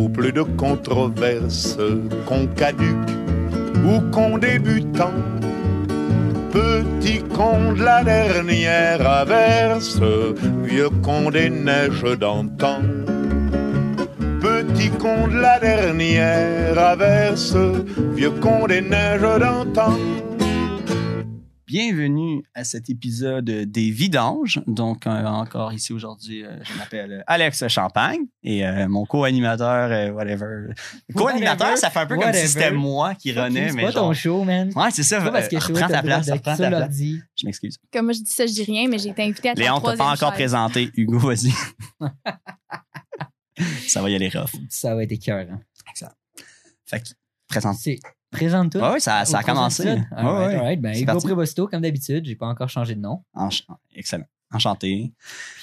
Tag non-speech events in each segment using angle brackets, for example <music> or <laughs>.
ou plus de controverses, qu'on caduque ou qu'on débutant. Petit con de la dernière averse, vieux con des neiges d'antan. Petit con de la dernière averse, vieux con des neiges d'antan. Bienvenue à cet épisode des Vidanges. Donc, euh, encore ici aujourd'hui, euh, je m'appelle Alex Champagne et euh, mon co-animateur, euh, whatever. Co-animateur, ça fait un peu comme si c'était moi qui renais, C'est mais pas genre... ton show, man. Ouais, c'est ça. Parce que je reprends ta place, reprends ta place. Je m'excuse. Comme moi, je dis ça, je dis rien, mais j'ai été invitée à Léon, t'as pas encore présenté. Hugo, vas-y. <laughs> ça va y aller rough. Ça va être cœur. Fait que, présente. C'est présente-toi. Ouais, ouais, ça, ça a commencé. épisode. Ouais, Alright, ouais. alright. Ben, Hugo. Prévosto, comme d'habitude. J'ai pas encore changé de nom. Ench- Excellent. Enchanté.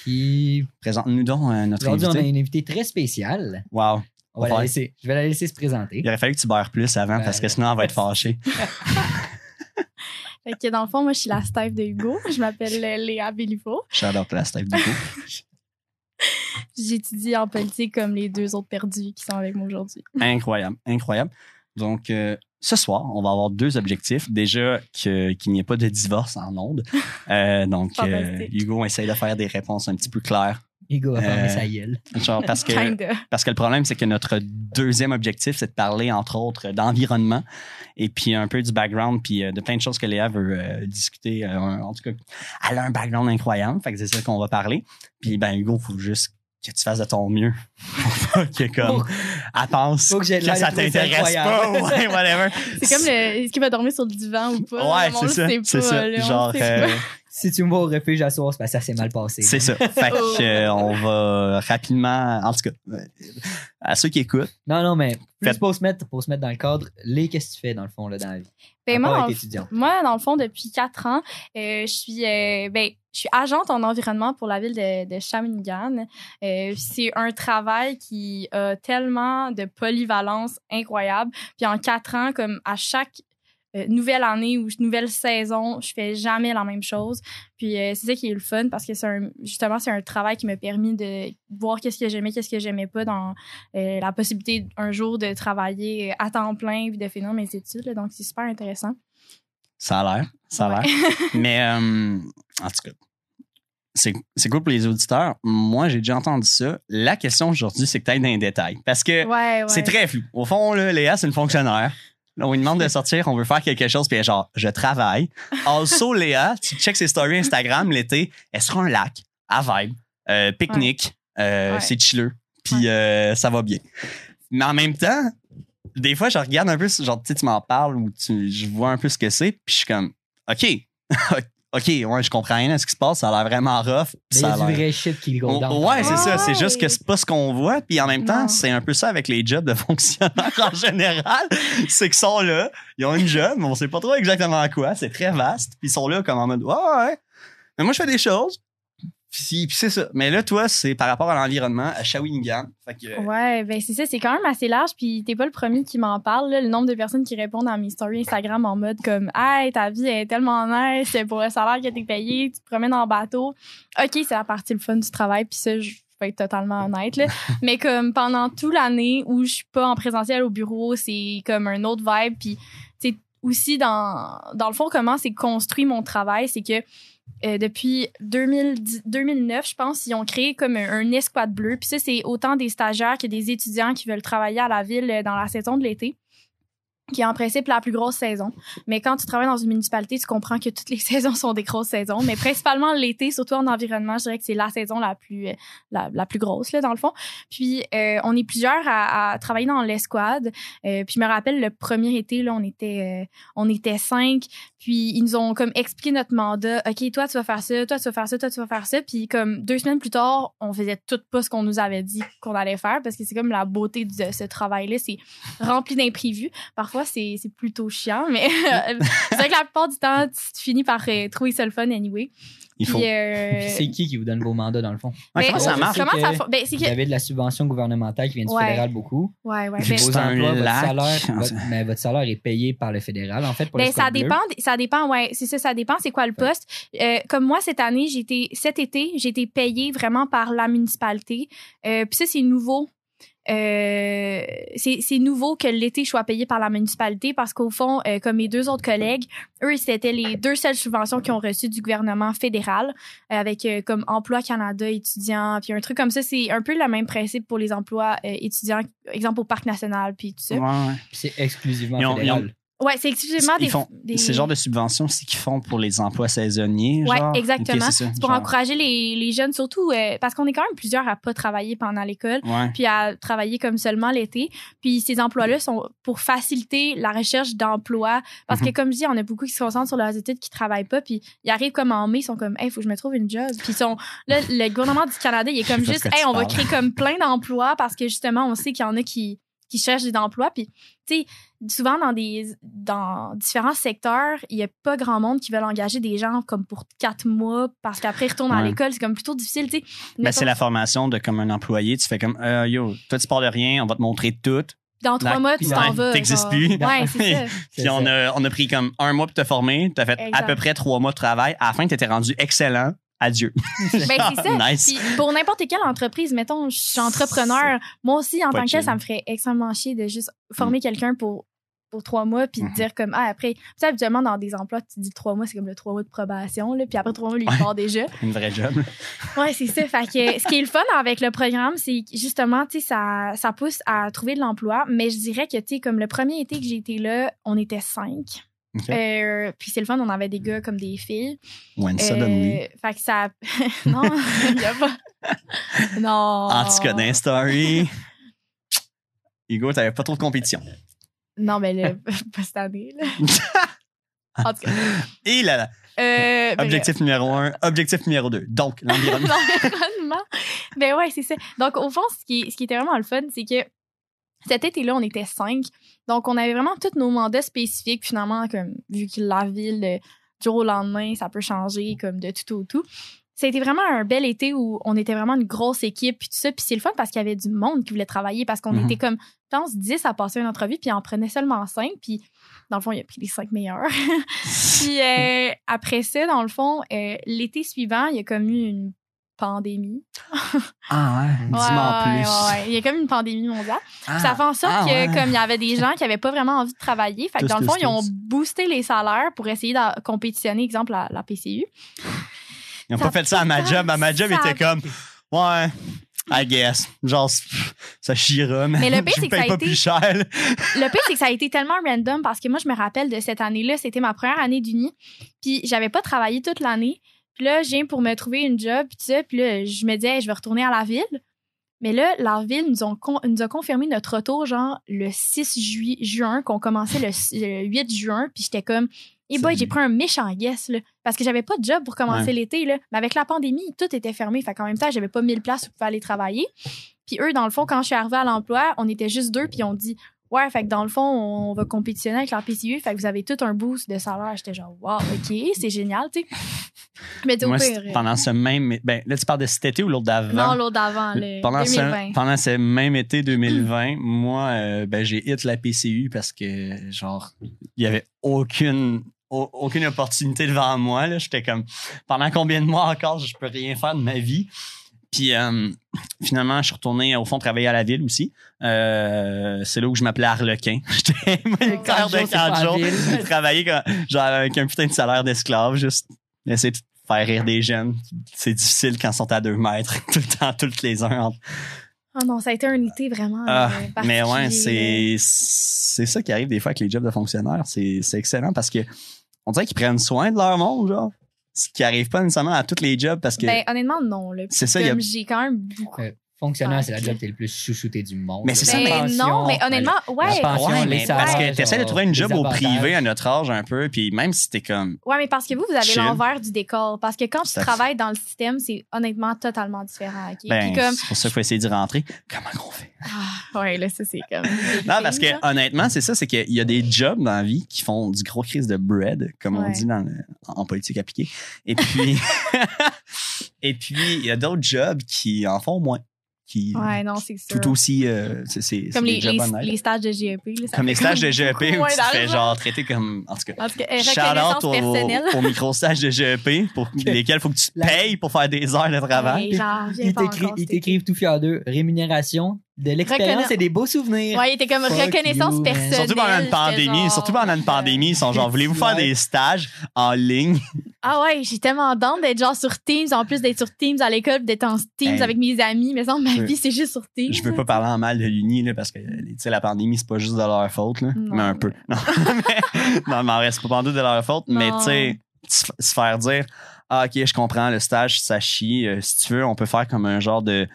Puis Présente-nous donc euh, notre aujourd'hui, on a invité. une invitée très spéciale. Wow. On va la laisser, je vais la laisser se présenter. Il aurait fallu que tu beurres plus avant Ben, parce que sinon, elle va être fâchée. <laughs> Fait que dans le fond, moi, je suis la staff de Hugo. Je m'appelle euh, Léa Béliveau. J'adore la Steph coup. <laughs> J'étudie en politique comme les deux autres perdus qui sont avec moi aujourd'hui. Incroyable, incroyable. Donc, euh, ce soir, on va avoir deux objectifs. Déjà, qu'il n'y ait pas de divorce en ondes. <laughs> Euh, donc, euh. Hugo essaye de faire des réponses un petit peu claires. Hugo va fermer Euh, sa gueule. Genre, parce que, parce que le problème, c'est que notre deuxième objectif, c'est de parler, entre autres, d'environnement et puis un peu du background, puis euh, de plein de choses que Léa veut euh, discuter. Euh, en tout cas, elle a un background incroyable, fait que c'est ça qu'on va parler. Puis, ben, Hugo, faut juste que tu fasses de ton mieux que, comme, elle pense faut que ça t'intéresse pas, ouais, whatever. <laughs> C'est comme le. Est-ce qu'il va dormir sur le divan ou pas? Ouais, c'est ça. C'est ça. là, Genre, euh, pas. <laughs> Si tu me vois au refuge à soir, que ça s'est mal passé. c'est ça. Fait Oh. que, euh, on va rapidement, en tout cas, euh, à ceux qui écoutent, Non, non, mais plus Faites- pour se mettre, pour se mettre dans le cadre, les qu'est-ce que tu fais dans le fond là, dans la vie? Ben, moi, moi, dans le fond, depuis quatre ans, euh, je suis euh, ben, je suis agente en environnement pour la ville de, de Shawinigan. Euh, c'est un travail qui a tellement de polyvalence incroyable. Puis en quatre ans, comme à chaque euh, nouvelle année ou nouvelle saison, je fais jamais la même chose. Puis euh, c'est ça qui est le fun parce que c'est un, justement c'est un travail qui m'a permis de voir qu'est-ce que j'aimais, qu'est-ce que j'aimais pas dans euh, la possibilité un jour de travailler à temps plein puis de finir mes études. là. donc c'est super intéressant. ça a l'air, ça a Ouais. l'air. <laughs> Mais, euh, en tout cas, c'est cool pour les auditeurs. Moi, j'ai déjà entendu ça. La question aujourd'hui, c'est que tu ailles dans les détails. Parce que Ouais, ouais. c'est très flou. Au fond, là, Léa, c'est une fonctionnaire. Là, on lui demande de sortir, on veut faire quelque chose, puis elle est genre, je travaille. Also, <laughs> Léa, tu checkes ses stories Instagram l'été, elle sera un lac, à vibe, euh, pique-nique, euh, c'est chilleux, puis euh, ça va bien. Mais en même temps, des fois, je regarde un peu, genre, tu sais, tu m'en parles ou tu, je vois un peu ce que c'est, puis je suis comme, OK, <laughs> OK, ouais, je comprends rien à ce qui se passe, ça a l'air vraiment rough. il y ça a a du vrai shit qui go Oh, down. ouais, c'est ça. C'est juste que c'est pas ce qu'on voit. Puis en même temps, c'est un peu ça avec les jobs de <laughs> fonctionnaires en général. C'est qu'ils sont là, ils ont une job, mais on sait pas trop exactement à quoi. C'est très vaste. Puis ils sont là comme en mode, ouais, ouais. Mais moi, je fais des choses. Puis, puis c'est ça. Mais là, toi, c'est par rapport à l'environnement, à Shawinigan. Fait que, Ouais, ben c'est ça, c'est quand même assez large, puis t'es pas le premier qui m'en parle. là. le nombre de personnes qui répondent à mes stories Instagram en mode comme Hey, ta vie est tellement nice, pour le salaire que t'es payé, tu te promènes en bateau. OK, c'est la partie le fun du travail, puis ça, je vais être totalement honnête. Là. <laughs> Mais comme pendant toute l'année où je suis pas en présentiel au bureau, c'est comme un autre vibe, puis aussi dans, dans le fond, comment c'est construit mon travail, c'est que euh, depuis 2010 2009, je pense, ils ont créé comme un, escouade bleu. Puis ça, c'est autant des stagiaires que des étudiants qui veulent travailler à la ville euh, dans la saison de l'été qui est en principe la plus grosse saison. Mais quand tu travailles dans une municipalité, tu comprends que toutes les <laughs> saisons sont des grosses saisons. Mais principalement l'été, surtout en environnement, je dirais que c'est la saison la plus, euh, la, plus grosse, là, dans le fond. Puis, euh, on est plusieurs à, travailler dans l'escouade. Euh, puis, je me rappelle, le premier été, là, on était, euh, on était cinq. Puis, ils nous ont comme expliqué notre mandat. OK, toi, tu vas faire ça, toi, tu vas faire ça, toi, tu vas faire ça. Puis, comme deux semaines plus tard, on faisait tout pas ce qu'on nous avait dit qu'on allait faire parce que c'est comme la beauté de ce travail-là. C'est rempli d'imprévus. Parfois, c'est c'est plutôt chiant, mais <laughs> c'est vrai que la plupart du temps, tu, tu finis par euh, trouver ça le fun anyway. il faut. Puis, euh, Puis c'est qui qui vous donne vos mandats dans le fond? Ouais, ben, comment ça marche? Comment ça ben, Vous que avez de la subvention gouvernementale qui vient du Ouais. fédéral beaucoup. ouais ouais ben, Vos emplois, votre salaire, <laughs> votre, mais votre salaire est payé par le fédéral, en fait, pour Ben, ça dépend, ça dépend, ouais, c'est ça, ça dépend, c'est quoi le poste. Euh, comme moi, cette année, j'ai été, cet été, j'ai été payée vraiment par la municipalité. Euh, Puis ça, c'est nouveau. Euh, c'est nouveau que l'été soit payé par la municipalité parce qu'au fond, euh, comme mes deux autres collègues, eux, c'était les deux seules subventions qu'ils ont reçues du gouvernement fédéral euh, avec euh, comme Emploi Canada étudiants, puis un truc comme ça. C'est un peu le même principe pour les emplois euh, étudiants, exemple au Parc national, puis tout ça. Ouais, C'est exclusivement Ils ont- ils ont- Ouais, c'est exclusivement Ils des... font, des... C'est genre de subvention aussi qu'ils font pour les emplois saisonniers. Ouais, genre? exactement. Ok, c'est C'est pour genre. encourager les, les jeunes, surtout euh, parce qu'on est quand même plusieurs à pas travailler pendant l'école. Ouais. puis à travailler comme seulement l'été. Puis ces emplois-là sont pour faciliter la recherche d'emploi. Parce que, Mhm. comme je dis, on a beaucoup qui se concentrent sur leurs études, qui travaillent pas. Puis ils arrivent comme en mai, ils sont comme, hey, faut que je me trouve une job. Puis ils sont, là, le gouvernement du Canada, il est comme <laughs> juste, hey, on va créer comme plein d'emplois parce que justement, on sait qu'il y en a qui qui cherchent des emplois puis tu sais souvent dans des dans différents secteurs il y a pas grand monde qui veulent engager des gens comme pour quatre mois parce qu'après ils retournent à l'école c'est comme plutôt difficile tu sais Ben, c'est la formation de comme un employé. Tu fais comme, euh, yo, toi, tu pars de rien, on va te montrer tout. dans trois mois tu ouais, t'en vas t'existes genre. plus. ouais c'est <laughs> ça C'est Puis on a, on a pris comme un mois pour te former. Tu as fait à peu près trois mois de travail. À la fin, tu étais rendu excellent. Adieu. Ben, c'est <laughs> ça. Nice. Puis pour n'importe quelle entreprise, mettons, je suis entrepreneur, moi aussi, en Pas tant que tel, ça me ferait extrêmement chier de juste former quelqu'un pour pour trois mois puis de dire comme ah après tu sais habituellement dans des emplois tu dis trois mois c'est comme le trois mois de probation là puis après trois mois lui il part déjà <laughs> Une vraie job. ouais c'est ça fait que ce qui est le fun avec le programme c'est justement tu sais ça ça pousse à trouver de l'emploi mais je dirais que tu sais comme le premier été que j'ai été là on était cinq Euh, puis c'est le fun on avait des gars comme des filles When suddenly. euh, fait que ça. <laughs> non, <laughs> il y a pas. Non. En tout cas, dans Story, <laughs> Hugo, t'avais pas trop de compétition. Non, mais le, pas cette année, là. En tout cas. Et là, là, Euh, ben, objectif numéro un, objectif numéro deux. Donc, l'environnement. L'environnement. Ben ouais, c'est ça. Donc, au fond, ce qui, ce qui était vraiment le fun, c'est que cet été-là, on était cinq. Donc, on avait vraiment tous nos mandats spécifiques. Finalement, comme vu que la ville, euh, du jour au lendemain, ça peut changer comme de tout au tout. C'était vraiment un bel été où on était vraiment une grosse équipe puis tout ça. Puis c'est le fun parce qu'il y avait du monde qui voulait travailler parce qu'on Mhm. était comme, je pense, 10 à passer une entrevue puis il en prenait seulement 5. Puis dans le fond, il a pris les 5 meilleurs. <laughs> Puis euh, <laughs> après ça, dans le fond, euh, l'été suivant, il y a comme eu une pandémie. Ah ouais, <laughs> dis-moi Ouais, en plus. ouais, ouais. Il y a comme une pandémie mondiale. Ah, ça fait en sorte ah, que ouais. comme il y avait des gens qui avaient pas vraiment envie de travailler, fait que Tous, dans le fond, tous, ils ont tous. boosté les salaires pour essayer de compétitionner, exemple, la, la PCU. Ils ont Ça pas fait ça à ma job. À ma job, ça- était comme, ouais, I guess. Genre, ça chiera, mais, Mais le <laughs> pire, je c'est vous que ça paye a pas été- plus cher. Le pire, c'est que ça a été tellement random parce que moi, je me rappelle de cette année-là, c'était ma première année d'uni. Puis j'avais pas travaillé toute l'année. Puis là, je viens pour me trouver une job, puis ça. Puis là, je me disais, hey, je vais retourner à la ville. Mais là, la ville nous, ont con- nous a confirmé notre retour, genre, le 6 jui- juin, qu'on commençait le, le 8 juin. Puis j'étais comme, et boy, j'ai pris un méchant guess, là. Parce que j'avais pas de job pour commencer Ouais. l'été, là. Mais avec la pandémie, tout était fermé. Fait qu'en même temps, j'avais pas 1000 places où je pouvais aller travailler. Puis eux, dans le fond, quand je suis arrivée à l'emploi, on était juste deux, puis on dit, ouais, fait que dans le fond, on va compétitionner avec la PCU, fait que vous avez tout un boost de salaire. J'étais genre, wow, OK, c'est génial, tu sais. Mais tu au Moi, pire. c'est- pendant ce même. Ben, là, tu parles de cet été ou l'autre d'avant? Non, l'autre d'avant, le pendant 2020. Ce, pendant ce même été 2020, moi, euh, ben, j'ai hit la PCU parce que, genre, il y avait aucune, au- aucune opportunité devant moi. là. J'étais comme, pendant combien de mois encore, je peux rien faire de ma vie? Puis euh, finalement, je suis retourné au fond travailler à la ville aussi. Euh, c'est là où je m'appelais Harlequin. <laughs> J'étais mon père de jours, c'est pas 4 la jours. travaillé comme- genre avec un putain de salaire d'esclave, juste essayer de faire rire des jeunes. C'est difficile quand ils sont à deux mètres, <laughs> tout le temps, toutes les uns entre Oh non, ça a été un été vraiment. ah, euh, mais ouais, c'est c'est ça qui arrive des fois avec les jobs de fonctionnaires. C'est c'est excellent parce que on dirait qu'ils prennent soin de leur monde, genre. Ce qui arrive pas nécessairement à tous les jobs parce que. Ben, honnêtement, non. là. C'est ça, il y a- Comme j'ai quand même beaucoup. Euh, Fonctionnaire, Ouais. c'est la job qui est le plus chouchouté du monde. Mais c'est ça, La Ben, pension, non, mais honnêtement, ouais. Ouais, mais parce que tu essaies de trouver une job au privé à notre âge un peu, puis même si t'es comme. Ouais, mais parce que vous, vous avez l'envers du décor. Parce que quand tu Ça- travailles dans le système, c'est honnêtement totalement différent. Ben, Puis comme. c'est pour ça qu'il faut essayer d'y rentrer. Comment qu'on fait? Ah, ouais, là, ça, c'est comme. <laughs> Non, parce que honnêtement, c'est ça, c'est qu'il y a des jobs dans la vie qui font du gros crise de bread, comme on dit dans le- en politique appliquée. Et puis, <laughs> <laughs> et puis il y a d'autres jobs qui en font moins, qui Ouais, non, c'est sûr. tout aussi, euh, c'est c'est- Comme c'est les, stages de GEP. là, ça comme les stages de GEP <laughs> où tu te fais genre traiter comme en tout cas. En tout cas, euh, Shout reconnaissance out personnelle. au, au micro stage de GEP pour <laughs> lesquels il faut que tu te payes pour faire des heures de travail. J'en reviens Ils t'écrivent tout fier d'eux. Rémunération, de l'expérience et des beaux souvenirs. Ouais, il était comme Fuck reconnaissance you, personnelle. Surtout pendant une pandémie. genre, Surtout pendant une pandémie, ils sont genre, voulez-vous faire des stages en ligne? Ah ouais, j'ai tellement d'honte d'être genre sur Teams, en plus d'être sur Teams à l'école, d'être en Teams Hey. avec mes amis. Mais ça, ma Je- vie, c'est juste sur Teams. Je veux pas parler en mal de l'Uni, là, parce que, tu sais, la pandémie, c'est pas juste de leur faute, là. Non. Mais un peu. Non, mais, <laughs> non, mais en reste pas de leur faute. Mais, Non. tu sais, se se faire dire, ah, ok, je comprends, le stage, ça chie. Euh, si tu veux, on peut faire comme un genre de.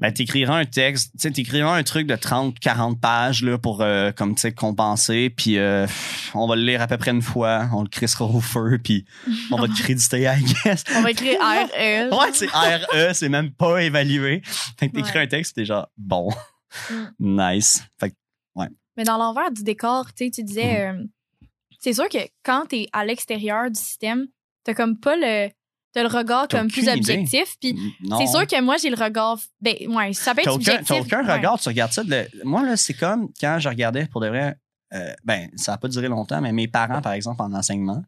Ben, t'écriras un texte, tu sais, t'écriras un truc de 30, 40 pages, là, pour, euh, comme, tu sais, compenser, puis euh, on va le lire à peu près une fois, on le crissera au feu, puis on va te créditer, I guess. On va écrire RE. <laughs> Ouais, c'est RE, c'est même pas évalué. Fait que t'écris Ouais. un texte, t'es genre, bon, nice. Fait que, Mais dans l'envers du décor, tu sais, tu disais, Mhm. euh, c'est sûr que quand t'es à l'extérieur du système, t'as comme pas le, t'as le regard comme plus objectif. Puis c'est sûr que moi, j'ai le regard, ben, ouais, ça peut être subjectif. t'as aucun ouais. regard, tu regardes ça. le- moi, là, c'est comme quand je regardais pour de vrai, euh, ben, ça n'a pas duré longtemps, mais mes parents, par exemple, en enseignement,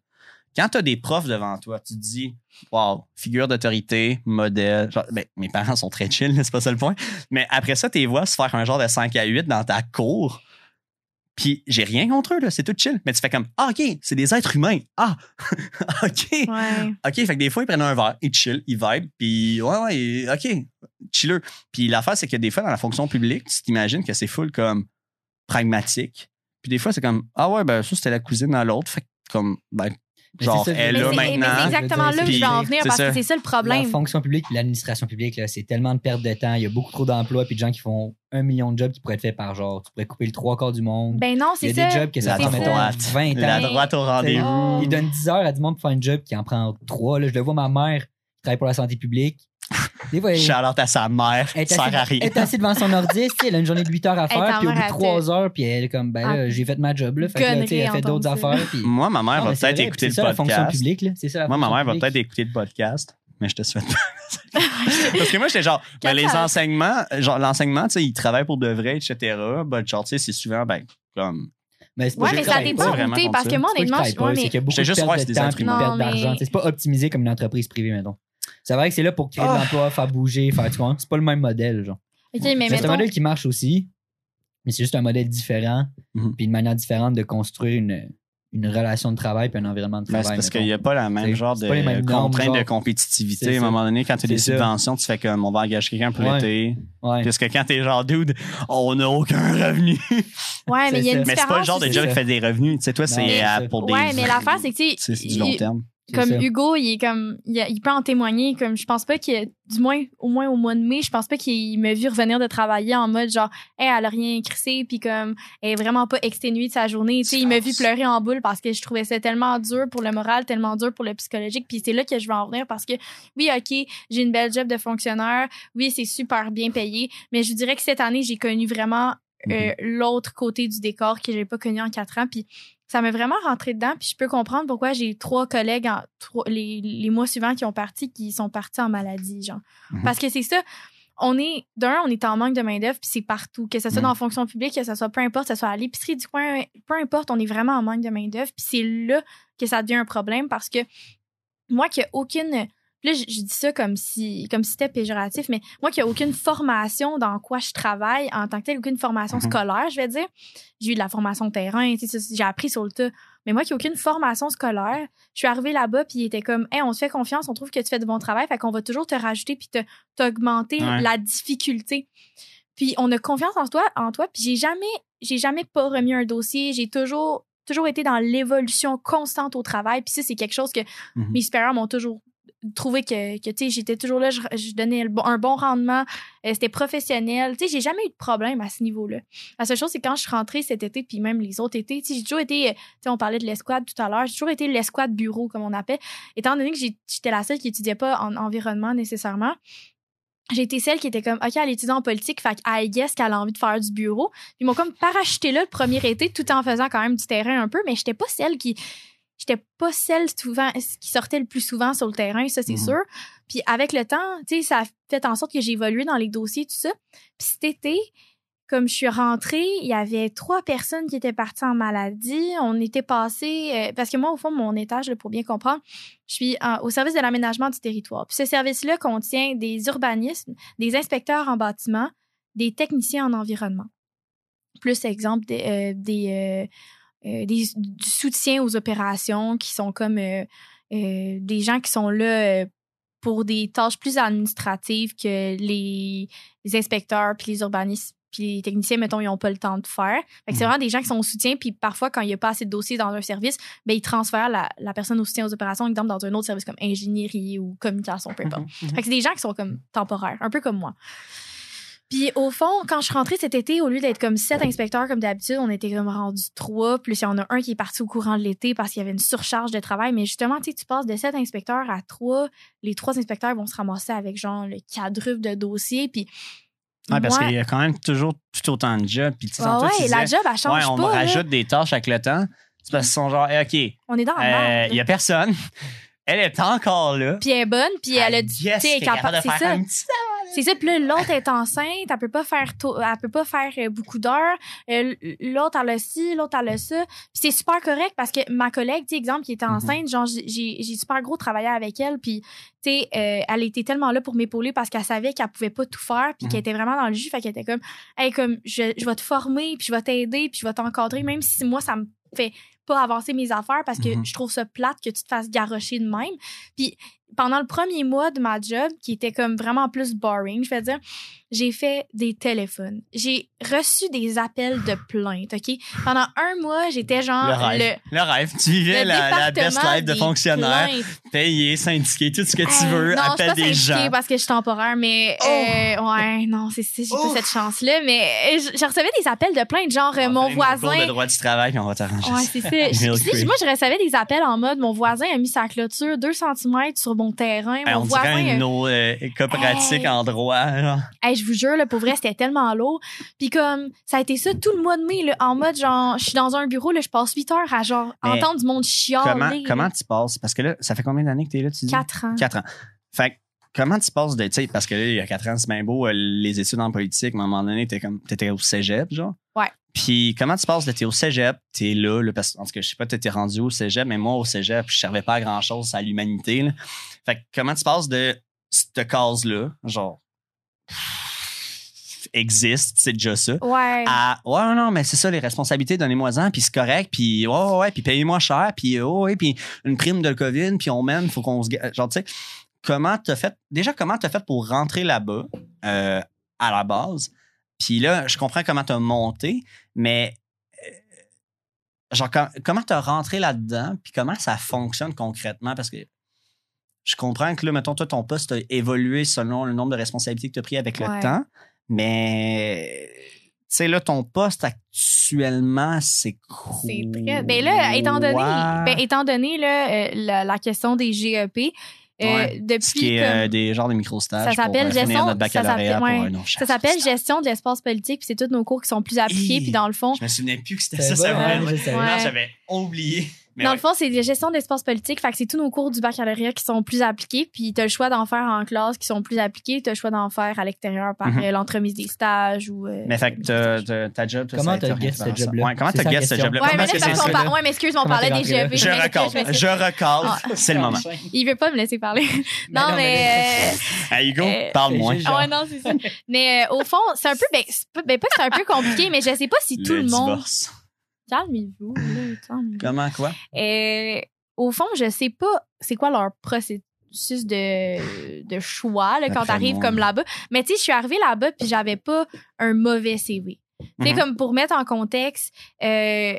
quand tu as des profs devant toi, tu te dis, wow, figure d'autorité, modèle. Genre, ben, mes parents sont très chill, <laughs> c'est pas ça le point. Mais après ça, tu les vois se faire un genre de 5 à 8 dans ta cour. Puis j'ai rien contre eux, là, c'est tout chill. Mais tu fais comme, ah, OK, c'est des êtres humains. Ah, <laughs> OK. Ouais. OK, fait que des fois, ils prennent un verre, ils chill, ils vibe, puis ouais, ouais, et- OK, chilleux. Puis l'affaire, c'est que des fois, dans la fonction publique, tu t'imagines que c'est full comme pragmatique. Puis des fois, c'est comme, ah ouais, ben ça, c'était la cousine dans l'autre. Fait que comme, ben, genre, c'est ça, elle Mais là c'est- maintenant. c'est exactement là que je vais en venir c'est parce ça. que c'est ça le La problème. fonction publique et l'administration publique, là, c'est tellement de perte de temps. Il y a beaucoup trop d'emplois puis de gens qui font un million de jobs qui pourraient être faits par genre. Tu pourrais couper le trois quarts du monde. Ben non, Il y c'est a ça. des jobs que ça La prend, c'est mettons, droite. 20 La ans. droite au rendez-vous. Il donne 10 heures à du monde pour faire un job qui en prend 3. Là, je le vois, ma mère qui travaille pour la santé publique. Des fois, Charlotte à sa mère, elle est sert à assise, rien. elle est assise devant son ordi, tu sais, elle a une journée de 8 heures à faire, puis au bout de elle 3 heures, puis elle est comme, ben là, Ah, j'ai fait ma job, là. Fait que là, elle fait d'autres affaires, puis. Moi, ma mère Non, va peut-être vrai, écouter c'est le ça, la fonction podcast. publique, là. C'est ça, la Moi, ma mère va peut-être écouter le podcast, mais je te souhaite pas. <laughs> <laughs> Parce que moi, j'étais genre, ben, les enseignements, genre, l'enseignement, tu sais, ils travaillent pour de vrai, etc. Ben, genre, tu sais, c'est souvent, ben, comme, Mais c'est Ouais, pas mais ça dépend où parce que moi, honnêtement, je- de juste, ouais, c'est des temps perte d'argent. C'est pas optimisé comme une entreprise privée, mettons. C'est vrai que c'est là pour créer de Ah. l'emploi, faire bouger, faire, tu vois. C'est pas le même modèle, genre. OK, mais C'est un modèle qui marche aussi, mais c'est juste un modèle différent, Mhm. puis une manière différente de construire une, une relation de travail puis un environnement de Ben, travail. c'est parce qu'il n'y a pas la même genre de contrainte de compétitivité. À un moment donné, quand tu as des subventions, tu fais comme on va engager quelqu'un pour Ouais. l'été. Ouais. Parce que quand t'es genre dude, on n'a aucun revenu. <laughs> ouais, mais il y a C'est une ça. Mais c'est pas le différence. genre de job qui fait des revenus. Tu sais, toi, c'est pour des. Ouais, mais l'affaire, c'est que, tu C'est sais, du long terme. Comme ça. Hugo, il est comme, il, a- il peut en témoigner, comme je pense pas que, du moins, au moins au mois de mai, je pense pas qu'il m'a vu revenir de travailler en mode genre, hey, elle a rien crissé, puis comme, elle est vraiment pas exténuée de sa journée. Tu sais, il m'a vu pleurer en boule parce que je trouvais ça tellement dur pour le moral, tellement dur pour le psychologique, puis c'est là que je vais en venir parce que, oui, ok, j'ai une belle job de fonctionnaire, oui, c'est super bien payé, mais je dirais que cette année, j'ai connu vraiment euh, l'autre côté du décor que j'ai pas connu en quatre ans, puis ça m'a vraiment rentré dedans, puis je peux comprendre pourquoi j'ai trois collègues en, trois- les, les mois suivants qui ont parti, qui sont partis en maladie, genre. Mhm. Parce que c'est ça, on est, d'un, on est en manque de main-d'œuvre, puis c'est partout, que ce soit Mhm. dans la fonction publique, que ce soit peu importe, que ce soit à l'épicerie du coin, peu importe, on est vraiment en manque de main-d'œuvre, puis c'est là que ça devient un problème parce que moi qui a aucune là, je, je dis ça comme si comme si c'était péjoratif, mais moi qui a aucune formation dans quoi je travaille en tant que telle, aucune formation Mhm. scolaire, je vais dire. J'ai eu de la formation terrain, tu sais, ça, j'ai appris sur le tas. Mais moi qui a aucune formation scolaire, je suis arrivée là-bas puis il était comme, hey, on se fait confiance, on trouve que tu fais du bon travail, fait qu'on va toujours te rajouter puis te t'augmenter Ouais. la difficulté. Puis on a confiance en toi, en toi. Puis j'ai jamais, j'ai jamais pas remis un dossier. J'ai toujours, toujours été dans l'évolution constante au travail. Puis ça, c'est quelque chose que Mhm. mes supérieurs m'ont toujours trouvé que, que tu sais, j'étais toujours là, je, je donnais un bon rendement, euh, c'était professionnel. Tu sais, j'ai jamais eu de problème à ce niveau-là. La seule chose, c'est quand je suis rentrée cet été, puis même les autres étés, tu sais, j'ai toujours été, euh, tu sais, on parlait de l'escouade tout à l'heure, j'ai toujours été l'escouade bureau, comme on appelle, étant donné que j'étais la seule qui étudiait pas en environnement nécessairement. J'ai été celle qui était comme, OK, elle étudie en politique, fait I guess qu'elle a envie de faire du bureau. Ils m'ont comme parachuté là le premier été, tout en faisant quand même du terrain un peu, mais j'étais pas celle qui, j'étais pas celle souvent qui sortait le plus souvent sur le terrain, ça c'est Mhm. sûr. Puis avec le temps, tu sais, ça a fait en sorte que j'ai évolué dans les dossiers tout ça. Puis cet été, comme je suis rentrée, il y avait trois personnes qui étaient parties en maladie. On était passé euh, parce que moi au fond mon étage, là, pour bien comprendre, je suis en- au service de l'aménagement du territoire. Puis ce service-là contient des urbanismes, des inspecteurs en bâtiment, des techniciens en environnement. Plus exemple des, euh, des, euh, euh, des- du soutien aux opérations qui sont comme euh, euh, des gens qui sont là pour des tâches plus administratives que les, les inspecteurs puis les urbanistes puis les techniciens, mettons, ils n'ont pas le temps de faire. Fait que c'est Mhm. vraiment des gens qui sont au soutien, puis parfois, quand il n'y a pas assez de dossiers dans un service, ben, ils transfèrent la, la personne au soutien aux opérations, exemple, dans un autre service comme ingénierie ou communication, peu importe. Mhm. Fait que c'est des gens qui sont comme temporaires, un peu comme moi. Puis au fond, quand je suis rentrée cet été, au lieu d'être comme sept inspecteurs comme d'habitude, on était comme rendus trois. Plus il y en a un qui est parti au courant de l'été parce qu'il y avait une surcharge de travail. Mais justement, tu sais, tu passes de sept inspecteurs à trois. Les trois inspecteurs vont se ramasser avec genre le quadruple de dossiers. Puis Ouais, parce qu'il y a quand même toujours tout autant de jobs. Puis, tu sais, Ah tantôt, tu ouais, la job, elle change ouais, on pas. là. rajoute des tâches avec le temps. C'est parce qu'ils sont genre, eh, OK, On est dans euh, il y a personne. Elle est encore là. Puis elle est bonne, puis elle a du. Yes, tu capable capable- de faire ça. un petit C'est ça, puis l'autre est enceinte, elle peut pas faire tôt- elle peut pas faire euh, beaucoup d'heures. Euh, l'autre elle a ci, l'autre elle a ça. Puis c'est super correct parce que ma collègue, tu sais, exemple qui était Mhm. enceinte, genre j'ai j'ai super gros travaillé avec elle puis tu sais euh, elle était tellement là pour m'épauler parce qu'elle savait qu'elle pouvait pas tout faire puis Mhm. qu'elle était vraiment dans le jus, fait qu'elle était comme hey comme je, je vais te former puis je vais t'aider puis je vais t'encadrer même si moi ça me fait pas avancer mes affaires parce que Mhm. je trouve ça plate que tu te fasses garrocher de même. Puis pendant le premier mois de ma job, qui était comme vraiment plus boring, je vais dire, j'ai fait des téléphones. J'ai reçu des appels de plainte, OK? Pendant un mois, j'étais genre Le rêve. le, Le rêve. Tu vivais la, la best life de fonctionnaire. plaintes. Payé, syndiqué, tout ce que tu Hey, veux. non, je suis appelle pas des gens. parce que je suis temporaire, mais Oh! euh, ouais, non, c'est ça, j'ai Oh! pas cette chance-là. Mais euh, je, je recevais des appels de plainte, genre euh, On mon voisin. de droit du travail, puis on va t'arranger Ouais, c'est ça. <laughs> Moi, je recevais des appels en mode mon voisin a mis sa clôture 2 cm sur mon terrain. Mon on voisin. dirait une autre euh, cas pratique Hey. en droit. genre. Hey, je vous jure, là, pour vrai, c'était tellement lourd. Puis comme, ça a été ça tout le mois de mai, là, en mode genre, je suis dans un bureau, là, je passe 8 heures à genre Mais entendre du monde chialer. Comment, là. comment tu passes? Parce que là, ça fait combien d'années que tu es là, tu dis? 4 ans. Quatre ans. Fait que, comment tu passes de, tu sais, parce que là, il y a quatre ans, c'est bien beau, euh, les études en politique, mais à un moment donné, t'es comme, t'étais au cégep, genre. Ouais. Puis, comment tu passes de, t'es au cégep, t'es là, là, parce que, en tout cas, je sais pas, t'étais rendu au cégep, mais moi, au cégep, je servais pas à grand chose à l'humanité, là. Fait que, comment tu passes de cette case-là, genre, existe, c'est déjà ça, Ouais. à ouais non mais c'est ça les responsabilités donnez-moi-en puis c'est correct puis ouais ouais, puis payez-moi cher puis oh, ouais puis une prime de Covid puis on mène faut qu'on se genre tu sais comment t'as fait déjà comment t'as fait pour rentrer là-bas euh, à la base? Puis là je comprends comment t'as monté mais euh, genre com- comment t'as rentré là-dedans puis comment ça fonctionne concrètement? Parce que je comprends que là mettons toi ton poste a évolué selon le nombre de responsabilités que tu as pris avec le Ouais. temps mais tu sais là ton poste actuellement c'est quoi C'est très. Ben là, étant donné, ben, étant donné là, euh, la, la question des GEP, euh, Ouais. depuis ce qui est comme- euh, des genres de micro-stages Ça pour s'appelle euh, gestion- notre ça s'appelle- ouais. gestion de l'espace politique, puis c'est tous nos cours qui sont plus appliqués, puis dans le fond, je me souvenais plus que c'était C'est ça ça Ouais. j'avais oublié mais dans ouais. le fond, c'est des gestions d'espace politique. Fait que c'est tous nos cours du baccalauréat qui sont plus appliqués. Puis t'as le choix d'en faire en classe qui sont plus appliqués. T'as le choix d'en faire à l'extérieur par Mhm. euh, l'entremise des stages ou. euh, mais fait que t'as- t'as- ta job toi, Comment ça a été t'as guess ce job-là? ouais, comment C'est t'as ça la guess ce job-là? Ouais, comment mais là, ouais, mais excuse, on parlait des? GEP. je mais recadre je recadre Ah. c'est le moment Il veut pas me laisser parler. <laughs> Non, mais. euh, <laughs> hey Hugo parle-moi j'ai- <laughs> Ah ouais, non, c'est ça. Mais au fond, c'est un peu. Ben, ben, pas que c'est un peu compliqué, mais je sais pas si tout le, monde. Calmez-vous, là, calmez-vous. comment quoi? Euh, au fond, je sais pas c'est quoi leur processus de, de choix là, quand t'arrives comme là-bas. Mais tu sais, je suis arrivée là-bas puis j'avais pas un mauvais CV. Sais, Mhm. comme pour mettre en contexte, euh,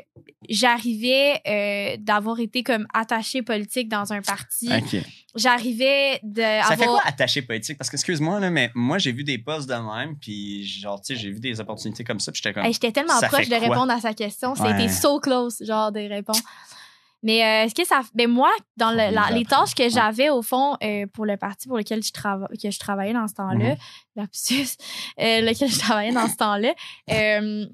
j'arrivais euh, d'avoir été comme attachée politique dans un parti. ok J'arrivais de Ça fait avoir- quoi attaché politique? Parce que, excuse-moi, là, mais moi, j'ai vu des postes de même, puis genre, tu sais, j'ai vu des opportunités comme ça, puis j'étais comme. Hey, J'étais tellement proche fait de répondre à sa question. Ouais. C'était so close, genre, de répondre. Mais euh, ce que ça ben moi dans le- la- les tâches que j'avais au fond euh, pour le parti pour lequel je trava- que je travaillais dans ce temps-là Mhm. lapsus euh, lequel je travaillais dans ce temps-là euh,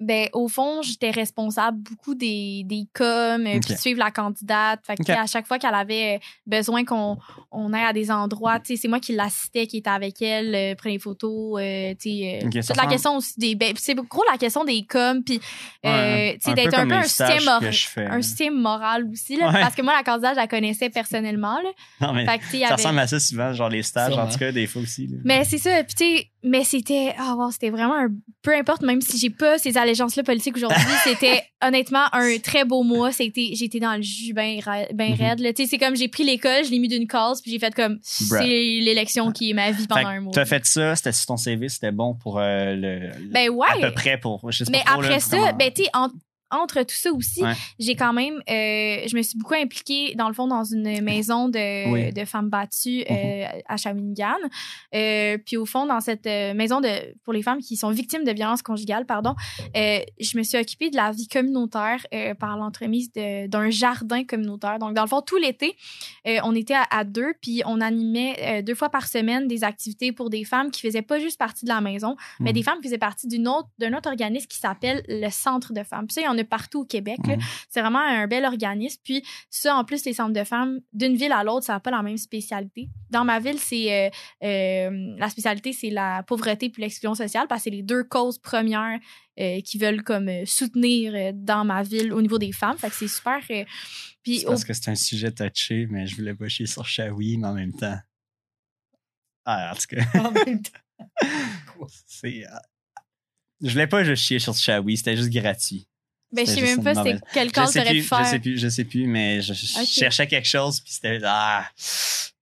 ben au fond j'étais responsable beaucoup des des coms euh, Ok. puis de suivre la candidate fait que à chaque fois qu'elle avait euh, besoin qu'on on aille à des endroits tu sais c'est moi qui l'assistais qui était avec elle euh, prenait des photos euh, tu sais euh, toute la question aussi des ben, c'est gros la question des coms puis euh, Ouais, sais d'être un peu un système un système moral aussi là, Ouais. parce que moi la candidate je la connaissais personnellement là <laughs> Non, mais fait que ça avait- ressemble à ça souvent, genre les stages, en tout cas, des fois aussi. là. mais c'est ça puis tu sais mais c'était ah wow, c'était vraiment un peu importe même si j'ai pas ces allégeances là politiques aujourd'hui <laughs> c'était honnêtement un très beau mois. C'était j'étais dans le jus ben ben raide tu sais c'est comme j'ai pris l'école je l'ai mis d'une case puis j'ai fait comme c'est l'élection qui est ma vie pendant Fait un mois. T'as fait ça, c'était sur ton CV, c'était bon pour euh, le, le- ben ouais à peu près pour. Je sais mais pas trop, après là, ça comment- ben tu sais en- entre tout ça aussi, Ouais. j'ai quand même, euh, je me suis beaucoup impliquée dans le fond dans une maison de, Oui. de femmes battues euh, Mhm. à Shawinigan. Euh, puis au fond, dans cette euh, maison de pour les femmes qui sont victimes de violences conjugales, pardon, euh, je me suis occupée de la vie communautaire euh, par l'entremise de- d'un jardin communautaire. Donc dans le fond, tout l'été, euh, on était à, à deux, puis on animait euh, deux fois par semaine des activités pour des femmes qui faisaient pas juste partie de la maison, mais Mhm. des femmes qui faisaient partie d'une autre d'un autre organisme qui s'appelle le Centre de femmes. Puis ça, il y en a partout au Québec. Mhm. C'est vraiment un bel organisme. Puis ça, en plus, les centres de femmes, d'une ville à l'autre, ça n'a pas la même spécialité. Dans ma ville, c'est euh, euh, la spécialité, c'est la pauvreté puis l'exclusion sociale, parce que c'est les deux causes premières euh, qui veulent comme soutenir dans ma ville au niveau des femmes. Fait que c'est super. puis au- parce que c'est un sujet touché, mais je voulais pas chier sur Shawi, mais en même temps. Ah, en tout cas, En même temps. <laughs> c'est. Je voulais pas juste chier sur Shawi, c'était juste gratuit. Ben, je sais même pas c'était cause sais, t'aurais pu faire. je sais plus, je sais plus, mais je, cherchais quelque chose, puis c'était. Ah!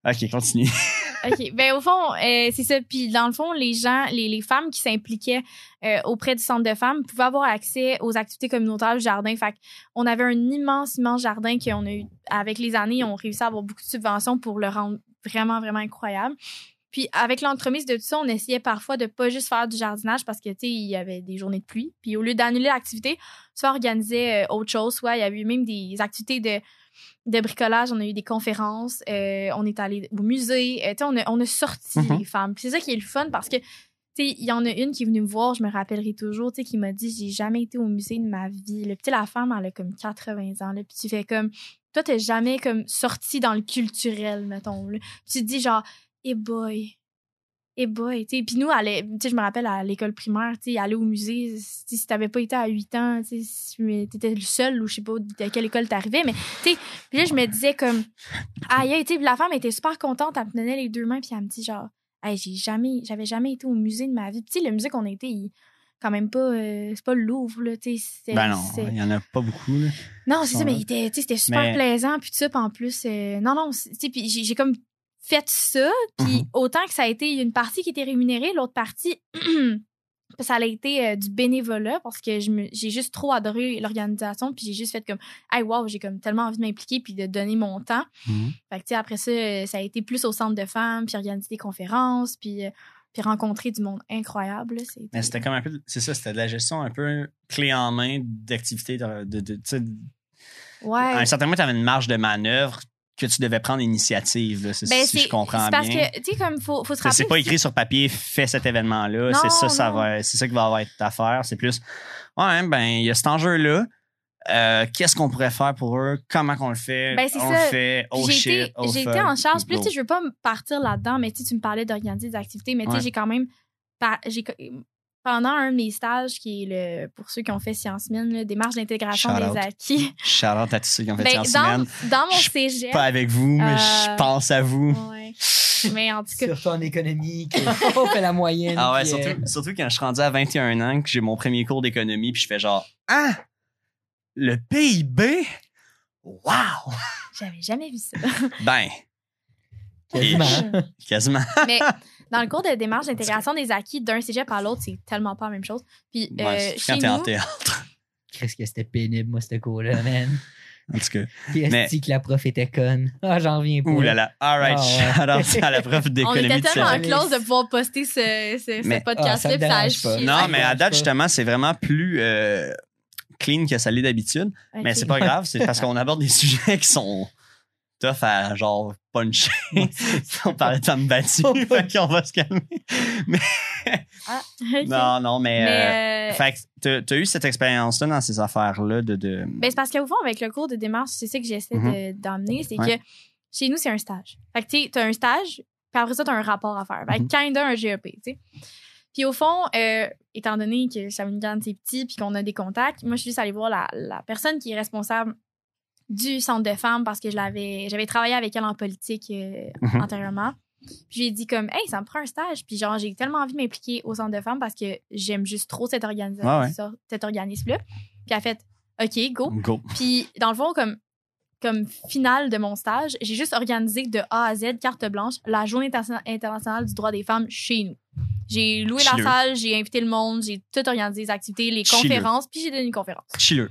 Ok, continue. <laughs> OK. Ben, au fond, euh, c'est ça. Puis, dans le fond, les gens, les, les femmes qui s'impliquaient euh, auprès du centre de femmes pouvaient avoir accès aux activités communautaires du jardin. Fait on avait un immense, immense jardin qu'on a eu, avec les années, on réussi à avoir beaucoup de subventions pour le rendre vraiment, vraiment incroyable. Puis, avec l'entremise de tout ça, on essayait parfois de pas juste faire du jardinage parce que, tu sais, il y avait des journées de pluie. Puis, au lieu d'annuler l'activité, soit on organisait euh, autre chose, soit il y avait eu même des activités de de bricolage, on a eu des conférences, euh, on est allé au musée, euh, on a, on a sorti Mhm. les femmes. C'est ça qui est le fun parce que, il y en a une qui est venue me voir, je me rappellerai toujours, tu sais, qui m'a dit, j'ai jamais été au musée de ma vie. Le petit la femme, elle a comme 80 ans, là, puis tu fais comme, toi, t'es jamais comme sorti dans le culturel, mettons, là. Puis tu te dis genre, eh boy, eh boy, tu sais. Puis nous, aller- tu sais, je me rappelle à l'école primaire, tu sais, aller au musée, si t'avais pas été à 8 ans, tu sais, t'étais le seul ou je sais pas de quelle école t'arrivais, mais tu sais, puis là, je me disais comme, aïe, tu sais, la femme était super contente, elle me donnait les deux mains, puis elle me dit genre, hey, j'ai jamais, j'avais jamais été au musée de ma vie. Puis tu sais, le musée qu'on été, il- quand même pas, euh, c'est pas le Louvre, là, tu sais. Ben non, il y en a pas beaucoup, là. non, c'est ça, mais était, c'était super Mais- plaisant, puis ça, en plus, euh, non, non, tu sais, puis j'ai comme fait ça, puis Mhm. autant que ça a été une partie qui était rémunérée, l'autre partie, <clears throat> ça a été euh, du bénévolat, parce que j'ai juste trop adoré l'organisation, puis j'ai juste fait comme, hey, wow, j'ai comme tellement envie de m'impliquer, puis de donner mon temps. Mhm. Fait que, tu sais, après ça, euh, ça a été plus au centre de femmes, puis organiser des conférences, puis, euh, puis rencontrer du monde incroyable. c'était- Mais c'était comme un peu. C'est ça, c'était de la gestion un peu clé en main d'activités. De, de, Ouais. À un certain moment, tu avais une marge de manœuvre que tu devais prendre l'initiative, Ben, si je comprends c'est parce bien. que, tu sais, comme, faut, faut se rappeler. C'est pas écrit sur papier, fais cet événement-là. C'est ça, ça non. va, c'est ça qui va avoir être ta affaire. C'est plus, ouais, ben, il y a cet enjeu-là. Euh, Qu'est-ce qu'on pourrait faire pour eux? Comment qu'on le fait? Ben, c'est on ça. le fait. Oh j'ai été, oh été en charge. Puis je veux pas me partir là-dedans, mais tu sais, tu me parlais d'organiser des activités, mais tu sais, Ouais. j'ai quand même. j'ai pendant un de mes stages, qui est le. Pour ceux qui ont fait Sciences Mines, là, démarche d'intégration des acquis. Shout out à tous ceux qui ont fait Ben, sciences dans, mon cégep. Pas avec vous, mais Euh, je pense à vous. Ouais. Mais en tout cas, Surtout en économie, que- <laughs> on fait la moyenne. Ah ouais, puis, euh, surtout, surtout quand je suis rendu à 21 ans, que j'ai mon premier cours d'économie, puis je fais genre, ah, le PIB? Wow! j'avais jamais vu ça. Ben, quasiment. quasiment. mais <laughs> dans le cours de démarche d'intégration des acquis d'un cégep à l'autre, c'est tellement pas la même chose. Puis euh, Ouais, c'est chez quand t'es en théâtre. <laughs> Qu'est-ce que c'était pénible, moi, ce cours-là, man. <laughs> En tout cas. Puis Mais- est-ce que la prof était conne? Ah, j'en reviens pas. Ouh là là. All right, Ah ouais. shout out à la prof <laughs> on d'économie était de tellement close de pouvoir poster ce, ce, ce Mais- podcast-là, ça puis ça a dérange pas. chié. Non, mais à date, justement, c'est vraiment plus euh, clean que ça l'est d'habitude. Mais c'est pas grave, c'est parce qu'on aborde des sujets qui sont tough à genre puncher. <laughs> On parlait de femmes battues, <laughs> fait qu'on va se calmer. <laughs> Ah, ok. Non, non, mais. euh, Mais, euh, Fait que t'as- t'as eu cette expérience-là dans ces affaires-là de. de... ben, c'est parce qu'au fond, avec le cours de démarche, c'est ça que j'essaie de- d'emmener, c'est Ouais. que chez nous, c'est un stage. Fait que, tu sais, t'as un stage, puis après ça, t'as un rapport à faire. Fait que, Mhm. kinda un GEP, tu sais. Puis au fond, euh, étant donné que Shawinigan, c'est petit, puis qu'on a des contacts, moi, je suis juste allée voir la, la personne qui est responsable du centre de femmes parce que je l'avais, j'avais travaillé avec elle en politique euh, Mhm. antérieurement. Puis j'ai dit comme, hey, ça me prend un stage. Puis genre, j'ai tellement envie de m'impliquer au centre de femmes parce que j'aime juste trop cette organisation, Ouais, ouais. ça- cet organisme-là. Puis elle a fait, OK, go. Go. Puis dans le fond, comme, comme finale de mon stage, j'ai juste organisé de A à Z, carte blanche, la journée interna- internationale du droit des femmes chez nous. J'ai loué la salle, j'ai invité le monde, j'ai tout organisé les activités, les Chilleux. conférences, puis j'ai donné une conférence. Chilleux.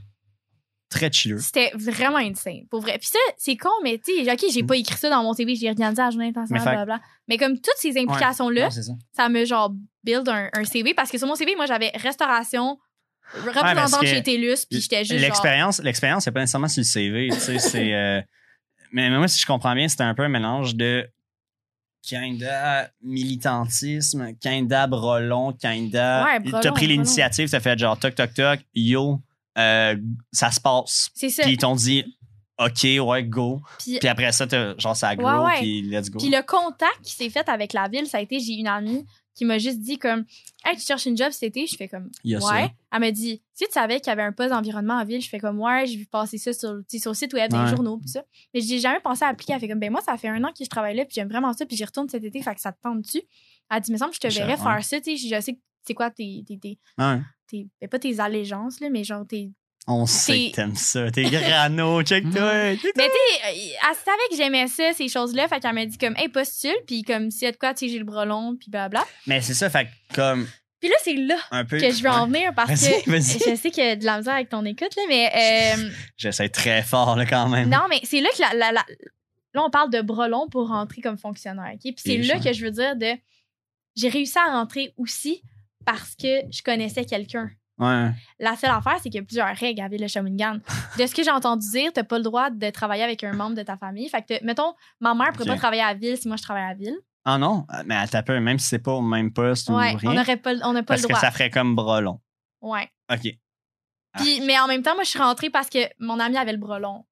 Très chilleux. C'était vraiment insane, pour vrai. Puis ça, c'est con, mais tu sais, OK, j'ai Mm. pas écrit ça dans mon CV, j'ai organisé la journée internationale, blablabla. Mais comme toutes ces implications-là, ça. ça me genre build un, un CV parce que sur mon CV, moi, j'avais restauration, représentante que chez TELUS, puis j'étais juste genre... L'expérience, l'expérience, c'est pas nécessairement sur le CV. tu sais, <laughs> c'est. euh, mais moi, si je comprends bien, c'était un peu un mélange de kinda militantisme, kinda brelon, kinda. Ouais, T'as pris l'initiative, ça fait genre toc toc toc, yo, euh, ça se passe. C'est ça. Puis ils t'ont dit, OK, ouais, go. Puis Puis après ça, t'as- genre, ça grow, Ouais, ouais. puis let's go. Puis le contact qui s'est fait avec la ville, ça a été, j'ai une amie qui m'a juste dit comme, hey, tu cherches une job cet été? Je fais comme, ouais. Elle m'a dit, si tu savais qu'il y avait un poste d'environnement en ville, je fais comme, ouais, j'ai vu passer ça sur, sur le site web, Ouais. les journaux, pis ça. Mais j'ai jamais pensé à appliquer. Elle fait comme, ben moi, ça fait un an que je travaille là, puis j'aime vraiment ça, puis j'y retourne cet été, fait que ça te tente dessus. Elle dit, mais semble que je te verrais faire ça, tu sais, je sais que c'est quoi tes, tes, tes, Ouais. tes- ben, pas tes allégeances, là, mais genre tes. On sait que t'aimes ça. T'es grano, <laughs> check-toi. Mais tu sais, euh, elle savait que j'aimais ça, ces choses-là, fait qu'elle m'a dit comme, hey, postule, puis comme, si y a de quoi, tu sais, j'ai le bras long, puis blabla. Mais c'est ça, fait que comme Puis là, c'est là un peu. que je veux en venir parce que vas-y. je sais qu'il y a de la misère avec ton écoute, là, mais euh, <laughs> J'essaie très fort, là, quand même. non, mais c'est là que la, la- la- là, on parle de bras longs pour rentrer comme fonctionnaire. ok? Puis c'est là que je veux dire de. J'ai réussi à rentrer aussi parce que je connaissais quelqu'un. Ouais. La seule affaire, c'est qu'il y a plusieurs règles à Ville Shawinigan. <laughs> De ce que j'ai entendu dire, t'as pas le droit de travailler avec un membre de ta famille. Fait que, mettons, ma mère pourrait pas travailler à Ville si moi je travaille à Ville. Ah non? Mais attends un peu, même si c'est pas au même poste Ouais, ou rien. on n'aurait pas, on n'a pas parce le que droit. ça ferait comme bras long. Ouais. OK. Ah. Puis, mais en même temps, moi, je suis rentrée parce que mon ami avait le bras long.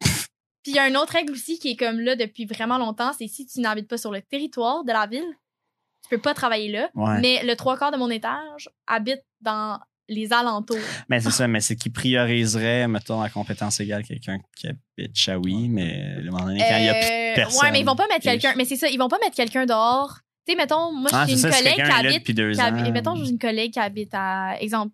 <laughs> Puis il y a une autre règle aussi qui est comme là depuis vraiment longtemps, c'est si tu n'habites pas sur le territoire de la ville, tu peux pas travailler là. Ouais. Mais le trois quarts de mon étage habite dans les alentours. Mais c'est ça, mais c'est qui prioriserait, mettons, à compétence égale quelqu'un qui habite Shawi, mais un moment donné, quand il y a plus Euh, de personne. Ouais, mais ils vont pas mettre et- quelqu'un. Mais c'est ça, ils vont pas mettre quelqu'un dehors. Tu sais, mettons, moi, Ah, j'ai une collègue qui habite. qui habite- mettons, j'ai une collègue qui habite à, exemple,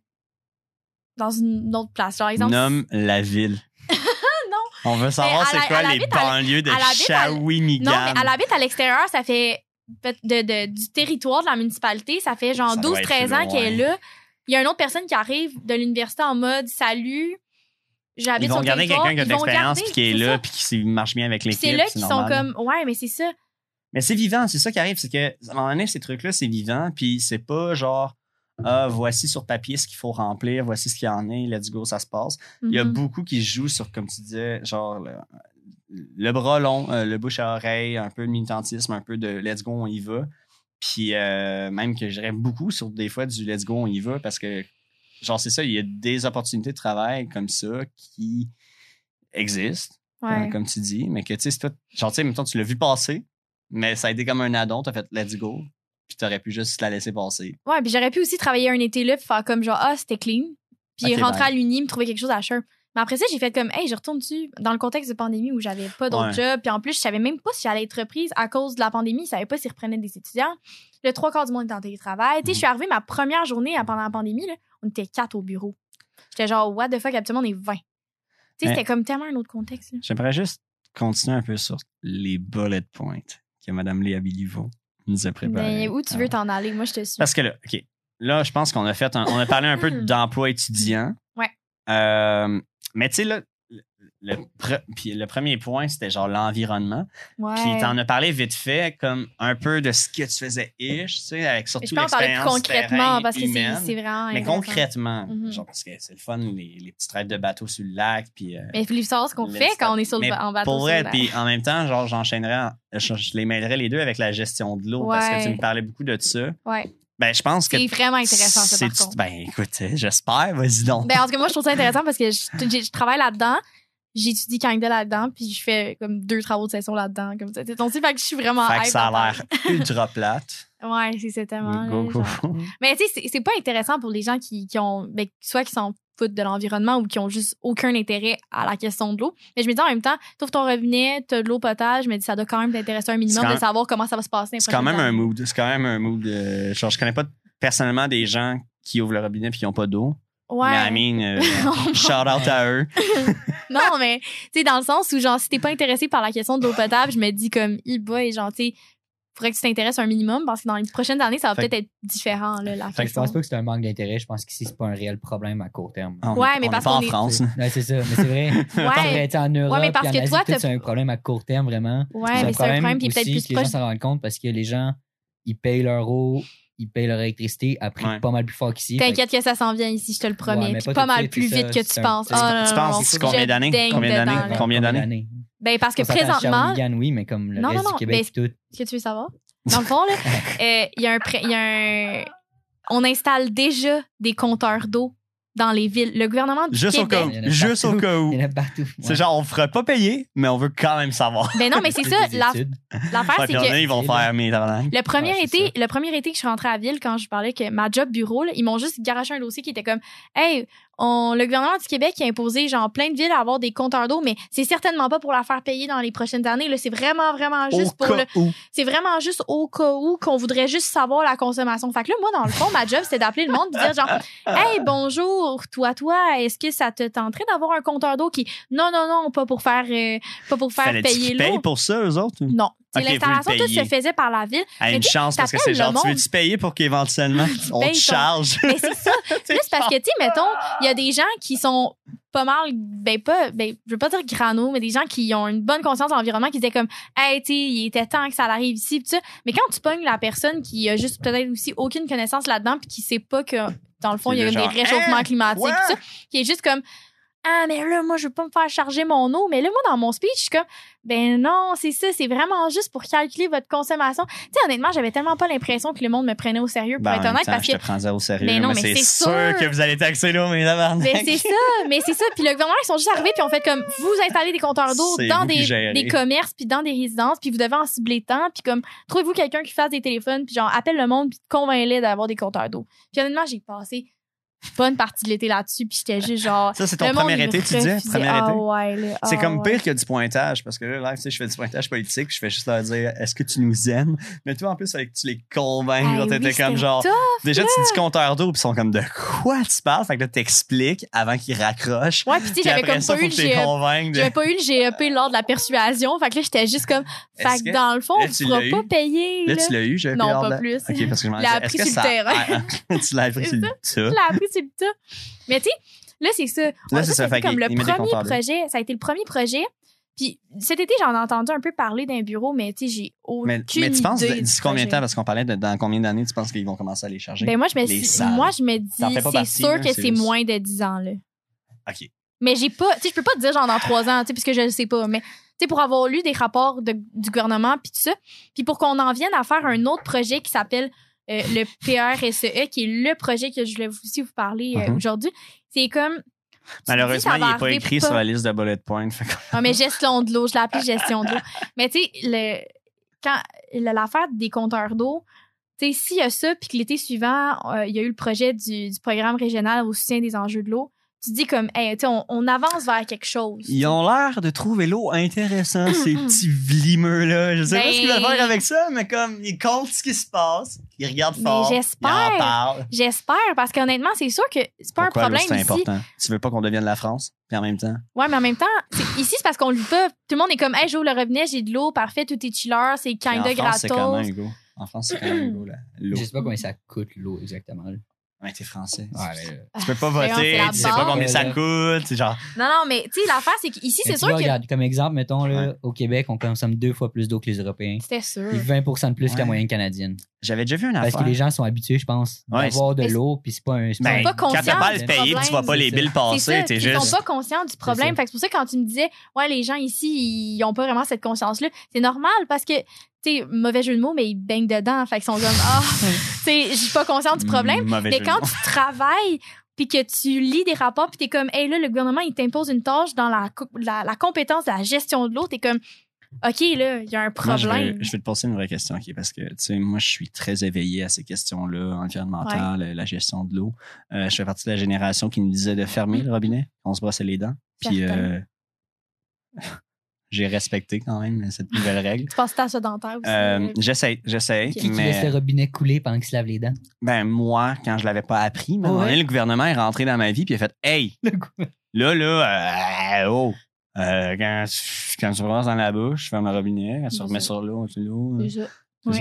dans une autre place. Genre, exemple. Nomme la ville. <laughs> Non. On veut savoir c'est quoi les banlieues de Shawinigan. Non, mais elle habite à l'extérieur, ça fait de, de- du territoire de la municipalité, ça fait genre Ça doit 12-13 être ans qu'elle est là. Il y a une autre personne qui arrive de l'université en mode salut. J'habite Ils vont sur garder quelqu'un qui a de l'expérience puis qui est là puis qui marche bien avec l'équipe. c'est là qu'ils sont comme ouais, mais c'est ça. Mais c'est vivant, c'est ça qui arrive, c'est que à un moment donné, ces trucs-là, c'est vivant, puis c'est pas genre ah, voici sur papier ce qu'il faut remplir, voici ce qu'il y en est, let's go, ça se passe. Il y a Mhm. beaucoup qui jouent sur, comme tu disais, genre le, bras long, euh, le bouche à oreille, un peu de militantisme, un peu de let's go, on y va. Puis euh, même que je dirais beaucoup sur des fois du let's go, on y va parce que, genre, c'est ça, il y a des opportunités de travail comme ça qui existent, Ouais. euh, comme tu dis, mais que tu sais, genre, tu sais, mettons, tu l'as vu passer, mais ça a été comme un addon, t'as fait let's go, puis t'aurais pu juste la laisser passer. Ouais, puis j'aurais pu aussi travailler un été là puis faire comme genre ah, c'était clean. Puis rentrer à l'uni, me trouver quelque chose à Sherp. Mais après ça, j'ai fait comme hey, je retourne dessus dans le contexte de pandémie où j'avais pas d'autre Ouais. job, puis en plus, je savais même pas si j'allais être reprise à cause de la pandémie, je savais pas s'ils reprenaient des étudiants. Le trois quarts du monde était en télétravail. Tu sais, je suis arrivée ma première journée pendant la pandémie là, on était quatre au bureau. J'étais genre what the fuck, habituellement on est 20. Tu sais, c'était comme tellement un autre contexte. J'aimerais juste continuer un peu sur les bullet points que Mme Léa Biliveau nous a préparés. Mais où tu veux t'en aller, moi je te suis. Parce que là, OK. Là, je pense qu'on a fait un- on a parlé un peu <clears throat> d'emploi étudiant. Ouais. Euh, mais tu sais, là, le, le pre- puis le premier point, c'était genre l'environnement. Ouais. Puis t'en as parlé vite fait, comme un peu de ce que tu faisais ish, tu sais, avec surtout je peux en parler plus l'expérience concrètement parce que c'est vraiment Mais concrètement, Mhm. genre parce que c'est le fun, les, les petits trades de bateau sur le lac, puis... euh, Mais il faut savoir ce qu'on fait quand on est sur le, en bateau. Pour vrai, puis en même temps, genre, j'enchaînerais, en- je, je les mêlerais les deux avec la gestion de l'eau parce que tu me parlais beaucoup de ça. Ouais. Ben, je pense que. C'est vraiment intéressant, ça, par contre. Ben, écoute, <laughs> j'espère, vas-y donc. Ben, en tout cas, moi, je trouve ça intéressant parce que je travaille là-dedans. J'étudie Canada là-dedans, puis je fais comme deux travaux de session là-dedans, comme ça. Fait que je suis vraiment Fait que ça a l'air ultra plate. <laughs> Ouais, c'est- c'est tellement. Go, go, go. Mais tu sais, c'est- c'est pas intéressant pour les gens qui, qui ont, ben, soit qui s'en foutent de l'environnement ou qui ont juste aucun intérêt à la question de l'eau. Mais je me dis en même temps, tu ton robinet, t'as de l'eau me dis ça doit quand même t'intéresser un minimum C'est de savoir comment ça va se passer. C'est quand même un mood. C'est quand même un mood. euh, genre, je connais pas personnellement des gens qui ouvrent le robinet puis qui ont pas d'eau. Ouais. Mais I mean, euh, <laughs> <laughs> shout out à eux. <laughs> non, mais tu sais, dans le sens où, genre, si t'es pas intéressé par la question de l'eau potable, je me dis comme, e boy, genre, tu sais, faudrait que tu t'intéresses un minimum parce que dans les prochaines années, ça va peut-être être différent, là, la Fait que je pense pas que c'est un manque d'intérêt. Je pense qu'ici, c'est pas un réel problème à court terme. On Ouais, est- mais on parce est pas en qu'on est- France. Ouais, c'est ça, mais c'est vrai. Ouais. T'aurais été en Europe, mais parce que Asie, toi, c'est un problème à court terme, vraiment. Ouais, mais c'est un problème qui est peut-être plus que les gens s'en rendent compte parce que les gens, ils payent leur eau, ils payent leur électricité à prix Ouais. pas mal plus fort qu'ici. Fait T'inquiète que ça s'en vient ici, je te le promets. Ouais, puis pas mal plus vite que tu penses. Oh, tu non, Tu non, penses combien d'années? Combien d'années? Combien d'années? Ben, parce que présentement, oui, mais comme le Non, reste non, non, du Québec, tout. ce que tu veux savoir, dans le fond, là, <laughs> euh, il y a un, pré- il y a un, on installe déjà des compteurs d'eau dans les villes. Le gouvernement du Juste au Québec. cas où. Juste au cas où. C'est genre, on ferait pas payer, mais on veut quand même savoir. Ben non, mais c'est ça. la-. L'affaire, Fait c'est qu'il y en a, que ils vont faire mes tabarnak. le premier Ouais, été, le premier été que je suis rentrée à la ville, quand je parlais que ma job bureau, là, ils m'ont juste garaché un dossier qui était comme, hey, on, le gouvernement du Québec a imposé genre plein de villes à avoir des compteurs d'eau, mais c'est certainement pas pour la faire payer dans les prochaines années. Là, c'est vraiment, vraiment juste Au pour le, c'est vraiment juste au cas où qu'on voudrait juste savoir la consommation. Fait que là, moi, dans le fond, ma job, c'était d'appeler le monde et dire genre, <laughs> hey, bonjour, toi, toi, est-ce que ça te tenterait d'avoir un compteur d'eau qui, non, non, non, pas pour faire, euh, pas pour faire payer l'eau? pour ça, eux autres? ou? Non. C'est Ok, vous l'installation, tout se faisait par la ville. Mais une chance parce que c'est genre, tu veux-tu payer pour qu'éventuellement <laughs> on te charge? <laughs> Mais c'est ça. <laughs> C'est parce que, tu sais, mettons, il y a des gens qui sont pas mal, ben pas, ben, je veux pas dire grano, mais des gens qui ont une bonne conscience de l'environnement, qui disaient comme, hey, tu sais, il était temps que ça arrive ici, pis ça. Mais quand tu pognes la personne qui a juste peut-être aussi aucune connaissance là-dedans, puis qui sait pas que, dans le fond, il y a Puis des réchauffements Hein? climatiques, pis ça, qui est juste comme, ah, mais là, moi, je veux pas me faire charger mon eau. Mais là, moi, dans mon speech, je suis comme, ben non, c'est ça, c'est vraiment juste pour calculer votre consommation. Tu sais, honnêtement, j'avais tellement pas l'impression que le monde me prenait au sérieux, pour Ben, en être honnête, temps, parce je que te prends ça au sérieux. Mais non, mais mais c'est sûr sûr. que vous allez taxer mes tabarnak. mais c'est ça, mais c'est ça. Puis le gouvernement, ils sont juste arrivés puis ont fait comme vous installez des compteurs d'eau dans des, des commerces puis dans des résidences puis vous devez en cibler tant puis comme trouvez-vous quelqu'un qui fasse des téléphones puis genre appelle le monde puis convainc-les d'avoir des compteurs d'eau. Puis honnêtement, j'ai passé pas une partie de l'été là-dessus puis j'étais juste genre Ça, c'est ton premier été, tu dis? Premier Ah été? ouais. C'est Ah comme ouais. pire que du pointage, parce que là, live, tu sais, je fais du pointage politique, puis je fais juste leur dire, est-ce que tu nous aimes? Mais toi, en plus, avec tu les convaincs, Hey, t'étais oui, comme genre, tough, déjà, là. tu dis compteur d'eau, puis ils sont comme, de quoi tu parles? Fait que là, t'expliques avant qu'ils raccrochent. Ouais, puis tu sais, j'avais comme ça, pas eu le GEP. J'avais pas eu le GEP lors de la persuasion. Fait que là, j'étais juste comme, fait que dans le fond, tu l'as pas payer. Là, tu l'as eu, j'avais Non, pas de- plus. Ok, parce que je m'en est-ce que sur ça. le terrain. <laughs> Tu l'as C'est. Mais tu sais, là, c'est ça. Là, ça, c'est ça, comme le premier projet. Ça a été le premier projet. Puis cet été, j'en ai entendu un peu parler d'un bureau, mais tu sais, j'ai aucune Mais, mais tu penses, d'ici combien de temps, parce qu'on parlait de dans combien d'années tu penses qu'ils vont commencer à les charger? Ben moi, je me suis- moi, je me dis, c'est sûr là, que c'est moins de 10 ans, là. OK. Mais j'ai pas, tu sais, je peux pas te dire genre dans trois ans, tu sais, puisque je le sais pas, mais tu sais, pour avoir lu des rapports de- du gouvernement puis tout ça, puis pour qu'on en vienne à faire un autre projet qui s'appelle euh, le PRSE, qui est le projet que je voulais aussi vous parler euh, Mhm. aujourd'hui, c'est comme dis, Malheureusement, il n'est pas écrit pas- sur la liste de bullet points. Fait que- Ah, mais <laughs> gestion de l'eau, je l'ai appelé gestion de l'eau. Mais tu sais, le, quand l'affaire des compteurs d'eau, tu sais, s'il y a ça, puis que l'été suivant, euh, il y a eu le projet du, du programme régional au soutien des enjeux de l'eau, tu dis comme, hey, tu sais, on, on avance vers quelque chose. Ils ont l'air de trouver l'eau intéressant, <clears throat> ces petits vlimeux-là. Je sais pas Ben- ce qu'ils veulent faire avec ça, mais comme ils comptent ce qui se passe, ils regardent Mais fort, ils en parlent. J'espère, parce qu'honnêtement, c'est sûr que c'est pas Pourquoi un problème c'est ici. important? Tu veux pas qu'on devienne la France, puis en même temps? Ouais, mais en même temps, ici, c'est parce qu'on le pas. Tout le monde est comme, hey, j'ouvre le robinet, j'ai de l'eau, parfait, tout est chiller, c'est Puis en kinda France, c'est comment, gratos. Hugo? En France, c'est Hugo, là? L'eau. Je sais pas combien ça coûte l'eau exactement. Ouais, t'es français. Ouais, euh, Tu peux pas voter, tu sais pas combien ça coûte, c'est genre. Non, non, mais tu sais, l'affaire, c'est qu'ici, c'est sûr que. regarde, comme exemple, mettons, là, Ouais. au Québec, on consomme deux fois plus d'eau que les Européens. C'était sûr. Puis 20% de plus que la moyenne canadienne. J'avais déjà vu une Parce affaire. que les gens sont habitués, je pense, Ouais, d'avoir de l'eau, puis c'est pas un. Ben, un- pas quand t'as pas à le payer, tu vois pas problème, les billes passer, ils sont pas conscients du problème. ça. Fait que c'est pour ça que quand tu me disais, ouais, les gens ici, ils ont pas vraiment cette conscience-là, c'est normal parce que, tu sais, mauvais jeu de mots, mais ils baignent dedans. Fait qu'ils sont comme, ah, <laughs> tu sais, je suis pas consciente du problème. Mauvais Mais quand tu travailles puis que tu lis des rapports, puis t'es comme, hey, là, le gouvernement, il t'impose une tâche dans la, co- la, la compétence de la gestion de l'eau, t'es comme, OK, là, il y a un Moi, je vais, problème. je vais te poser une vraie question, OK, parce que, tu sais, moi, je suis très éveillé à ces questions-là, environnementales, la gestion de l'eau. Euh, je fais partie de la génération qui nous disait de fermer le robinet, on se brossait les dents. Puis, euh, j'ai respecté quand même cette nouvelle règle. Tu passes ta dentaire aussi. Euh, j'essaie, j'essaie. Qui, qui mais laisse le robinet couler pendant qu'il se lave les dents? ben moi, quand je l'avais pas appris, mais à un moment Ouais. donné, le gouvernement est rentré dans ma vie puis il a fait Hey, <laughs> là, là, euh, oh, euh, quand, tu- quand tu brosses dans la bouche, tu fermes le robinet, quand tu C'est remets ça. sur l'eau, tu l'eau. Ça.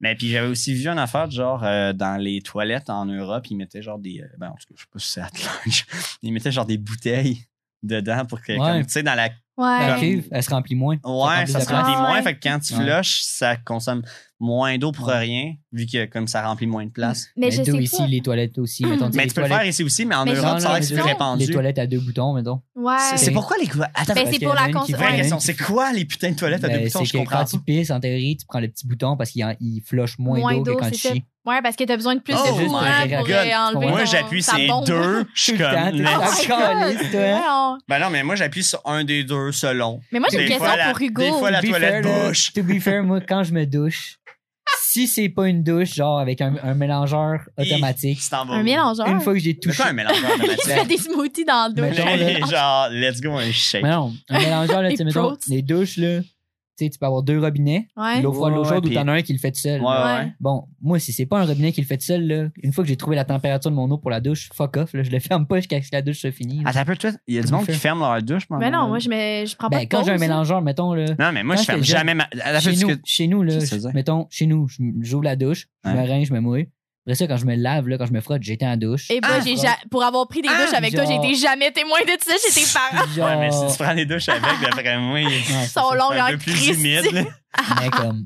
Mais puis j'avais aussi vu une affaire de genre euh, dans les toilettes en Europe, ils mettaient genre des. euh, ben, en tout cas, je sais pas si c'est large. <laughs> Ils mettaient genre des bouteilles dedans pour que, Ouais. tu sais, dans la. La Ouais. cuve, elle se remplit moins. Ouais, ça remplit se remplit moins. Ouais. Fait que quand tu Ouais. flushes, ça consomme moins d'eau pour Ouais. rien, vu que comme ça remplit moins de place. Mais je d'où sais ici, les toilettes aussi. mettons, Mais tu peux le toilettes- faire ici aussi, mais en Mais Europe, ça a l'air mais plus répandu. Les toilettes à deux boutons, mettons. Ouais. C'est pourquoi les. Attends, Ben, c'est pour la une cons- qui fait Vraie ouais. question, c'est quoi les putains de toilettes à deux Ben, boutons? c'est Je comprends quand tu pisses, en théorie, tu prends le petit bouton parce qu'il flush moins, d'eau que d'eau, quand c'est tu chies. Ouais, parce que t'as besoin de plus Oh de pour God. enlever Moi, j'appuie bombe. deux. Je suis comme. temps. Oh on- Ben non, mais moi, j'appuie sur un des deux selon. Mais moi, j'ai une Des question fois, la- pour Hugo. des fois, la To be toilette fair, là, bouche. To be fair, moi, quand je me douche, <laughs> si c'est pas une douche, genre avec un, un mélangeur automatique, C'est en bas. Un mélangeur? une fois que j'ai C'est touché. quoi un mélangeur Il <laughs> automatique? fait des smoothies dans le dos. Mettons, là. <laughs> genre, let's go, un shake. Mais non, un mélangeur, là, tu sais, Les mettons, pros. les douches, là, tu sais, tu peux avoir deux robinets, Ouais. l'eau froide, l'eau Ouais, chaude, ouais, ou t'en as un qui le fait tout seul. Ouais, là. ouais. Ouais. Bon, moi, si c'est pas un robinet qui le fait tout seul, là, une fois que j'ai trouvé la température de mon eau pour la douche, fuck off, là, je le ferme pas jusqu'à ce que la douche se finisse. Attends un peu, toi, il y a du monde qui ferme leur douche. Mais non, moi, je, mets, je prends pas Ben, de quand j'ai un mélangeur, mettons, là, Non, mais moi, je ferme jamais ma. Chez nous, que- chez nous, là, ça mettons, chez nous, je- j'ouvre la douche, je me rince, je me mouille. Après ça, quand je me lave, là, quand je me frotte, j'étais en douche. Et ben, Ah, j'ai ja- pour avoir pris des Ah, douches avec toi, j'ai genre- été jamais témoin de ça chez tes <laughs> parents. Genre, Ouais, mais si tu prends les douches avec, d'après moi, <laughs> il Ouais, est c'est sont ça. longs un en peu plus Christ. humide. là. <laughs> mais comme.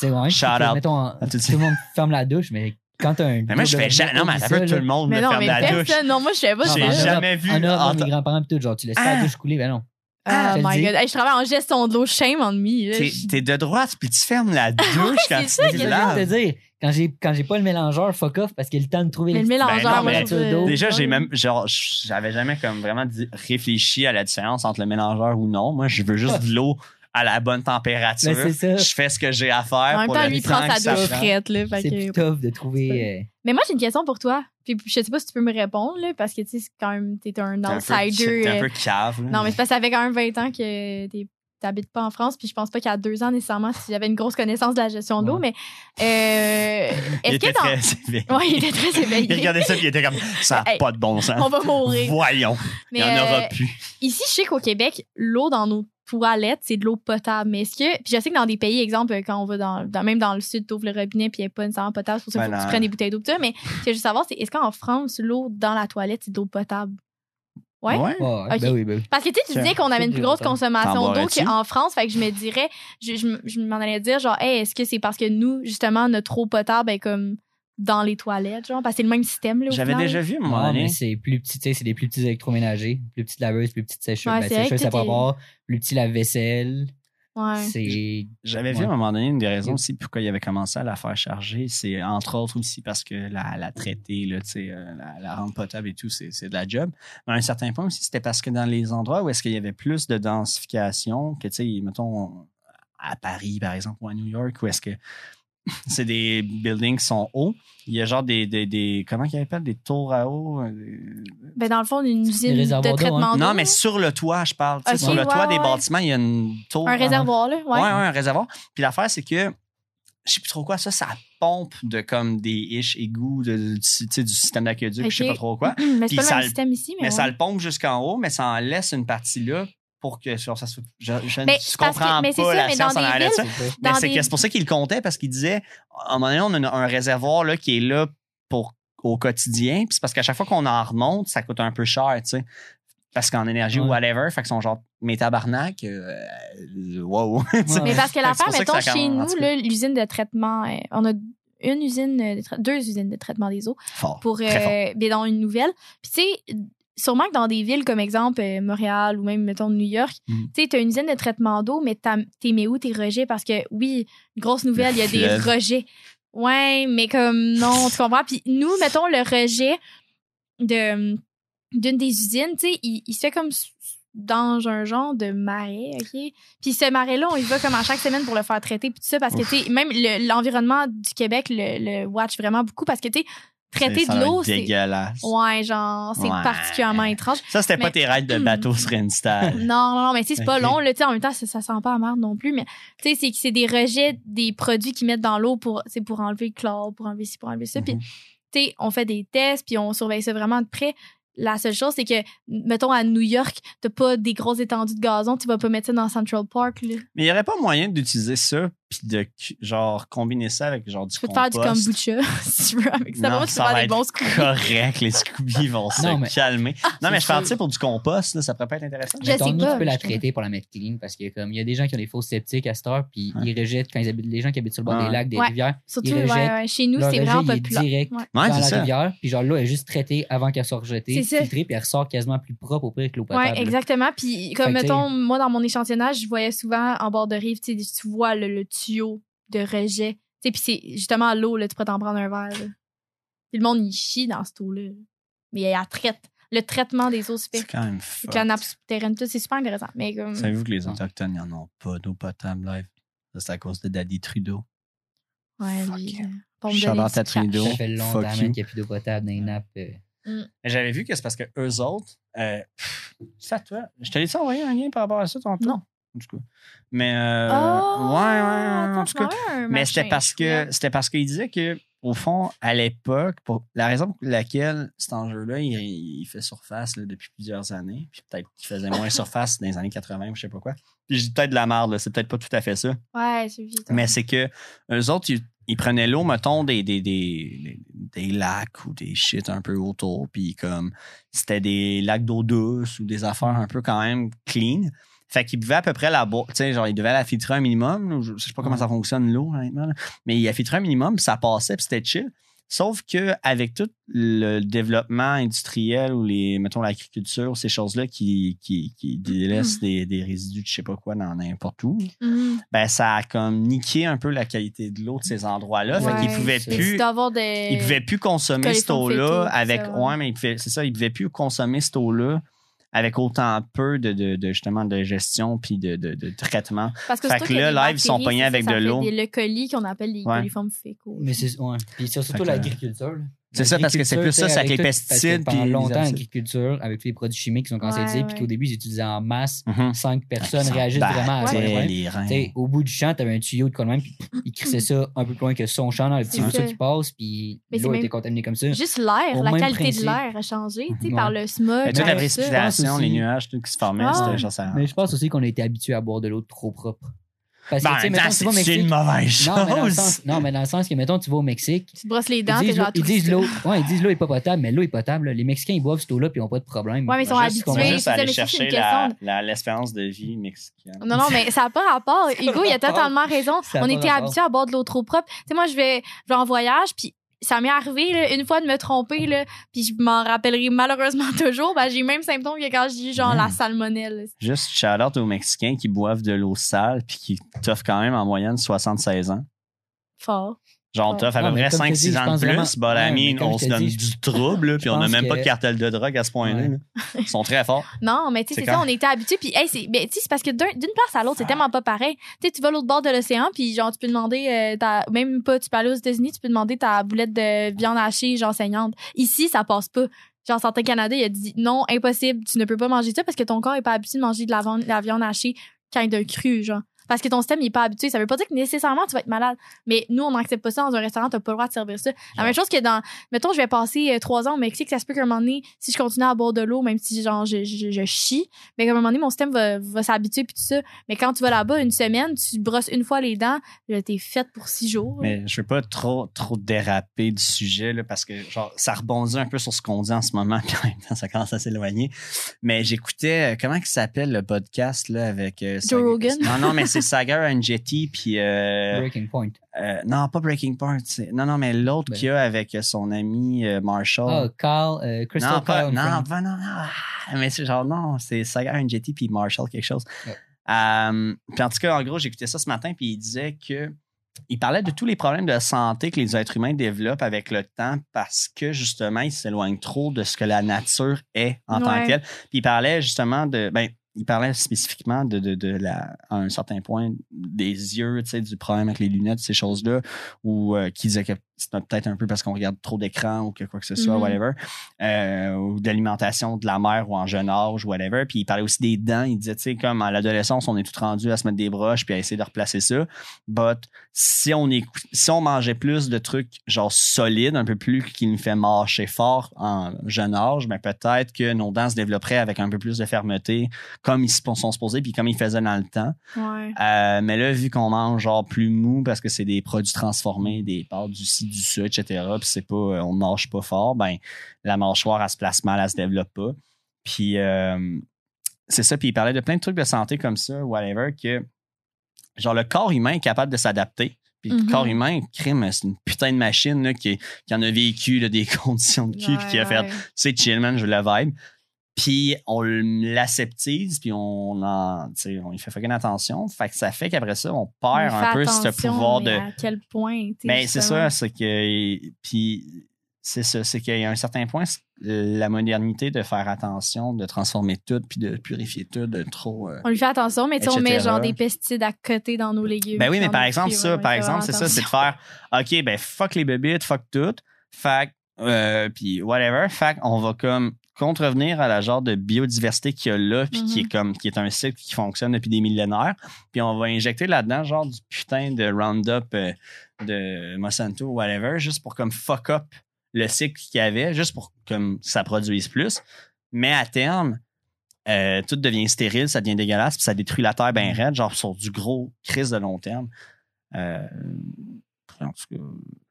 Tu sais, ouais, Shout que, out mettons, à tout de le monde ferme la douche, mais quand t'as un. Mais moi, je fais jamais. Non, mais attends un peu, tout le monde Mais me non, mais la douche. personne. Non, moi, je fais pas J'ai ça. jamais vu- En Europe, mes grands-parents, pis tout, genre, tu laisses pas Ah. la douche couler, ben non. Oh je te le my dis. god. Hey, je travaille en gestion de l'eau, shame on me. là. T'es t'es de droite, puis tu fermes la <laughs> douche quand c'est tu ça te te dire. Quand j'ai, quand j'ai pas le mélangeur, fuck off, parce qu'il y a le temps de trouver Mais les le mélangeur, Ben non, mais. Déjà, j'ai même, genre, j'avais jamais comme vraiment réfléchi à la différence entre le mélangeur ou non. Moi, je veux juste de l'eau à la bonne température. Ça. Je fais ce que j'ai à En faire même pour temps, le lui, il temps prend sa douche frette, C'est plus tough de trouver. euh, Mais moi, j'ai une question pour toi. Puis je sais pas si tu peux me répondre, là, parce que, tu sais, quand même, t'es un outsider. T'es un euh, peu cave. là. Non, mais c'est parce que ça fait quand même 20 ans que t'es- t'habites pas en France, puis je pense pas qu'il y a deux ans nécessairement si j'avais une grosse connaissance de la gestion de l'eau, mais euh, <laughs> Il est-ce était que dans... très éveillé. Ouais, il était très éveillé. <laughs> Il regardait ça, puis il était comme, ça n'a Hey, pas de bon sens. On va mourir. Voyons. Mais il n'y en aura euh, plus. ici, je sais qu'au Québec, l'eau dans nos toilettes, c'est de l'eau potable. Mais est-ce que. Puis je sais que dans des pays, exemple, quand on va dans, dans- même dans le sud, tu ouvres le robinet, puis il n'est pas nécessairement potable, c'est pour ça qu'il faut Ben que tu prennes des bouteilles d'eau. Mais ce que je veux savoir, c'est est-ce qu'en France, l'eau dans la toilette, c'est de l'eau potable? Ouais? ouais, Ok. Ben oui, ben oui. Parce que tu sais, tu Tiens, disais qu'on avait une plus grosse consommation d'eau qu'en France. Fait que je me dirais, je, je, je m'en allais dire, genre, hey, est-ce que c'est parce que nous, justement, notre eau potable est comme dans les toilettes, genre, parce que c'est le même système, là, au J'avais déjà vu, à un moment Non, donné. mais c'est plus petit, tu sais, c'est des plus petits électroménagers, plus petites laveuses, plus petites sécheuses. Ouais, ben, sécheuses, ça peut avoir, plus petit lave-vaisselle. Ouais. C'est. J'avais vu Ouais. à un moment donné une des raisons aussi pourquoi il avait commencé à la faire charger, c'est entre autres aussi parce que la, la traiter, là, tu sais, euh, la, la rendre potable et tout, c'est c'est de la job. Mais à un certain point aussi, c'était parce que dans les endroits où est-ce qu'il y avait plus de densification, que tu sais, mettons à Paris par exemple ou à New York, où est-ce que <laughs> c'est des buildings qui sont hauts, il y a genre des, des, des comment qu'ils appellent? Des tours à eau. euh, Ben, dans le fond, une usine de d'eau, traitement d'eau. Non, mais sur le toit, je parle. Sur le toit ouais, des ouais. bâtiments, il y a une tour. Un réservoir, là. Ouais, Ouais. ouais, un réservoir. Puis l'affaire, c'est que je sais plus trop quoi, ça, ça pompe de comme des ish égouts de, du, système d'aqueduc, je sais pas trop quoi. <clears throat> mais c'est pas ça le- système ici, mais. Mais ça le pompe jusqu'en haut, mais ça en laisse une partie là pour que genre, ça se. Je, je Mais ne parce que- comprends mais c'est pas ça, la mais science dans en des arrière de ça. villes, ça. Mais dans c'est des- que pour ça qu'il comptait, parce qu'il disait, à un moment donné, on a un réservoir là, qui est là pour au quotidien. Puis c'est parce qu'à chaque fois qu'on en remonte, ça coûte un peu cher, tu sais. Parce qu'en énergie ou Ouais. whatever, fait qu'ils sont genre, mais tabarnak, euh, wow. <laughs> Sais. Ouais. Mais parce que que l'affaire, que mettons, ça chez nous, l'usine de traitement, euh, on a une usine, deux usines de traitement des eaux Fort. pour Très fort. euh, dans une nouvelle. Puis tu sais, sûrement que dans des villes comme exemple euh, Montréal ou même mettons New York, Mhm. tu sais, t'as une usine de traitement d'eau, mais t'es mets où tes rejets? Parce que oui, grosse nouvelle, il y a <laughs> des rejets. Ouais, mais comme non, tu comprends? Puis nous, mettons le rejet. de d'une des usines, tu sais, il, il se fait comme dans un genre de marais, OK? Puis ce marais-là, on y va comme à chaque semaine pour le faire traiter, puis tout ça, parce que, tu sais, même le- l'environnement du Québec le, le watch vraiment beaucoup, parce que, tu sais, traiter de l'eau, c'est... dégueulasse. Ouais, genre, c'est Ouais. particulièrement étrange. Ça, c'était pas tes raids de bateau sur Insta. <laughs> Non, non, non, mais tu sais, c'est pas long, là, tu sais, en même temps, ça, ça sent pas la merde non plus, mais tu sais, c'est que c'est des rejets des produits qu'ils mettent dans l'eau pour, c'est pour enlever le chlore, pour enlever ci, pour enlever ça, puis Mhm. tu sais, on fait des tests, puis on surveille ça vraiment de près. La seule chose, c'est que, mettons, à New York, t'as pas des grosses étendues de gazon, tu vas pas mettre ça dans Central Park, là. Mais il n'y aurait pas moyen d'utiliser ça puis de genre combiner ça avec genre du Tu peux te faire du compost? kombucha, <laughs> si tu veux, avec ça. Non, Vraiment, tu peux ça faire va des être bons scoops. Correct, les Scooby vont <laughs> se Non, mais- calmer. non, mais je partais pour du compost, là, ça pourrait pas être intéressant. Je sais Mettons, nous, pas, tu peux la justement. traiter pour la mettre clean parce que comme il y a des gens qui ont des fausses sceptiques à cette heure puis Ouais. ils rejettent quand ils habitent les gens qui habitent sur le bord Ouais. des lacs, des Ouais. rivières, Surtout, Ils ouais, rejettent ouais, chez nous, leur c'est rejet, vraiment il est populaire. direct Ouais. Ouais, dans c'est la ça. rivière puis genre l'eau est juste traitée avant qu'elle soit rejetée, C'est filtrée puis elle ressort quasiment plus propre au pire que l'eau potable. Ouais, là. exactement. Puis, comme Fait mettons, moi, dans mon échantillonnage, je voyais souvent en bord de rive, tu vois le, le tuyau de rejet. Tu sais, puis c'est justement l'eau, là, tu pourrais t'en prendre un verre. là. Puis le monde, il chie dans cette eau-là. Mais il y a traite. Le traitement des eaux. C'est quand même la nappe souterraine, tout, c'est super intéressant. Mais comme. Savez-vous que les Autochtones, ils en ont pas d'eau potable live? Ça, c'est à cause de Daddy Trudeau. Ouais, Fuck lui. euh, du à. Trudeau. Ça fait longtemps qu'il n'y a plus d'eau potable dans les nappes. Mais J'avais vu que c'est parce que eux autres. Euh, pff, à toi. Je te laissé envoyer un lien par rapport à ça tantôt? Non. En tout cas. Mais. Euh, Oh, ouais, ouais, en tout cas. Mais c'était parce que c'était parce qu'il disait que au fond à l'époque la raison pour laquelle cet enjeu-là il, il fait surface là, depuis plusieurs années puis peut-être qu'il faisait moins <laughs> surface dans les années 80 ou je sais pas quoi puis je dis peut-être de la merde c'est peut-être pas tout à fait ça Ouais, c'est vite. mais c'est que eux autres ils, ils prenaient l'eau mettons des des, des des lacs ou des shit un peu autour puis comme c'était des lacs d'eau douce ou des affaires un peu quand même clean fait qu'ils buvaient à peu près la boire. Tu sais, genre, ils devaient la filtrer un minimum. Je je sais pas comment ça fonctionne, l'eau, honnêtement. là. Mais il a filtré un minimum, puis ça passait, puis c'était chill. Sauf que avec tout le développement industriel ou les, mettons, l'agriculture, ces choses-là qui, qui, qui délaissent des, des résidus de je sais pas quoi dans n'importe où, Mhm. ben ça a comme niqué un peu la qualité de l'eau de ces endroits-là. Fait qu'ils pouvaient plus des. ils pouvaient plus consommer cette eau-là avec. ça, ouais. mais ils pouvaient- c'est ça, ils pouvaient plus consommer cette eau-là avec autant peu de, de, de, justement de gestion puis de, de, de traitement. Parce que Fait que là, live, ils sont pognés avec ça de l'eau. Le colis qu'on appelle les Ouais. coliformes fécaux. Mais c'est ouais. Puis c'est surtout que- l'agriculture. C'est ça, parce que c'est plus ça, c'est avec les tout- parce que pesticides, Pendant longtemps, l'agriculture, avec tous les produits chimiques qui sont cancérisés, Ouais, puis qu'au début, ils utilisaient en masse. Mhm. Cinq personnes Ça réagissent vraiment à ça. ouais. au bout du champ, t'avais un tuyau de quoi même, puis il crissait ça un peu plus loin que son champ dans le petit ça. qui passe, puis l'eau était contaminée comme ça. Juste l'air, la qualité principe. de l'air a changé, tu sais, Ouais. par le smog. Mais toute la précipitation, Je pense les aussi- nuages tout qui se formaient, Ah. c'était genre ça. Mais je pense aussi qu'on a été habitué à boire de l'eau trop propre. Parce que, Ben, tu sais, attends, mettons, tu vas au c'est Mexique. une mauvaise Non mais, dans le chose. sens, non, mais dans le sens que, mettons, tu vas au Mexique, Tu te brosses les dents, ils t'es disent, genre ils disent l'eau, ouais, ils disent l'eau est pas potable, mais l'eau est potable. là. Les Mexicains, ils boivent cette eau-là puis ils n'ont pas de problème. Ouais, mais ils sont On va habitués. juste- juste c'est ça, aller mais ça, c'est chercher une la- question la- l'espérance de vie mexicaine. Non, non, mais ça n'a pas rapport. <laughs> Hugo, il a rapport. totalement raison. Ça a On pas était rapport. habitués à boire de l'eau trop propre. Tu sais, moi, je vais, je vais en voyage, puis ça m'est arrivé là, une fois de me tromper, là, puis je m'en rappellerai malheureusement <laughs> toujours. Ben, j'ai eu le même symptôme que quand j'ai eu genre la salmonelle. Juste shout-out aux Mexicains qui boivent de l'eau sale puis qui t'offrent quand même en moyenne 76 ans. Fort. Genre, Ouais. t'offres à peu près comme je te 5-6 dis, je ans de plus. vraiment- But I Ouais, mais mean, comme on se donne du trouble, puis on n'a même pas de cartel de drogue à ce point-là. Ils sont très forts. <laughs> Non, mais tu sais, C'est ça, quand- on était habitués. Puis, hey, c'est, ben, tu sais, c'est parce que d'un- d'une place à l'autre, c'est tellement pas pareil. Tu sais, tu vas à l'autre bord de l'océan, puis genre, tu peux demander, euh, ta, même pas, tu peux aller aux États-Unis, tu peux demander ta boulette de viande hachée, genre saignante. Ici, ça passe pas. Genre, Santé Canada, il a dit non, impossible, tu ne peux pas manger ça parce que ton corps est pas habitué de manger de la, viande- la viande hachée quand il est cru, genre. Parce que ton système, il est pas habitué. Ça veut pas dire que nécessairement tu vas être malade. Mais nous, on n'accepte pas ça dans un restaurant, t'as pas le droit de servir ça. La même chose que dans, mettons, je vais passer euh, trois ans au Mexique, ça se peut qu'à un moment donné, si je continue à boire de l'eau, même si genre je, je, je chie, mais qu'à un moment donné, mon système va, va s'habituer puis tout ça. Mais quand tu vas là-bas une semaine, tu brosses une fois les dents, là, t'es faite pour six jours. Mais je veux pas trop, trop déraper du sujet, là, parce que genre, ça rebondit un peu sur ce qu'on dit en ce moment, <laughs> puis en même temps, ça commence à s'éloigner. Mais j'écoutais, euh, comment il s'appelle le podcast là, avec. euh, Joe Rogan? Non, non, mais c'est <laughs> Sagar Angetti, puis. euh, Breaking Point. euh, non, pas Breaking Point. c'est- Non, non, mais l'autre Ben. qu'il y a avec son ami euh, Marshall. Ah, Carl, euh, Crystal non, pas, Kyle non, pas- non, non, ah, mais c'est genre, non, c'est Sagar Angetti puis Marshall quelque chose. Ouais. Puis en tout cas, en gros, j'écoutais ça ce matin, puis il disait que il parlait de tous les problèmes de santé que les êtres humains développent avec le temps parce que justement, ils s'éloignent trop de ce que la nature est en tant que telle. Puis il parlait justement de. Ben, il parlait spécifiquement de, de, de la, à un certain point des yeux, tu sais, du problème avec les lunettes, ces choses-là, ou euh, qui disait que c'était peut-être un peu parce qu'on regarde trop d'écran ou que quoi que ce soit, Mhm. whatever, euh, ou de l'alimentation de la mère ou en jeune âge, whatever. Puis il parlait aussi des dents. Il disait, tu sais, comme à l'adolescence, on est tout rendu à se mettre des broches puis à essayer de replacer ça. But si on, écou- si on mangeait plus de trucs genre solides, un peu plus qui nous fait marcher fort en jeune âge, mais peut-être que nos dents se développeraient avec un peu plus de fermeté, comme ils se- sont supposés, puis comme ils faisaient dans le temps. Ouais. Euh, mais là, vu qu'on mange genre plus mou parce que c'est des produits transformés, des pâtes du du ça, etc., puis c'est pas, euh, on mange pas fort, ben la mâchoire, elle se place mal, elle se développe pas. Puis euh, c'est ça, puis il parlait de plein de trucs de santé comme ça, whatever, que genre le corps humain est capable de s'adapter. Puis le Mhm. corps humain, crime, c'est une putain de machine là, qui, qui en a vécu là, des <laughs> conditions de cul, puis qui a fait Ouais, ouais. c'est chill, man, je veux la vibe. Puis on l'aseptise, puis on en, tu sais, on y fait fucking attention. Fait que ça fait qu'après ça, on On perd un peu ce pouvoir mais de. À quel point. Mais c'est justement. ça, c'est que. Puis c'est ça, c'est qu'il y a un certain point, c'est la modernité de faire attention, de transformer tout, puis de purifier tout, de trop. euh, On lui fait attention, mais on met genre des pesticides à côté dans nos légumes. Ben oui, mais par exemple, ça, par exemple, c'est ça, c'est de faire OK, ben fuck les bébites, fuck tout. Fait euh, puis whatever. Fait on va comme contrevenir à la genre de biodiversité qu'il y a là, puis qui est Mhm. comme qui est un cycle qui fonctionne depuis des millénaires. Puis on va injecter là-dedans genre du putain de Roundup euh, de Monsanto ou whatever, juste pour comme fuck up le cycle qu'il y avait, juste pour comme ça produise plus. Mais à terme, euh, tout devient stérile, ça devient dégueulasse, puis ça détruit la terre bien raide, genre sur du gros crise de long terme. Euh, en tout cas,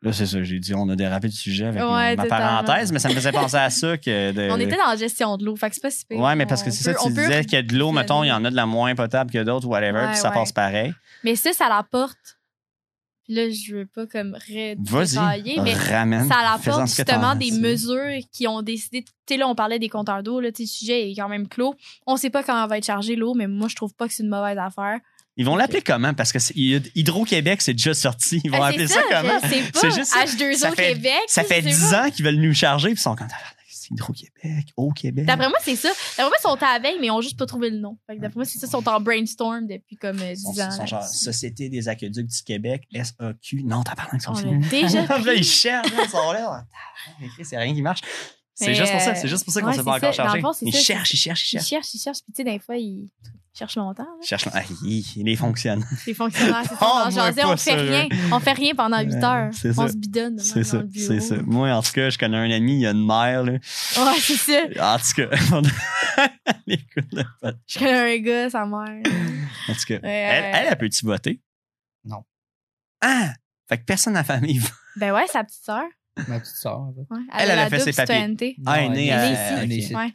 là, c'est ça, j'ai dit, on a dérapé du sujet avec Ouais, ma parenthèse, mais ça me faisait penser à ça que de. On était dans la gestion de l'eau, fait que c'est pas si pire. Ouais, mais parce que c'est ça, tu peut- disais qu'il y a de l'eau, mettons, il y en a de la moins potable que d'autres, whatever, Ouais, puis ça ouais. passe pareil. Mais ça, ça l'apporte. Puis là, je veux pas comme Vas-y, redétailler, mais ramène. ça l'apporte justement des mesures qui ont décidé. Tu sais, là, on parlait des compteurs d'eau, là, le sujet est quand même clos. On sait pas quand va être chargée l'eau, mais moi, je trouve pas que c'est une mauvaise affaire. Ils vont l'appeler comment? Parce que c'est- Hydro-Québec, c'est déjà sorti. Ils vont Ben, appeler c'est ça, comment? Pas. C'est juste ça. H2O Ça fait- Québec. Ça fait sais 10 pas. ans qu'ils veulent nous charger, puis ils sont comme, c'est Hydro-Québec, au Québec. D'après moi, c'est ça. D'après moi, ils sont à la veille, mais ils ont juste pas trouvé le nom. Que d'après moi, c'est ça, ils sont en brainstorm depuis comme euh, 10 Ils sont, ans. ils genre Société des aqueducs du Québec, SAQ. Non, t'as parlé On ça l'a déjà <laughs> Là, ils cherchent, ils sont là. Tabarnak, C'est rien qui marche. C'est juste pour ça, euh, c'est juste pour ça qu'on s'est c'est pas encore chargé. fond, c'est Ils cherchent, ils cherchent, ils Ils cherchent. cherchent, ils cherchent. Puis tu sais, des fois, ils cherchent longtemps. là. Ils cherchent. Ah, il, il les fonctionne. <laughs> Les fonctionnaires, c'est ça. Oh, on fait ça, rien. On fait rien pendant 8 Ouais, heures. c'est On ça. se bidonne C'est ça, c'est ça. Moi, en tout cas, je connais un ami, il y a une mère, là. Ouais, c'est ça. En tout cas, <laughs> elle écoute le podcast. Je connais un gars, sa mère. En tout cas, Ouais, elle, elle, elle peut-tu voter? Non. Ah! Fait que personne dans la famille va. Ben ouais, sa petite sœur. Ma petite sœur, en fait. Ouais. Elle, elle a la fait ses papiers. citoyenneté. Ah, elle est née elle à- est ici. Elle est née ok. ici. Ouais.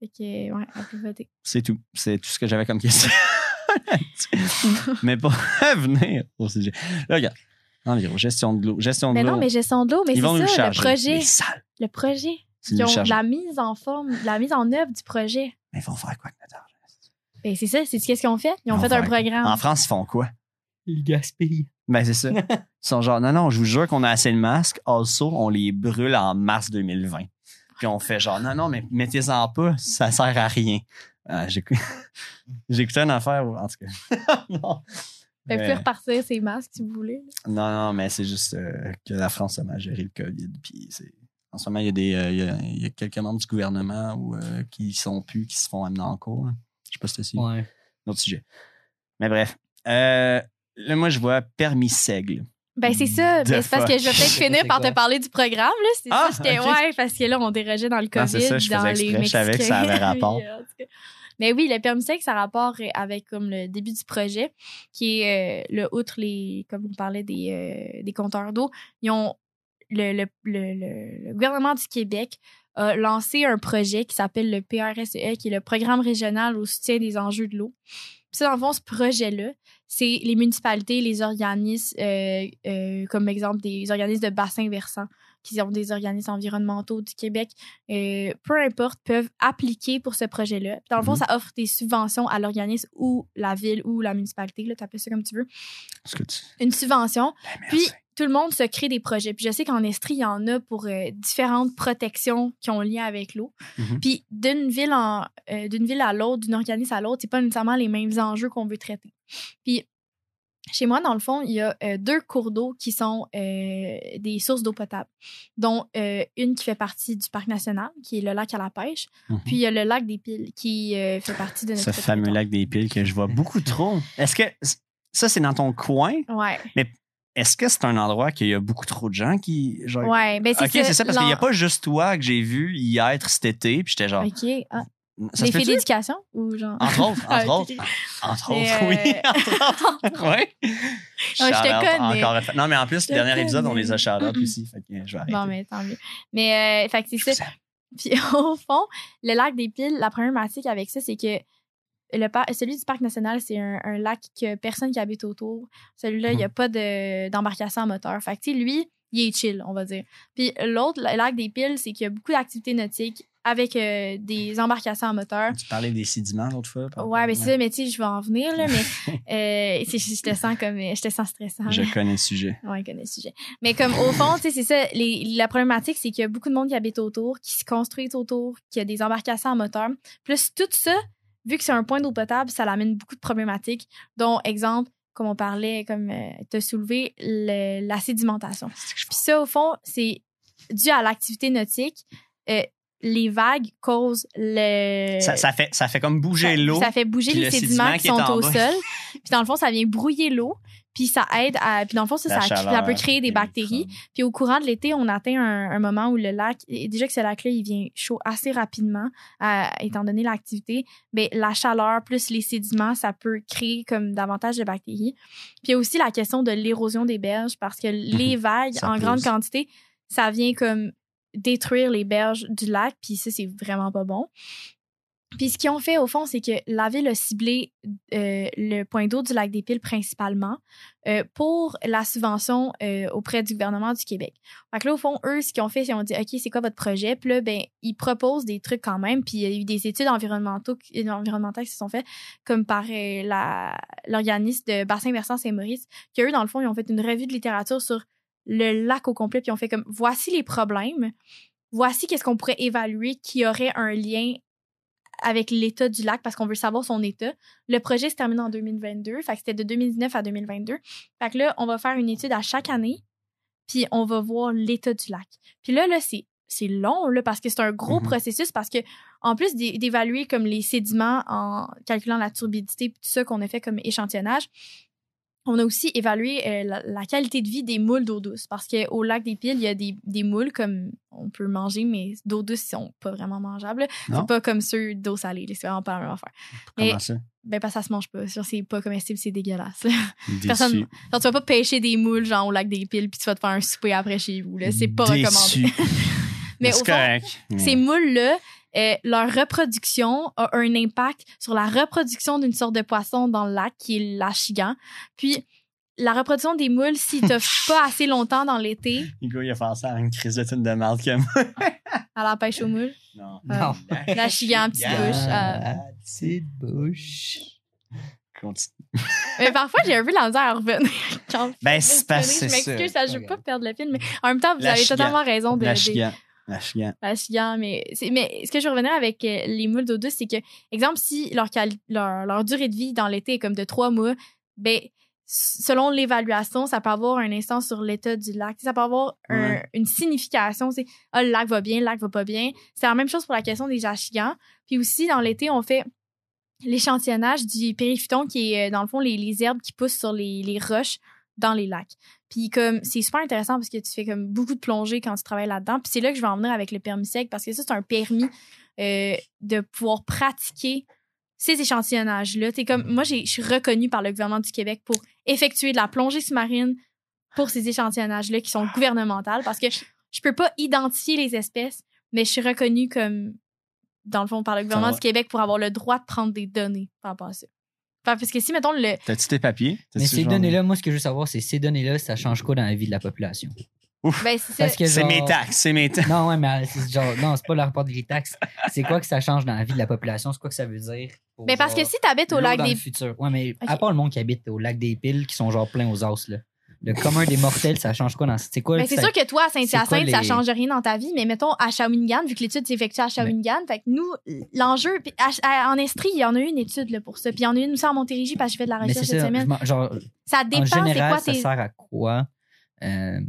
Fait que, ouais, elle peut voter. C'est tout. C'est tout ce que j'avais comme question. <laughs> mais pour revenir au sujet. Là, regarde. Environ, gestion de l'eau. Gestion de Mais l'eau. non, mais gestion de l'eau, mais Ils c'est ça, le charger. projet. Les salles. Le projet. Ils ont la mise en forme, la mise en œuvre du projet. Mais ils vont faire quoi avec notre argent? Ben, c'est ça, c'est qu'est-ce qu'ils ont fait? Ils ont Ils fait un programme. En France, ils font quoi? Il gaspille. Ben, c'est ça. <laughs> Ils sont genre, non, non, je vous jure qu'on a assez de masques. Also, on les brûle en mars 2020. Puis on fait genre, non, non, mais mettez-en pas, ça sert à rien. Ah, j'ai j'ai écouté une affaire, en tout cas. <laughs> non. Mais- vous pouvez repartir ces masques si vous voulez. non, non, mais c'est juste euh, que la France a mal géré le COVID. Puis c'est. En ce moment, il y, a des, euh, il, y a, il y a quelques membres du gouvernement où, euh, qui sont plus, qui se font amener en cours. là. Je sais pas si c'est. Ouais. Autre sujet. Mais bref. Euh, là, moi, je vois permis seigle. Ben, c'est ça. Ben, c'est parce que je vais peut-être finir par te parler du programme, là. C'est Ah, ça, j'étais, ok. ouais, parce que là, on dérogeait dans le COVID. Ah, c'est ça, je dans faisais les je savais que ça avait rapport. <laughs> Mais oui, le permis sec, ça a rapport avec comme le début du projet, qui est euh, le outre les, comme on parlait des, euh, des compteurs d'eau, ils ont le, le, le, le- gouvernement du Québec a lancé un projet qui s'appelle le PRSE, qui est le programme régional au soutien des enjeux de l'eau. Puis ça, dans le fond, ce projet-là, c'est les municipalités, les organismes, euh, euh, comme exemple des organismes de bassin versant, qui ont des organismes environnementaux du Québec, euh, peu importe, peuvent appliquer pour ce projet-là. Dans le fond, Mhm. ça offre des subventions à l'organisme ou la ville ou la municipalité, là, tu appelles ça comme tu veux, Est-ce que tu. une subvention. Ben, Puis. Tout le monde se crée des projets. Puis je sais qu'en Estrie, il y en a pour euh, différentes protections qui ont lien avec l'eau. Mhm. Puis d'une ville en euh, d'une ville à l'autre, d'une organisme à l'autre, c'est pas nécessairement les mêmes enjeux qu'on veut traiter. Puis chez moi, dans le fond, il y a euh, deux cours d'eau qui sont des sources d'eau potable, dont une qui fait partie du parc national, qui est le lac à la pêche, Mhm. puis il y a le lac des Piles qui fait partie de notre Ce fameux lac des piles que je vois beaucoup trop. Est-ce que ça, c'est dans ton coin? Ouais, Est-ce que c'est un endroit qu'il y a beaucoup trop de gens qui. Genre... ouais, ben c'est Ok, c'est ça, parce qu'il n'y a pas juste toi que j'ai vu y être cet été, puis j'étais genre. Ok, ah, Ça se filles d'éducation ou genre? Entre autres, <laughs> Ah, entre autres. ok. Entre autres, <laughs> oui. euh, Entre <laughs> autres. ouais. je te connais. Encore. Non, mais en plus, le dernier épisode, on les a shout aussi. Fait que je vais arrêter. Bon, mais tant mieux. Mais, euh, fait que c'est ça. Puis au fond, le lac des Piles, la problématique avec ça, c'est que le par- celui du parc national, c'est un, un lac que personne qui habite autour. Celui-là, il n'y a pas de- d'embarcation à moteur. Fait que, lui, il est chill, on va dire. Puis l'autre, le lac des Piles, c'est qu'il y a beaucoup d'activités nautiques avec euh, des embarcations à moteur. Tu parlais des sédiments l'autre fois. par Ouais, mais c'est ça, mais tu sais, je vais en venir, là, mais <laughs> euh, je te sens comme, je te sens stressant. Je là. connais le sujet. Ouais, il connaît le sujet. Mais comme au fond, tu sais, c'est ça. les- la problématique, c'est qu'il y a beaucoup de monde qui habite autour, qui se construisent autour, qui a des embarcations à moteur. Plus tout ça, vu que c'est un point d'eau potable, ça l'amène beaucoup de problématiques, dont, exemple, comme on parlait, comme tu as soulevé, le- la sédimentation. Puis ça, au fond, c'est dû à l'activité nautique. Euh, les vagues causent le. Ça, ça fait, ça fait comme bouger l'eau. Ça fait bouger les le sédiments sédiment qui sont au bas. sol. Puis dans le fond, ça vient brouiller l'eau. Puis ça aide à. Puis dans le fond, ça, ça, peut créer des bactéries. Puis au courant de l'été, on atteint un, un moment où le lac, et déjà que ce lac-là, il vient chaud assez rapidement, euh, étant donné l'activité, mais la chaleur plus les sédiments, ça peut créer comme davantage de bactéries. Puis il y a aussi la question de l'érosion des berges parce que <laughs> les vagues, en grande quantité, ça vient comme détruire les berges du lac, puis ça, c'est vraiment pas bon. Puis ce qu'ils ont fait, au fond, c'est que la ville a ciblé euh, le point d'eau du lac des Piles principalement euh, pour la subvention euh, auprès du gouvernement du Québec. Fait que là, au fond, eux, ce qu'ils ont fait, c'est qu'ils ont dit, OK, c'est quoi votre projet? Puis là, ben, ils proposent des trucs quand même. Puis il y a eu des études environnementaux, environnementales qui se sont faites, comme par euh, l'organisme de Bassin Versant Saint-Maurice, qui eux, dans le fond, ils ont fait une revue de littérature sur le lac au complet, puis ils ont fait comme, voici les problèmes, voici qu'est-ce qu'on pourrait évaluer qui aurait un lien avec l'état du lac parce qu'on veut savoir son état. Le projet se termine en 2022, fait que c'était de 2019 à 2022. Fait que là, on va faire une étude à chaque année, puis on va voir l'état du lac. Puis là, là, c'est c'est long là parce que c'est un gros Mhm. processus parce que en plus d'é- d'évaluer comme les sédiments en calculant la turbidité puis tout ça qu'on a fait comme échantillonnage on a aussi évalué euh, la, la qualité de vie des moules d'eau douce parce qu'au lac des Piles, il y a des, des moules comme on peut manger, mais d'eau douce, ils sont pas vraiment mangeables. C'est pas comme ceux d'eau salée. C'est vraiment pas la même affaire. Comment Mais- ça? Ben, parce que ça se mange pas. Genre, C'est pas comestible, c'est dégueulasse. Personne- Genre, tu vas pas pêcher des moules, genre, au lac des Piles, puis tu vas te faire un souper après chez vous. là. C'est pas recommandé. <laughs> Mais c'est au fond, correct. ces moules-là, euh, leur reproduction a un impact sur la reproduction d'une sorte de poisson dans le lac, qui est l'achigan. Puis, la reproduction des moules, s'ils <laughs> t'offrent pas assez longtemps dans l'été, Hugo, il a ça à une crise de tune de marde moi. à la pêche aux moules, Non. Non. l'achigan, petite bouche. euh, petite bouche. Continue. Mais parfois, j'ai un peu la misère à revenir. Quand Ben, c'est parce je m'excuse, ça. je veux pas perdre le film, mais en même temps, vous La avez chigan. totalement raison de. La de- la chigan, mais, mais ce que je revenir avec euh, les moules d'eau douce, c'est que, exemple, si leur, leur, leur durée de vie dans l'été est comme de trois mois, ben, selon l'évaluation, ça peut avoir un instant sur l'état du lac. Ça peut avoir un- une signification. C'est, ah, le lac va bien, le lac va pas bien. C'est la même chose pour la question des jachigans. Puis aussi, dans l'été, on fait l'échantillonnage du périphyton qui est, euh, dans le fond, les, les herbes qui poussent sur les, les roches dans les lacs. Puis comme c'est super intéressant parce que tu fais comme beaucoup de plongées quand tu travailles là-dedans. Puis c'est là que je vais en venir avec le permis sec parce que ça, c'est un permis euh, de pouvoir pratiquer ces échantillonnages-là. T'es comme moi, je suis reconnue par le gouvernement du Québec pour effectuer de la plongée sous-marine pour ces échantillonnages-là qui sont gouvernementales parce que je, je peux pas identifier les espèces, mais je suis reconnue comme dans le fond par le gouvernement du Québec pour avoir le droit de prendre des données par rapport à ça. Enfin, parce que si, mettons, le, T'as-tu tes papiers? Mais ces genre- données-là, moi, ce que je veux savoir, c'est ces données-là, ça change quoi dans la vie de la population? Ben, c'est Parce ça. que C'est genre- mes taxes, c'est mes taxes. Non, ouais, mais c'est genre, non, c'est pas le rapport des taxes. C'est quoi que ça change dans la vie de la population? C'est quoi que ça veut dire? pour, Ben, parce que si t'habites au lac dans des. le futur? Ouais, mais à part le monde qui habite au lac des piles, qui sont genre pleins aux os, là. Le commun des mortels, ça change quoi dans. C'est quoi? Ben, c'est ça- sûr que toi, à Saint-Hyacinthe, ça les- change rien dans ta vie, mais mettons à Shawinigan, vu que l'étude s'effectue à Shawinigan, fait que nous, l'enjeu, en Estrie, il y en a eu une étude là, pour ça, puis il y en a une aussi en Montérégie parce que j'ai fait de la recherche cette ça. je semaine. genre, Ça en dépend, c'est quoi ça tes. sert à quoi? euh,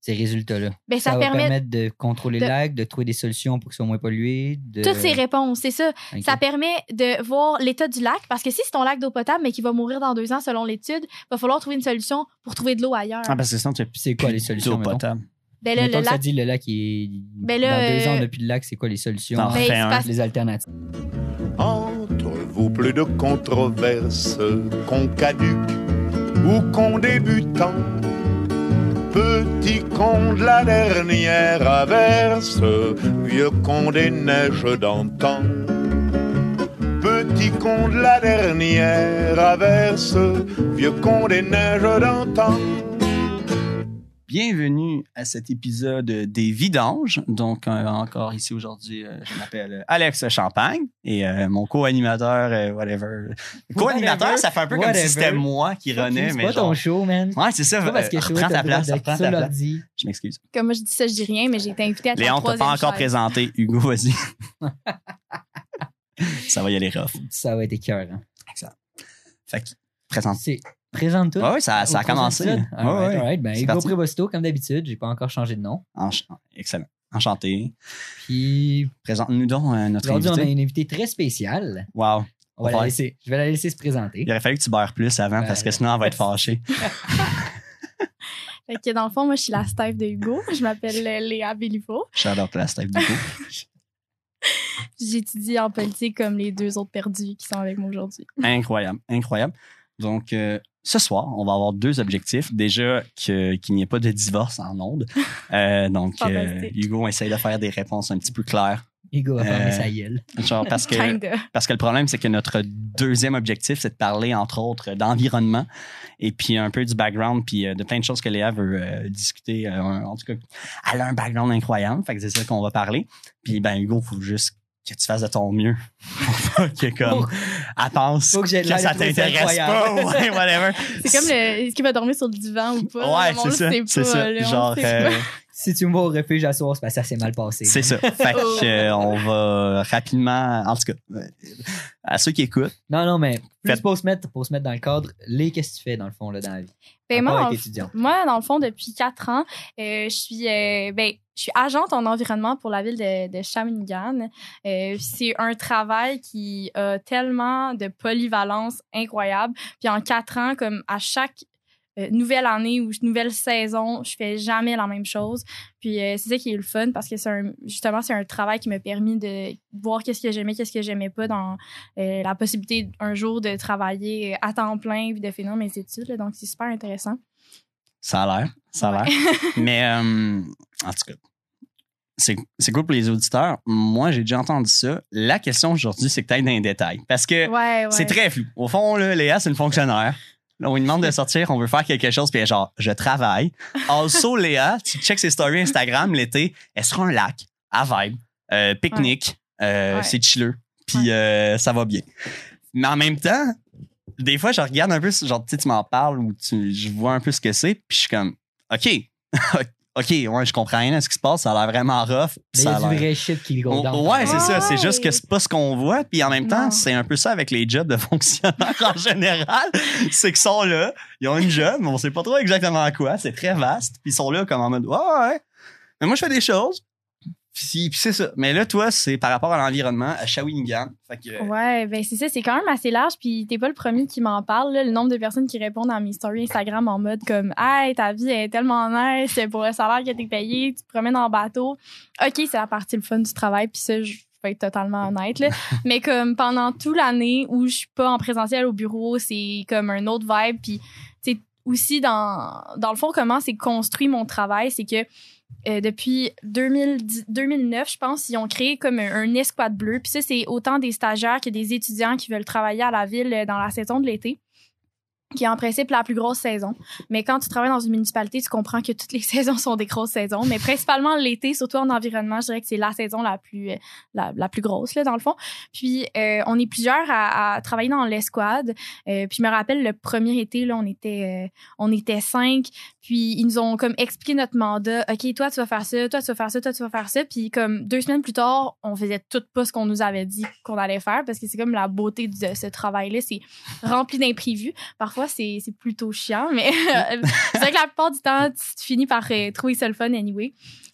ces résultats-là. Ben, ça, va permet permettre de contrôler de- le lac, de trouver des solutions pour qu'ils soient moins pollués. De... toutes ces réponses, c'est ça. Ça permet de voir l'état du lac, parce que si c'est ton lac d'eau potable, mais qui va mourir dans deux ans selon l'étude, va falloir trouver une solution pour trouver de l'eau ailleurs. Ah, parce que sinon, tu c'est quoi les solutions? d'eau potable. ben là, le que ça lac. dit le lac est. Ben là, dans deux ans, on n'a plus de lac, c'est quoi les solutions? T'en Ben, parce- Les alternatives. Entre vous, plus de controverses qu'on caduque ou qu'on débutant. Petit con de la dernière averse, vieux con des neiges d'antan. Petit con de la dernière averse, vieux con des neiges d'antan. Bienvenue à cet épisode des Vidanges. Donc, euh, encore ici aujourd'hui, euh, je m'appelle Alex Champagne et euh, mon co-animateur, euh, whatever. Co-animateur, ça fait un peu comme si c'était moi qui renais, c'est mais pas genre... ton show, man. Ouais, c'est ça. Parce que reprends ta place, reprends ta place. Je m'excuse. Comme moi, je dis ça, je dis rien, mais j'ai été invitée à Léon, t'as pas encore chaise. présenté. Hugo, vas-y. <laughs> ça va y aller rough. Ça va être écœurant. Fait que, présente. C'est... Présente-toi. Ouais, ouais, ça, ça a commencé. épisode. Ouais, Alright, ouais. alright. Ben, Hugo. Prévosto, comme d'habitude. J'ai pas encore changé de nom. Ench- Excellent. Enchanté. Puis Présente-nous donc euh, notre aujourd'hui, on a invité. une invitée très spéciale. Wow. On va la laisser. Je vais la laisser se présenter. Il aurait fallu que tu beurres plus avant Ben, parce que sinon, elle va être fâchée. <laughs> Fait que dans le fond, moi, je suis la staff de Hugo. Je m'appelle euh, Léa Béliveau. Out la Steph coup. <laughs> J'étudie en politique comme les deux autres perdus qui sont avec moi aujourd'hui. Incroyable, incroyable. Donc, euh, ce soir, on va avoir deux objectifs. Déjà, que- qu'il n'y ait pas de divorce en ondes. <laughs> Euh, donc, euh. Hugo essaye de faire des réponses un petit peu claires. Hugo va fermer Euh, sa gueule. Genre, parce que, parce que le problème, c'est que notre deuxième objectif, c'est de parler, entre autres, d'environnement et puis un peu du background, puis euh, de plein de choses que Léa veut euh, discuter. Euh, en tout cas, elle a un background incroyable, fait que c'est ça qu'on va parler. Puis, ben, Hugo, faut juste que tu fasses de ton mieux. <laughs> Faut pas que, comme, elle pense Faut que ça t'intéresse pas, ouais, whatever. <laughs> C'est comme le. Est-ce qu'il va dormir sur le divan ou pas? Ouais, c'est ça. C'est ça. là, Genre, euh. <laughs> Si tu me vois au refuge à que ça s'est mal passé. c'est ça. Fait Oh. que, euh, on va rapidement, en tout cas, euh, à ceux qui écoutent, Non, non, mais plus Faites- pour se mettre, pour se mettre dans le cadre, les qu'est-ce que tu fais dans le fond là, dans la vie? Ben, moi. Moi, dans le fond, depuis quatre ans, euh, je suis euh, ben, je suis agente en environnement pour la ville de, de Shawinigan. Euh, c'est un travail qui a tellement de polyvalence incroyable. Puis en quatre ans, comme à chaque euh, nouvelle année ou nouvelle saison, je fais jamais la même chose. Puis euh, c'est ça qui est le fun parce que c'est un, justement c'est un travail qui m'a permis de voir qu'est-ce que j'aimais, qu'est-ce que j'aimais pas dans euh, la possibilité un jour de travailler à temps plein puis de finir mes études. là. donc c'est super intéressant. ça a l'air, ça a Ouais. l'air. <laughs> Mais, euh, en tout cas, c'est cool pour les auditeurs. Moi, j'ai déjà entendu ça. La question aujourd'hui, c'est que tu ailles dans les détails. Parce que Ouais, ouais. c'est très flou. Au fond, là, Léa, c'est une fonctionnaire. Là, on lui demande de sortir, on veut faire quelque chose, puis elle genre, je travaille. Also, <laughs> Léa, tu checkes ses stories Instagram l'été, elle sera un lac, à vibe, euh, pique-nique, euh, c'est chilleux, puis euh, ça va bien. Mais en même temps, des fois, je regarde un peu, genre, tu sais, tu m'en parles ou tu, je vois un peu ce que c'est, puis je suis comme, OK, <laughs> OK, ouais, je comprends rien à ce qui se passe, ça a l'air vraiment rough. il y ça a a du vrai shit qui go Oh, down. ouais, c'est ça. C'est juste que c'est pas ce qu'on voit. Puis en même temps, c'est un peu ça avec les jobs de <laughs> fonctionnaires en général. C'est qu'ils sont là, ils ont une job, mais on sait pas trop exactement à quoi. C'est très vaste. Puis ils sont là comme en mode, ouais, ouais. Mais moi, je fais des choses. Puis, c'est ça. Mais là, toi, c'est par rapport à l'environnement, à Shawinigan. Fait que, Ouais, ben c'est ça, c'est quand même assez large, puis t'es pas le premier qui m'en parle. là. le nombre de personnes qui répondent à mes stories Instagram en mode comme Hey, ta vie est tellement nice, pour le salaire que t'es payé, tu te promènes en bateau. OK, c'est la partie le fun du travail, puis ça, je vais être totalement honnête. Là. <laughs> Mais comme pendant toute l'année où je suis pas en présentiel au bureau, c'est comme un autre vibe. Puis c'est aussi dans, dans le fond, comment c'est construit mon travail, c'est que euh, depuis 2010 2009, je pense, ils ont créé comme un, escouade bleu. Puis ça, c'est autant des stagiaires que des étudiants qui veulent travailler à la ville euh, dans la saison de l'été. Qui est en principe la plus grosse saison. Mais quand tu travailles dans une municipalité, tu comprends que toutes les <laughs> saisons sont des grosses saisons. Mais principalement l'été, surtout en environnement, je dirais que c'est la saison la plus euh, la, plus grosse là dans le fond. Puis euh, on est plusieurs à, à travailler dans l'escouade. Euh, puis je me rappelle le premier été là, on était euh, on était cinq. Puis ils nous ont comme expliqué notre mandat. Ok, toi tu vas faire ça, toi tu vas faire ça, toi tu vas faire ça. Puis comme deux semaines plus tard, on faisait tout pas ce qu'on nous avait dit qu'on allait faire parce que c'est comme la beauté de ce travail là, c'est rempli d'imprévus. Parfois c'est c'est plutôt chiant, mais <laughs> c'est vrai que la plupart du temps tu, tu finis par euh, trouver ça le fun anyway.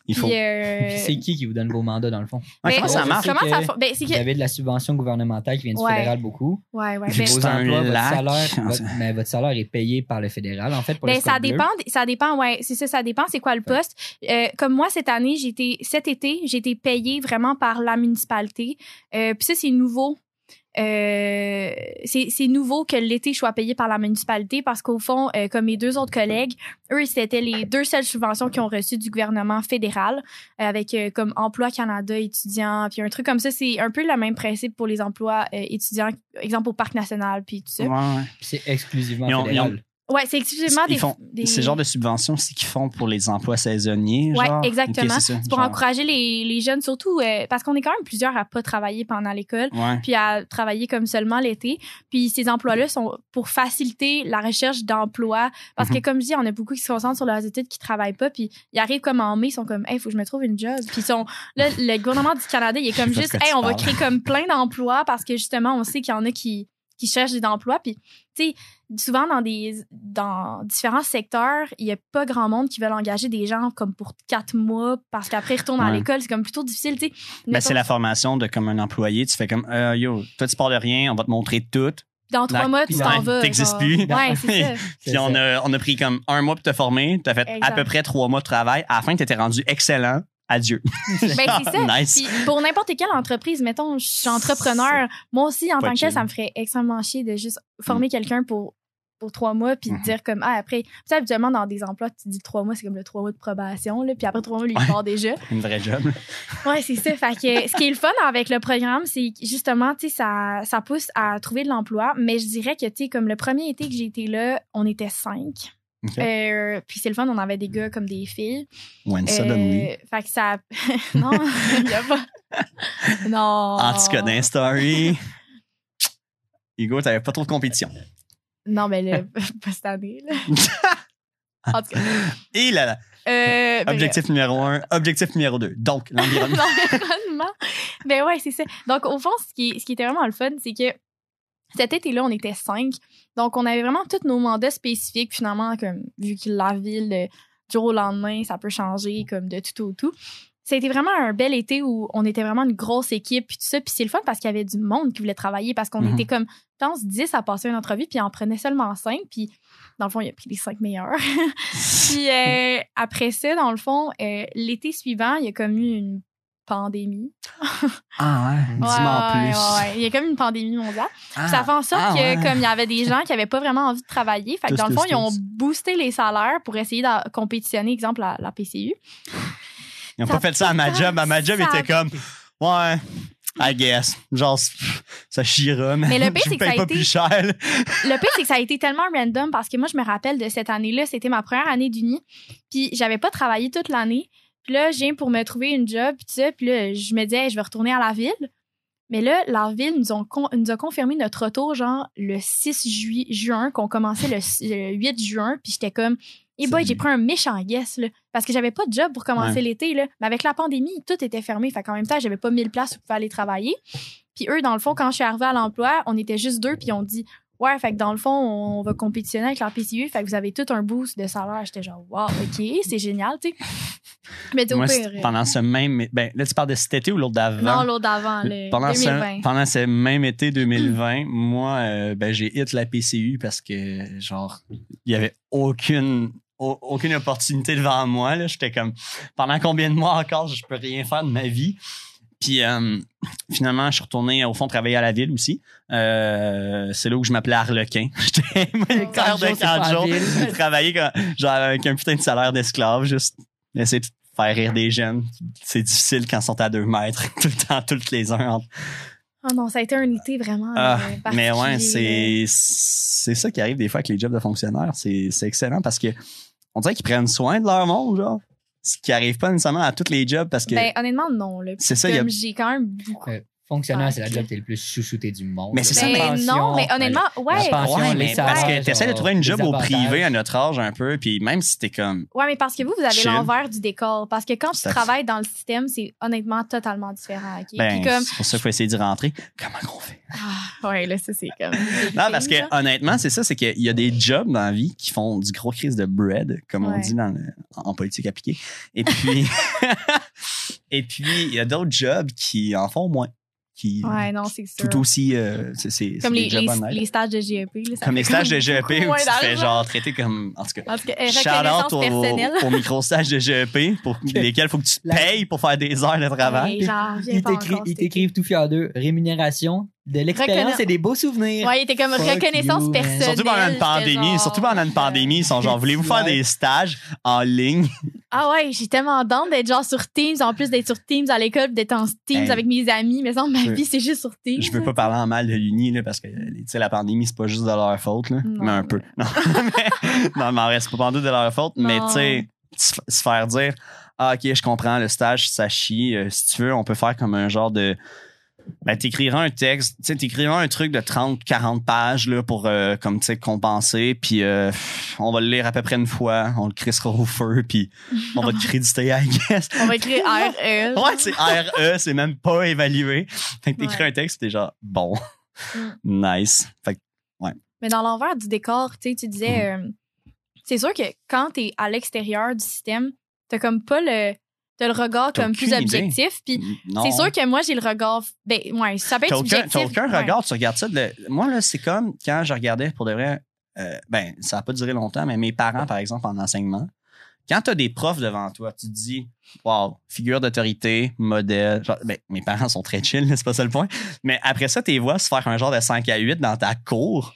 Il faut. Puis, euh, Puis c'est qui qui vous donne vos mandats, dans le fond? Ben, comment ça marche? Comment ça ben, Vous avez de la subvention gouvernementale qui vient du Ouais. fédéral beaucoup. ouais ouais. Ben- C'est Vos emplois, votre salaire, votre, mais votre salaire est payé par le fédéral, en fait, pour Ben, ça dépend, ça dépend, ouais, c'est ça, ça dépend, c'est quoi le poste. Euh, comme moi, cette année, j'ai été, cet été, j'ai été payée vraiment par la municipalité. Euh, Puis ça, c'est nouveau. Euh, c'est c'est nouveau que l'été je sois payé par la municipalité parce qu'au fond, euh, comme mes deux autres collègues, eux, c'était les deux seules subventions qu'ils ont reçues du gouvernement fédéral euh, avec euh, comme Emploi Canada étudiant, puis un truc comme ça. C'est un peu le même principe pour les emplois euh, étudiants, exemple au Parc national, puis tout ça. Ouais, ouais. C'est exclusivement Ils ont- fédéral. Ouais, c'est exclusivement des, font- des... C'est le genre de subvention aussi qu'ils font pour les emplois saisonniers. Ouais, genre? exactement. Ok, c'est C'est pour genre. encourager les, les jeunes, surtout euh, parce qu'on est quand même plusieurs à pas travailler pendant l'école, Ouais. puis à travailler comme seulement l'été. Puis ces emplois-là sont pour faciliter la recherche d'emploi. Parce Mhm. que comme je dis, on a beaucoup qui se concentrent sur leurs études, qui travaillent pas, puis ils arrivent comme en mai, ils sont comme, hey, faut que je me trouve une job. Puis sont, là, le gouvernement du Canada, il est comme <laughs> juste, hey, on va créer comme plein d'emplois parce que justement, on sait qu'il y en a qui qui cherchent des emplois puis tu sais souvent dans des dans différents secteurs il y a pas grand monde qui veulent engager des gens comme pour quatre mois parce qu'après ils retournent à l'école c'est comme plutôt difficile tu sais Ben, c'est la formation de comme un employé. Tu fais comme, euh, yo, toi, tu pars de rien, on va te montrer tout. dans trois mois tu t'en vas t'existes plus. ouais <laughs> c'est ça C'est Puis on ça. a, on a pris comme un mois pour te former. Tu as fait à peu près trois mois de travail. À la fin, tu étais rendu excellent. Adieu. ben c'est <laughs> ça nice. Puis pour n'importe quelle entreprise, mettons, je suis entrepreneur, moi aussi, en Pas tant que tel, ça me ferait extrêmement chier de juste former quelqu'un pour pour trois mois puis Mhm. de dire comme ah après tu sais habituellement dans des emplois tu dis trois mois c'est comme le trois mois de probation là puis après trois mois lui il part déjà <laughs> Une vraie job. ouais c'est ça fait que ce qui est le fun avec le programme c'est justement tu sais ça ça pousse à trouver de l'emploi mais je dirais que tu sais comme le premier été que j'ai été là on était cinq Ok. Euh, puis c'est le fun on avait des gars comme des filles When suddenly. euh, fait que ça. <laughs> non, il a pas. <laughs> Non. Anticonin story. Hugo, t'avais pas trop de compétition. Non, mais le, <laughs> pas cette année, là. En tout cas. Et là, là, Euh, ben, objectif numéro un, objectif numéro deux. Donc, l'environnement. L'environnement. Ben ouais, c'est ça. Donc, au fond, ce qui, ce qui était vraiment le fun, c'est que cet été-là, on était cinq. Donc, on avait vraiment tous nos mandats spécifiques. Finalement, comme vu que la ville, euh, du jour au lendemain, ça peut changer, comme de tout au tout. C'était vraiment un bel été où on était vraiment une grosse équipe, puis tout ça. Puis c'est le fun parce qu'il y avait du monde qui voulait travailler, parce qu'on Mhm. était comme, je pense, 10 à passer une entrevue, puis en prenait seulement 5. Puis, dans le fond, il a pris les 5 meilleurs. <laughs> Puis euh, après ça, dans le fond, euh, l'été suivant, il y a comme eu une pandémie. Ah ouais, <laughs> dis-moi Ouais, en plus. ouais, ouais. Il y a comme une pandémie mondiale. Ah, ça fait en sorte ah, que ouais. comme il y avait des gens qui avaient pas vraiment envie de travailler, fait que Tous, dans le fond, tous, ils ont tous. boosté les salaires pour essayer de compétitionner, exemple, la, la PCU. Ils ont ça pas fait ça à ma job. À ma job, ça était comme, ouais, I guess. Genre, ça chiera, mais, Mais le <laughs> pire, je c'est que ça paye a pas été- plus cher. là. Le pire, c'est que ça a été tellement random parce que moi, je me rappelle de cette année-là, c'était ma première année d'uni. Puis j'avais pas travaillé toute l'année. Puis là, je viens pour me trouver une job, puis ça. Puis là, je me disais, Hey, je vais retourner à la ville. Mais là, la ville nous, ont con- nous a confirmé notre retour, genre, le 6 jui- juin, qu'on commençait le, le 8 juin. Puis j'étais comme, et boy, j'ai pris un méchant guess, là. Parce que j'avais pas de job pour commencer Ouais. l'été, là. Mais avec la pandémie, tout était fermé. Fait qu'en même temps, j'avais pas 1000 places où je pouvais aller travailler. Puis eux, dans le fond, quand je suis arrivée à l'emploi, on était juste deux, puis on dit, ouais, fait que dans le fond, on va compétitionner avec la PCU, fait que vous avez tout un boost de salaire. J'étais genre, wow, OK, c'est génial, tu sais. Mais au Moi, pire. c'est- pendant ce même. Ben, là, tu parles de cet été ou l'autre d'avant? Non, l'autre d'avant, le pendant 2020. Ce, pendant ce même été 2020, moi, euh, ben, j'ai hit la PCU parce que, genre, il y avait aucune, au- aucune opportunité devant moi. là. J'étais comme, pendant combien de mois encore, je peux rien faire de ma vie? Puis euh, finalement, je suis retourné au fond travailler à la ville aussi. Euh, c'est là où je m'appelais Arlequin. <laughs> J'étais père de jours, c'est pas 4 la jours. ville. J'ai travaillé comme- genre avec un putain de salaire d'esclave, juste essayer de faire rire des jeunes. C'est difficile quand ils sont à deux mètres, <laughs> tout le temps, toutes les heures. Oh non, ça a été un été vraiment. Ah, euh, mais ouais, c'est c'est ça qui arrive des fois avec les jobs de fonctionnaires. C'est c'est excellent parce que on dirait qu'ils prennent soin de leur monde, genre. Ce qui arrive pas nécessairement à tous les jobs parce que. Ben, honnêtement, non. Là. C'est ça, il y a- j'ai quand même beaucoup. Fonctionnaire, Ouais. c'est la job qui est le plus chouchouté du monde. Mais c'est ça, mais Ben, pension, non, mais honnêtement, ouais. la pension, Ouais, les mais parce que tu essaies de trouver une job au privé à notre âge un peu, puis même si t'es comme. Ouais, mais parce que vous, vous avez l'envers du décor. Parce que quand tu travailles dans le système, c'est honnêtement totalement différent. Ben, Puis comme. c'est pour ça qu'il faut essayer d'y rentrer. Comment qu'on fait? Ah, ouais, là, ça, c'est comme. <laughs> Non, parce que honnêtement, c'est ça, c'est qu'il y a des jobs dans la vie qui font du gros crise de bread, comme on dit dans le- en politique appliquée. Et puis, <laughs> <laughs> et puis il y a d'autres jobs qui en font moins, qui Ouais, non, c'est sûr. tout aussi, euh, c'est c'est- Comme c'est les, les, stages de GEP. là, comme les stages de GEP <laughs> où tu te fais genre traiter comme en tout cas. En tout cas, Shout out au, au micro-stage de GEP pour <laughs> lesquels il faut que tu te payes pour faire des heures de travail. Ouais, genre, Ils t'écrivent tout fier d'eux. Rémunération, de l'expérience et des beaux souvenirs. Ouais, il était comme Fuck reconnaissance you, personnelle. Surtout pendant une pandémie, genre, surtout pendant une pandémie, ils sont genre, voulez-vous faire des stages en ligne? Ah ouais, j'ai tellement d'honte d'être genre sur Teams, en plus d'être sur Teams à l'école, d'être en Teams Hey. avec mes amis. Mais ça, ma Je- vie, c'est juste sur Teams. Je veux pas parler en mal de l'Uni, là, parce que, tu sais, la pandémie, c'est pas juste de leur faute, là. Non. Mais un peu. Non, <laughs> mais, non, reste pas pantoute de leur faute. Mais, Non. tu sais, se se faire dire, ah, ok, je comprends, le stage, ça chie. Euh, si tu veux, on peut faire comme un genre de. Ben, t'écriras un texte, tu sais, t'écriras un truc de 30, 40 pages, là, pour, euh, comme, tu sais, compenser. Puis, euh, on va le lire à peu près une fois, on le crissera au feu, puis on va te <laughs> créditer, I guess. On va écrire RE. <laughs> Ouais, c'est RE, c'est même pas évalué. Fait que t'écris Ouais. un texte, t'es genre, bon, nice. Fait que, Mais dans l'envers du décor, tu sais, tu disais, Mm. euh, c'est sûr que quand t'es à l'extérieur du système, t'as comme pas le, t'as le regard comme plus objectif. Puis c'est sûr que moi, j'ai le regard, ben, ouais, ça peut être subjectif. t'as aucun ouais. regard, tu regardes ça. le- moi, là, c'est comme quand je regardais pour de vrai, euh, ben, ça n'a pas duré longtemps, mais mes parents, par exemple, en enseignement, quand tu as des profs devant toi, tu te dis, wow, figure d'autorité, modèle. Genre, ben, mes parents sont très chill, <laughs> c'est pas ça le point. Mais après ça, tes vois se faire un genre de 5 à 8 dans ta cour.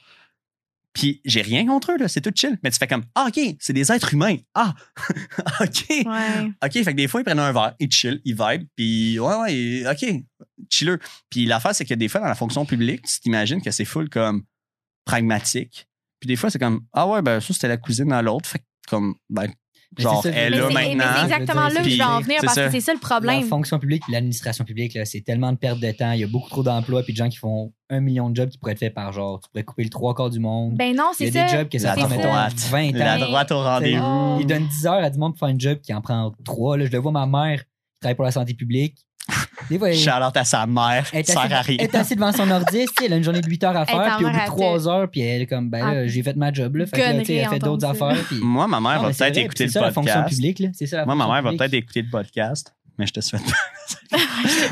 Puis j'ai rien contre eux, là, c'est tout chill. Mais tu fais comme, ah, OK, c'est des êtres humains. Ah, <laughs> OK. Ouais. OK, fait que des fois, ils prennent un verre, ils chill, ils vibe, puis ouais, ouais, OK, chilleux. Puis l'affaire, c'est que des fois, dans la fonction publique, tu t'imagines que c'est full comme pragmatique. Puis des fois, c'est comme, ah ouais, ben ça, c'était la cousine à l'autre. Fait que comme, ben, genre, elle Mais là c'est- mais c'est maintenant. exactement là que je vais en venir c'est parce ça. que c'est ça le La problème. fonction publique et l'administration publique, là, c'est tellement de perte de temps. Il y a beaucoup trop d'emplois puis de gens qui font un million de jobs qui pourraient être faits par genre. Tu pourrais couper le trois quarts du monde. Ben non, Il y c'est a ça. des jobs que ça La prend, mettons, droite. 20 La ans. droite au rendez-vous. Il donne 10 heures à du monde pour faire un job qui en prend 3. Là, je le vois, ma mère qui travaille pour la santé publique. Des fois, elle, Charlotte à sa mère, elle est sert à assise, rien. elle est assise devant son ordi, elle a une journée de 8 heures à faire, puis au bout de elle 3 heures, puis elle est comme, ben là, Ah, j'ai fait ma job, là. Fait que là, elle fait d'autres affaires. puis- Moi, ma mère Non, va peut-être vrai, écouter c'est le ça, la fonction podcast. publique, là. C'est ça, la Moi, ma mère va peut-être écouter le podcast, mais je te souhaite pas. <laughs>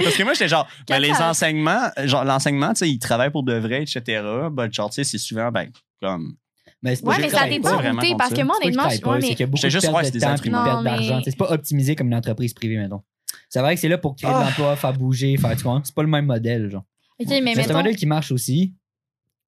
Parce que moi, j'étais genre, ben, les enseignements, genre, l'enseignement, tu sais, ils travaillent pour de vrai, etc. Ben, genre, tu sais, c'est souvent, ben, comme, Mais c'est pas Ouais, mais je ça dépend pas. vraiment où parce que moi, honnêtement, je- de juste, ouais, c'est des temps perte d'argent. C'est pas optimisé comme une entreprise privée, mettons. C'est vrai que c'est là pour créer de Ah. l'emploi, faire bouger, faire, tu vois. C'est pas le même modèle, genre. Mais C'est un modèle qui marche aussi,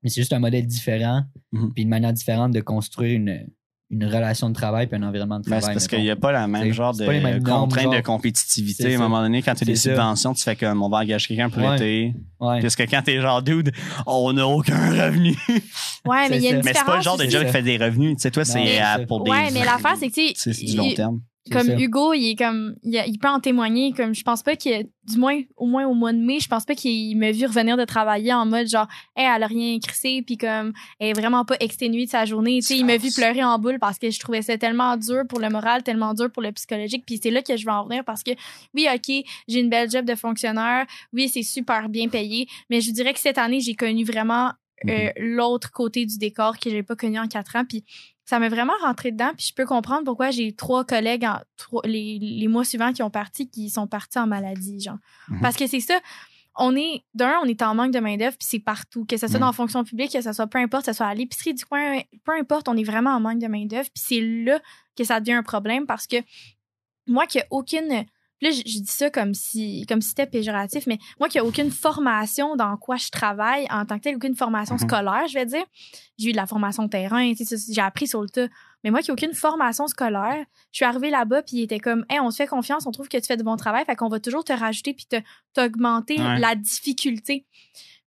mais c'est juste un modèle différent, Mhm. puis une manière différente de construire une, une relation de travail puis un environnement de Ben, travail. c'est parce qu'il n'y a pas la même genre de contrainte de compétitivité. À un moment donné, quand tu as des subventions, tu fais comme on va engager quelqu'un pour Ouais. l'été. Ouais. Parce que quand t'es genre dude, on n'a aucun revenu. <laughs> ouais, mais il y a C'est une ça. Mais c'est pas le différence genre de job qui fait des revenus. Tu sais, toi, c'est pour des. Ouais, mais l'affaire, c'est que, tu C'est du long terme. Comme ça. Hugo, il est comme, il, a- il peut en témoigner, comme je pense pas qu'il, du moins, au moins au mois de mai, je pense pas qu'il m'a vu revenir de travailler en mode genre, hey, elle a rien crissé, puis comme, elle est vraiment pas exténuée de sa journée. Tu sais, il m'a vu pleurer en boule parce que je trouvais ça tellement dur pour le moral, tellement dur pour le psychologique, puis c'est là que je vais en revenir parce que, oui, ok, j'ai une belle job de fonctionnaire, oui, c'est super bien payé, mais je dirais que cette année, j'ai connu vraiment euh, l'autre côté du décor que j'ai pas connu en quatre ans, puis ça m'a vraiment rentré dedans. Puis je peux comprendre pourquoi j'ai trois collègues en, trois- les, les mois suivants qui ont parti, qui sont partis en maladie, genre. Mhm. Parce que c'est ça. On est, d'un, on est en manque de main-d'œuvre, puis c'est partout. Que ce soit Mhm. dans la fonction publique, que ce soit peu importe, que ce soit à l'épicerie du coin, peu importe, on est vraiment en manque de main-d'œuvre. Puis c'est là que ça devient un problème parce que moi, qui a aucune. Là, je, je dis ça comme si comme si c'était péjoratif, mais moi qui a aucune formation dans quoi je travaille en tant que telle, aucune formation Mhm. scolaire, je vais dire. J'ai eu de la formation terrain, j'ai appris sur le tas. Mais moi qui n'ai aucune formation scolaire, je suis arrivée là-bas, puis il était comme, hey, on se fait confiance, on trouve que tu fais de bon travail, fait qu'on va toujours te rajouter puis te t'augmenter Ouais. la difficulté.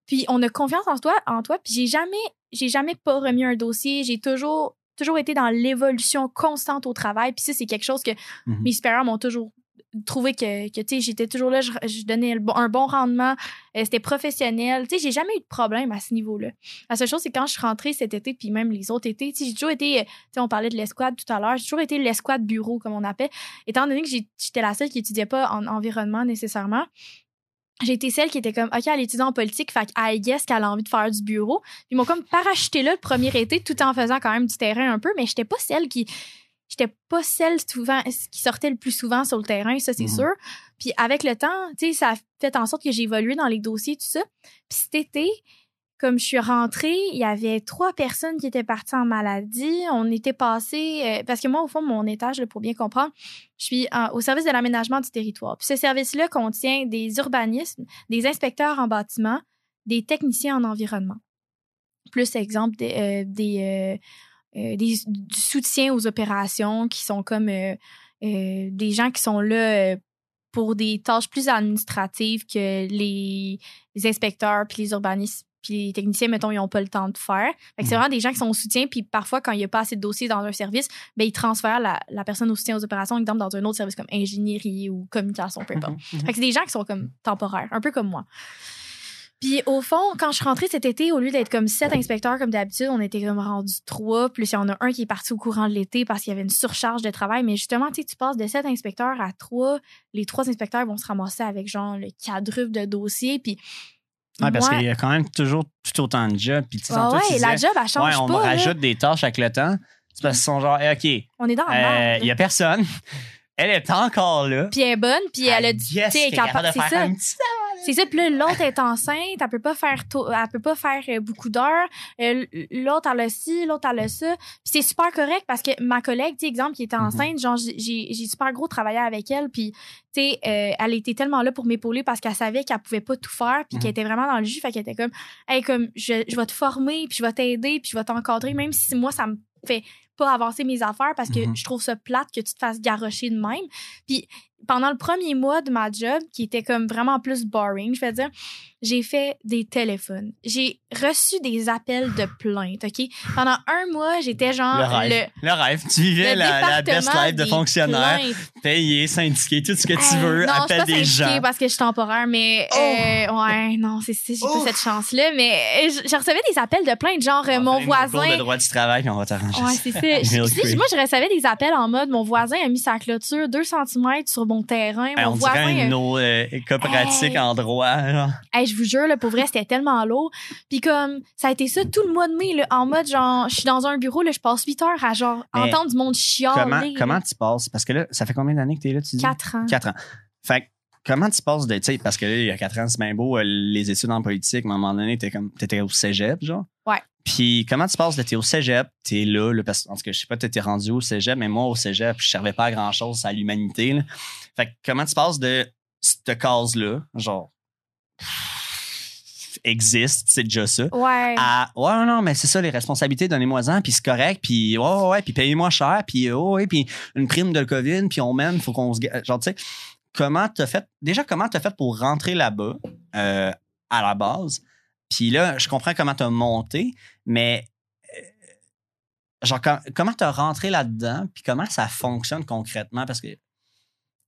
Puis on a confiance en toi, en toi. Puis j'ai jamais, j'ai jamais pas remis un dossier. J'ai toujours, toujours été dans l'évolution constante au travail. Puis ça, c'est quelque chose que Mhm. mes supérieurs m'ont toujours trouvé que, que tu sais, j'étais toujours là, je, je donnais un bon rendement, euh, c'était professionnel. Tu sais, j'ai jamais eu de problème à ce niveau-là. La seule chose, c'est quand je suis rentrée cet été, puis même les autres étés, tu sais, j'ai toujours été, euh, tu sais, on parlait de l'escouade tout à l'heure, j'ai toujours été l'escouade bureau, comme on appelle, étant donné que j'étais la seule qui étudiait pas en environnement nécessairement. J'ai été celle qui était comme, OK, elle étudie en politique, fait I qu'elle a envie de faire du bureau. Ils m'ont comme parachuté là le premier été, tout en faisant quand même du terrain un peu, mais j'étais pas celle qui, j'étais pas celle souvent qui sortait le plus souvent sur le terrain, ça c'est Mhm. sûr. Puis avec le temps, tu sais, ça a fait en sorte que j'ai évolué dans les dossiers tout ça. Puis cet été, comme je suis rentrée, il y avait trois personnes qui étaient parties en maladie. On était passé euh, parce que moi au fond mon étage là, pour bien comprendre, je suis en- au service de l'aménagement du territoire. Puis ce service-là contient des urbanismes, des inspecteurs en bâtiment, des techniciens en environnement. Plus exemple des, euh, des, euh, euh, des- du soutien aux opérations qui sont comme euh, euh, des gens qui sont là euh, pour des tâches plus administratives que les, les inspecteurs puis les urbanistes puis les techniciens, mettons, ils n'ont pas le temps de faire. Fait que c'est Mhm. vraiment des gens qui sont au soutien, puis parfois, quand il n'y a pas assez de dossiers dans un service, ben, ils transfèrent la, la personne au soutien aux opérations, exemple, dans un autre service comme ingénierie ou communication, peu importe. Mhm. Fait que c'est des gens qui sont comme temporaires, un peu comme moi. Puis au fond, quand je suis rentrée cet été, au lieu d'être comme sept inspecteurs comme d'habitude, on était comme rendu trois. Plus il y en a un qui est parti au courant de l'été parce qu'il y avait une surcharge de travail. Mais justement, tu sais, tu passes de sept inspecteurs à trois. Les trois inspecteurs vont se ramasser avec genre le quadruple de dossiers. Puis Ouais, parce qu'il y a quand même toujours tout autant de jobs. Puis, Ah ouais, la job, elle change ouais, on pas. me là. rajoute des tâches avec le temps. C'est parce qu'ils sont genre, eh, OK, On est dans euh, il y a personne. <laughs> Elle est encore là. Puis elle est bonne, puis elle a du. Yes, tu capable de faire ça. un petit C'est ça, puis là, l'autre est enceinte, elle peut pas faire tôt- elle peut pas faire euh, beaucoup d'heures. Euh, l'autre elle a ci, l'autre elle a ça. Puis c'est super correct parce que ma collègue, tu exemple, qui était Mhm. enceinte, genre j'ai j'ai super gros travaillé avec elle, puis tu sais, euh, elle était tellement là pour m'épauler parce qu'elle savait qu'elle pouvait pas tout faire, puis Mhm. qu'elle était vraiment dans le jus, fait qu'elle était comme, hey, comme je, je vais te former, puis je vais t'aider, puis je vais t'encadrer, même si moi ça me fait pas avancer mes affaires parce que Mhm. je trouve ça plate que tu te fasses garrocher de même. Puis pendant le premier mois de ma job, qui était comme vraiment plus boring, je vais dire, j'ai fait des téléphones. J'ai reçu des appels de plainte, OK? Pendant un mois, j'étais genre Le rêve. Le, rêve. Tu vivais la, la best life de fonctionnaire. plaintes. Payé, syndiqué, tout ce que tu Hey, veux. non, je suis appelle pas des gens. parce que je suis temporaire, mais Oh! euh, ouais, non, c'est j'ai Oh! pas cette chance-là. Mais euh, je, je recevais des appels de plainte, genre euh, On mon voisin. de droit du travail, puis on va t'arranger Ouais, c'est ça. <laughs> Moi, je recevais des appels en mode mon voisin a mis sa clôture 2 cm sur mon terrain. Hey, Mon on voisin. dirait une eau euh, cas pratique Hey. en droit. genre. Hey, je vous jure, là, pour vrai, c'était tellement lourd. Puis comme, ça a été ça tout le mois de mai, là, en mode genre, je suis dans un bureau, là, je passe 8 heures à genre Mais entendre du monde chialer. Comment, comment tu passes? Parce que là, ça fait combien d'années que tu es là, tu dis? 4 ans. 4 ans. Fait que, comment tu passes de, tu sais, parce que là, il y a 4 ans, c'est bien beau, euh, les études en politique, mais à un moment donné, t'es comme, t'étais au cégep, genre. Puis, comment tu passes de, t'es au cégep, t'es là, là, parce que, en tout cas, je sais pas, t'étais rendu au cégep, mais moi, au cégep, je servais pas à grand chose à l'humanité. Fait que, comment tu passes de cette case-là, genre, existe, c'est déjà ça, Ouais. à ouais non mais c'est ça les responsabilités donnez-moi-en puis c'est correct puis ouais ouais, ouais puis payez-moi cher puis oh, ouais puis une prime de Covid puis on mène faut qu'on se genre tu sais comment t'as fait déjà comment t'as fait pour rentrer là-bas euh, à la base puis là je comprends comment t'as monté mais euh, genre com- comment t'as rentré là-dedans puis comment ça fonctionne concrètement? Parce que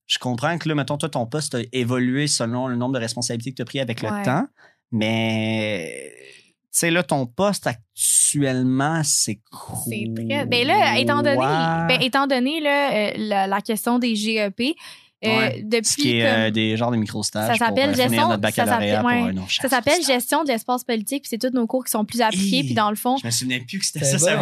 je comprends que là mettons toi ton poste a évolué selon le nombre de responsabilités que tu as pris avec le Ouais. temps mais tu sais là ton poste actuellement c'est quoi C'est très. Ben là, étant donné, ben, étant donné là, euh, la, la question des GEP, Ouais. depuis ce qui est comme- euh, des genres de micro-stages Ça s'appelle euh, gestion- ça s'appelle- gestion de l'espace politique, puis c'est tous nos cours qui sont plus appliqués, puis dans le fond, Je me souvenais plus que c'était C'est ça. ça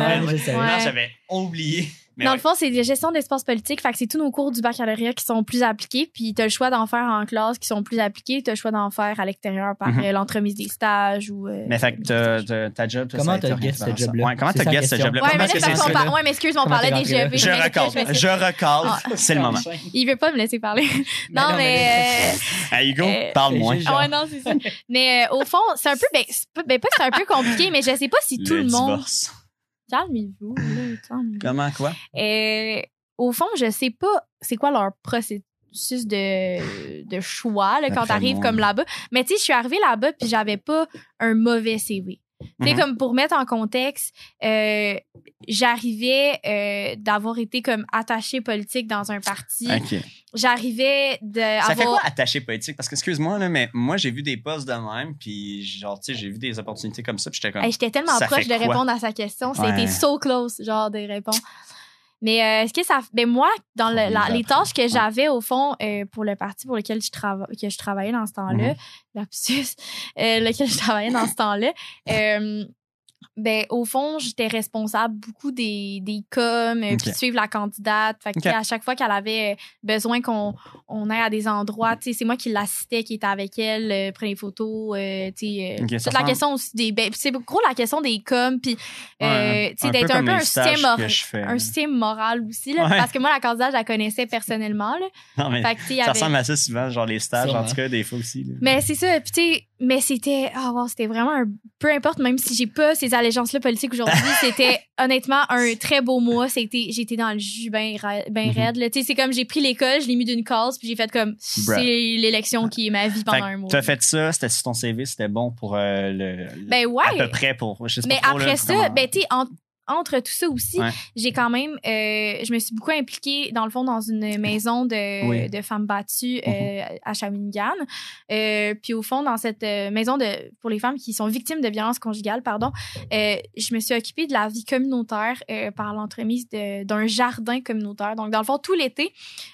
Ouais. j'avais oublié. Mais dans ouais. le fond, c'est des gestions d'espace politique, fait que c'est tous nos cours du baccalauréat qui sont plus appliqués, puis t'as le choix d'en faire en classe qui sont plus appliqués, t'as le choix d'en faire à l'extérieur par Mhm. euh, l'entremise des stages ou. euh, Mais fait que ta job, toi, Comment ça a été t'as guess orienté ce job-là? Ouais, comment C'est t'as ça la guess ce job-là? Ouais, mais là, par- Ouais, mais excuse, on parlait des? GEP. Je mais raccorde. je. Ah. C'est le moment. <laughs> Il veut pas me laisser parler. <laughs> non, mais. <laughs> Hey, Hugo, Euh, parle moins. Ah ouais, non, c'est ça. Mais euh, au fond, c'est un peu. Ben, pas, ben, pas que c'est un peu compliqué, mais je sais pas si tout le, monde. Calmez-vous. là, <laughs> calmez-vous. Comment, quoi? Euh, au fond, je sais pas c'est quoi leur processus de, de choix là, quand t'arrives comme là-bas. Mais tu sais, je suis arrivée là-bas puis j'avais pas un mauvais CV. Sais, Mhm. comme pour mettre en contexte, euh, j'arrivais euh, d'avoir été comme attachée politique dans un parti. OK. J'arrivais de Ça fait quoi attaché politique? Parce que, excuse-moi, là, mais moi, j'ai vu des postes de même, puis genre, tu sais, j'ai vu des opportunités comme ça, puis j'étais comme. Hey, J'étais tellement proche de répondre à sa question. Ouais. C'était so close, genre, de répondre. Mais euh, ce que ça ben moi dans le- la- les tâches que j'avais au fond euh, pour le parti pour lequel je trava- que je travaillais dans ce temps-là Mhm. lapsus euh, lequel je travaillais dans ce temps-là euh, ben au fond j'étais responsable beaucoup des des coms euh, Ok. puis de suivre la candidate fait que à chaque fois qu'elle avait euh, besoin qu'on on aille à des endroits tu sais c'est moi qui l'assistais qui était avec elle euh, prenait des photos euh, tu sais euh, ça la question aussi des ben, c'est gros la question des coms puis euh, Ouais, sais d'être un peu un système un système moral aussi là, Ouais. parce que moi la candidate je la connaissais personnellement là Non, mais fait que, ça avait- ressemble à ça souvent, genre les stages, en tout cas, des fois aussi. là. mais c'est ça puis tu sais mais c'était ah wow, c'était vraiment un peu importe même si j'ai pas ces allégeances là politiques aujourd'hui <laughs> c'était honnêtement un très beau mois. C'était j'étais dans le jus ben ben raide tu sais c'est comme j'ai pris l'école je l'ai mis d'une case puis j'ai fait comme c'est l'élection qui est ma vie Fait pendant un mois. t'as fait ça, c'était sur ton CV, c'était bon pour euh, le, ben ouais à peu près pour. Je sais Mais pas trop, là, après ça, ben, tu en- entre tout ça aussi, Ouais. j'ai quand même, euh, je me suis beaucoup impliquée, dans le fond, dans une maison de, Oui. de femmes battues euh, Mhm. à Shawinigan. Euh, puis au fond, dans cette euh, maison de, pour les femmes qui sont victimes de violences conjugales, pardon, euh, je me suis occupée de la vie communautaire euh, par l'entremise d'un jardin communautaire. Donc, dans le fond, tout l'été,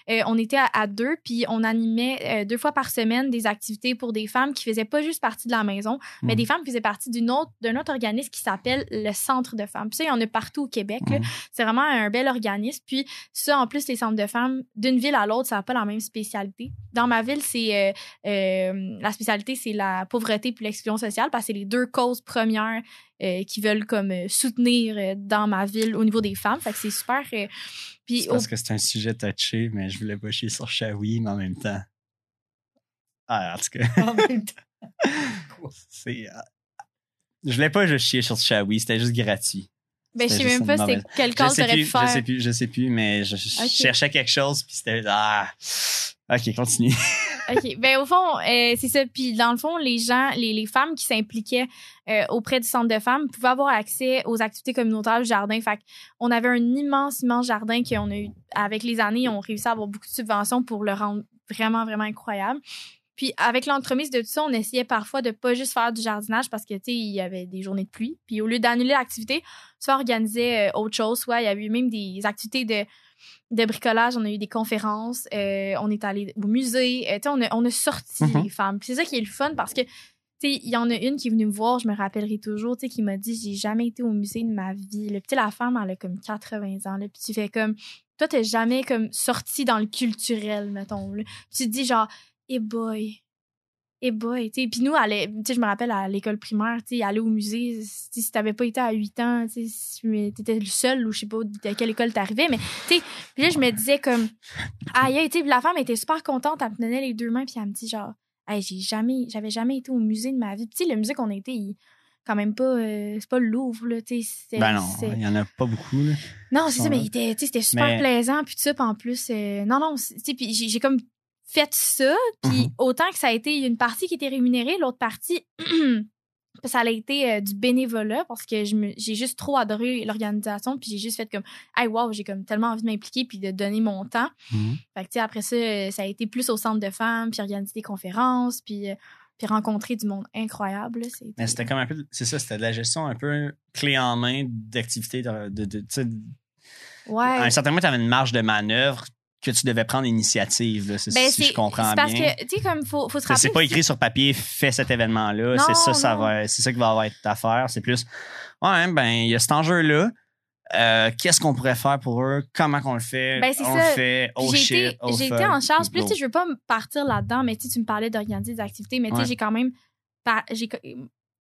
euh, on était à, à deux, puis on animait euh, deux fois par semaine des activités pour des femmes qui faisaient pas juste partie de la maison, mais Mhm. des femmes qui faisaient partie d'une autre, d'un autre organisme qui s'appelle le Centre de femmes. Puis ça, il y en a partout au Québec. Mhm. C'est vraiment un bel organisme. Puis ça, en plus, les centres de femmes, d'une ville à l'autre, ça n'a pas la même spécialité. Dans ma ville, c'est euh, euh, la spécialité, c'est la pauvreté puis l'exclusion sociale, parce que c'est les deux causes premières euh, qui veulent comme soutenir dans ma ville au niveau des femmes. Fait que c'est super. puis au- parce que c'est un sujet touché, mais je voulais pas chier sur Shawi, mais en même temps. Ah, en tout cas, En même temps. <laughs> c'est. Je voulais pas juste chier sur Shawi, c'était juste gratuit. Ben, je sais même pas c'était quel sais, t'aurais pu plus, je faire. sais plus, je sais plus, mais je, cherchais quelque chose, puis c'était. Ah! Ok, continue. <laughs> OK. Ben, au fond, euh, c'est ça. Puis, dans le fond, les gens, les, les femmes qui s'impliquaient euh, auprès du centre de femmes pouvaient avoir accès aux activités communautaires du jardin. Fait on avait un immense, immense jardin qu'on a eu, avec les années, on réussi à avoir beaucoup de subventions pour le rendre vraiment, vraiment incroyable. Puis, avec l'entremise de tout ça, on essayait parfois de pas juste faire du jardinage parce que, tu sais, il y avait des journées de pluie. Puis, au lieu d'annuler l'activité, soit on organisait euh, autre chose, soit il y avait eu même des activités de de bricolage, on a eu des conférences, euh, on est allé au musée, euh, tu sais, on a, on a sorti Mhm. les femmes. Puis c'est ça qui est le fun parce que, il y en a une qui est venue me voir, je me rappellerai toujours, tu sais, qui m'a dit, j'ai jamais été au musée de ma vie. tu sais, la femme, elle a comme 80 ans, là, puis tu fais comme, toi, t'es jamais comme sorti dans le culturel, mettons. là. Puis tu te dis genre, eh boy, eh boy, tu sais. Puis nous, aller- tu sais, je me rappelle à l'école primaire, tu sais, aller au musée, si t'avais pas été à 8 ans, tu sais, t'étais le seul ou je sais pas de quelle école t'arrivais, mais tu sais, puis là, je me disais comme, aïe, tu sais, la femme était super contente, elle me donnait les deux mains, puis elle me dit genre, hey, j'ai jamais, j'avais jamais été au musée de ma vie. Puis tu sais, le musée qu'on a été, il- quand même pas, euh, c'est pas le Louvre, là, tu sais. c'est- Ben non, il y en a pas beaucoup, là. non, c'est ça, mais c'était super Mais- plaisant, puis tout ça, puis en plus, euh, non, non, tu sais, puis j'ai comme fait ça, puis Mhm. autant que ça a été une partie qui était rémunérée, l'autre partie, <clears throat> ça a été euh, du bénévolat, parce que j'ai juste trop adoré l'organisation, puis j'ai juste fait comme, hey, wow, j'ai comme tellement envie de m'impliquer, puis de donner mon temps. Mhm. Fait que, tu sais, après ça, euh, ça a été plus au centre de femmes, puis organiser des conférences, puis, euh, puis rencontrer du monde incroyable. c'était- Mais c'était comme un peu. C'est ça, c'était de la gestion un peu clé en main d'activités. De, de, de- tu sais, Ouais. À un certain moment, tu avais une marge de manœuvre que tu devais prendre l'initiative, Ben, si c'est je comprends c'est parce bien. que, tu sais, comme, faut, faut se rappeler. C'est pas écrit sur papier, fais cet événement-là. C'est ça, ça non. va, c'est ça qui va avoir être ta affaire. C'est plus, ouais, ben, il y a cet enjeu-là. Euh, Qu'est-ce qu'on pourrait faire pour eux? Comment qu'on le fait? Ben, c'est on ça. le fait? Oh j'ai été, oh été en charge. Puis tu sais, je veux pas me partir là-dedans, mais tu sais, tu me parlais d'organiser des activités, mais tu sais, Ouais. j'ai quand même. j'ai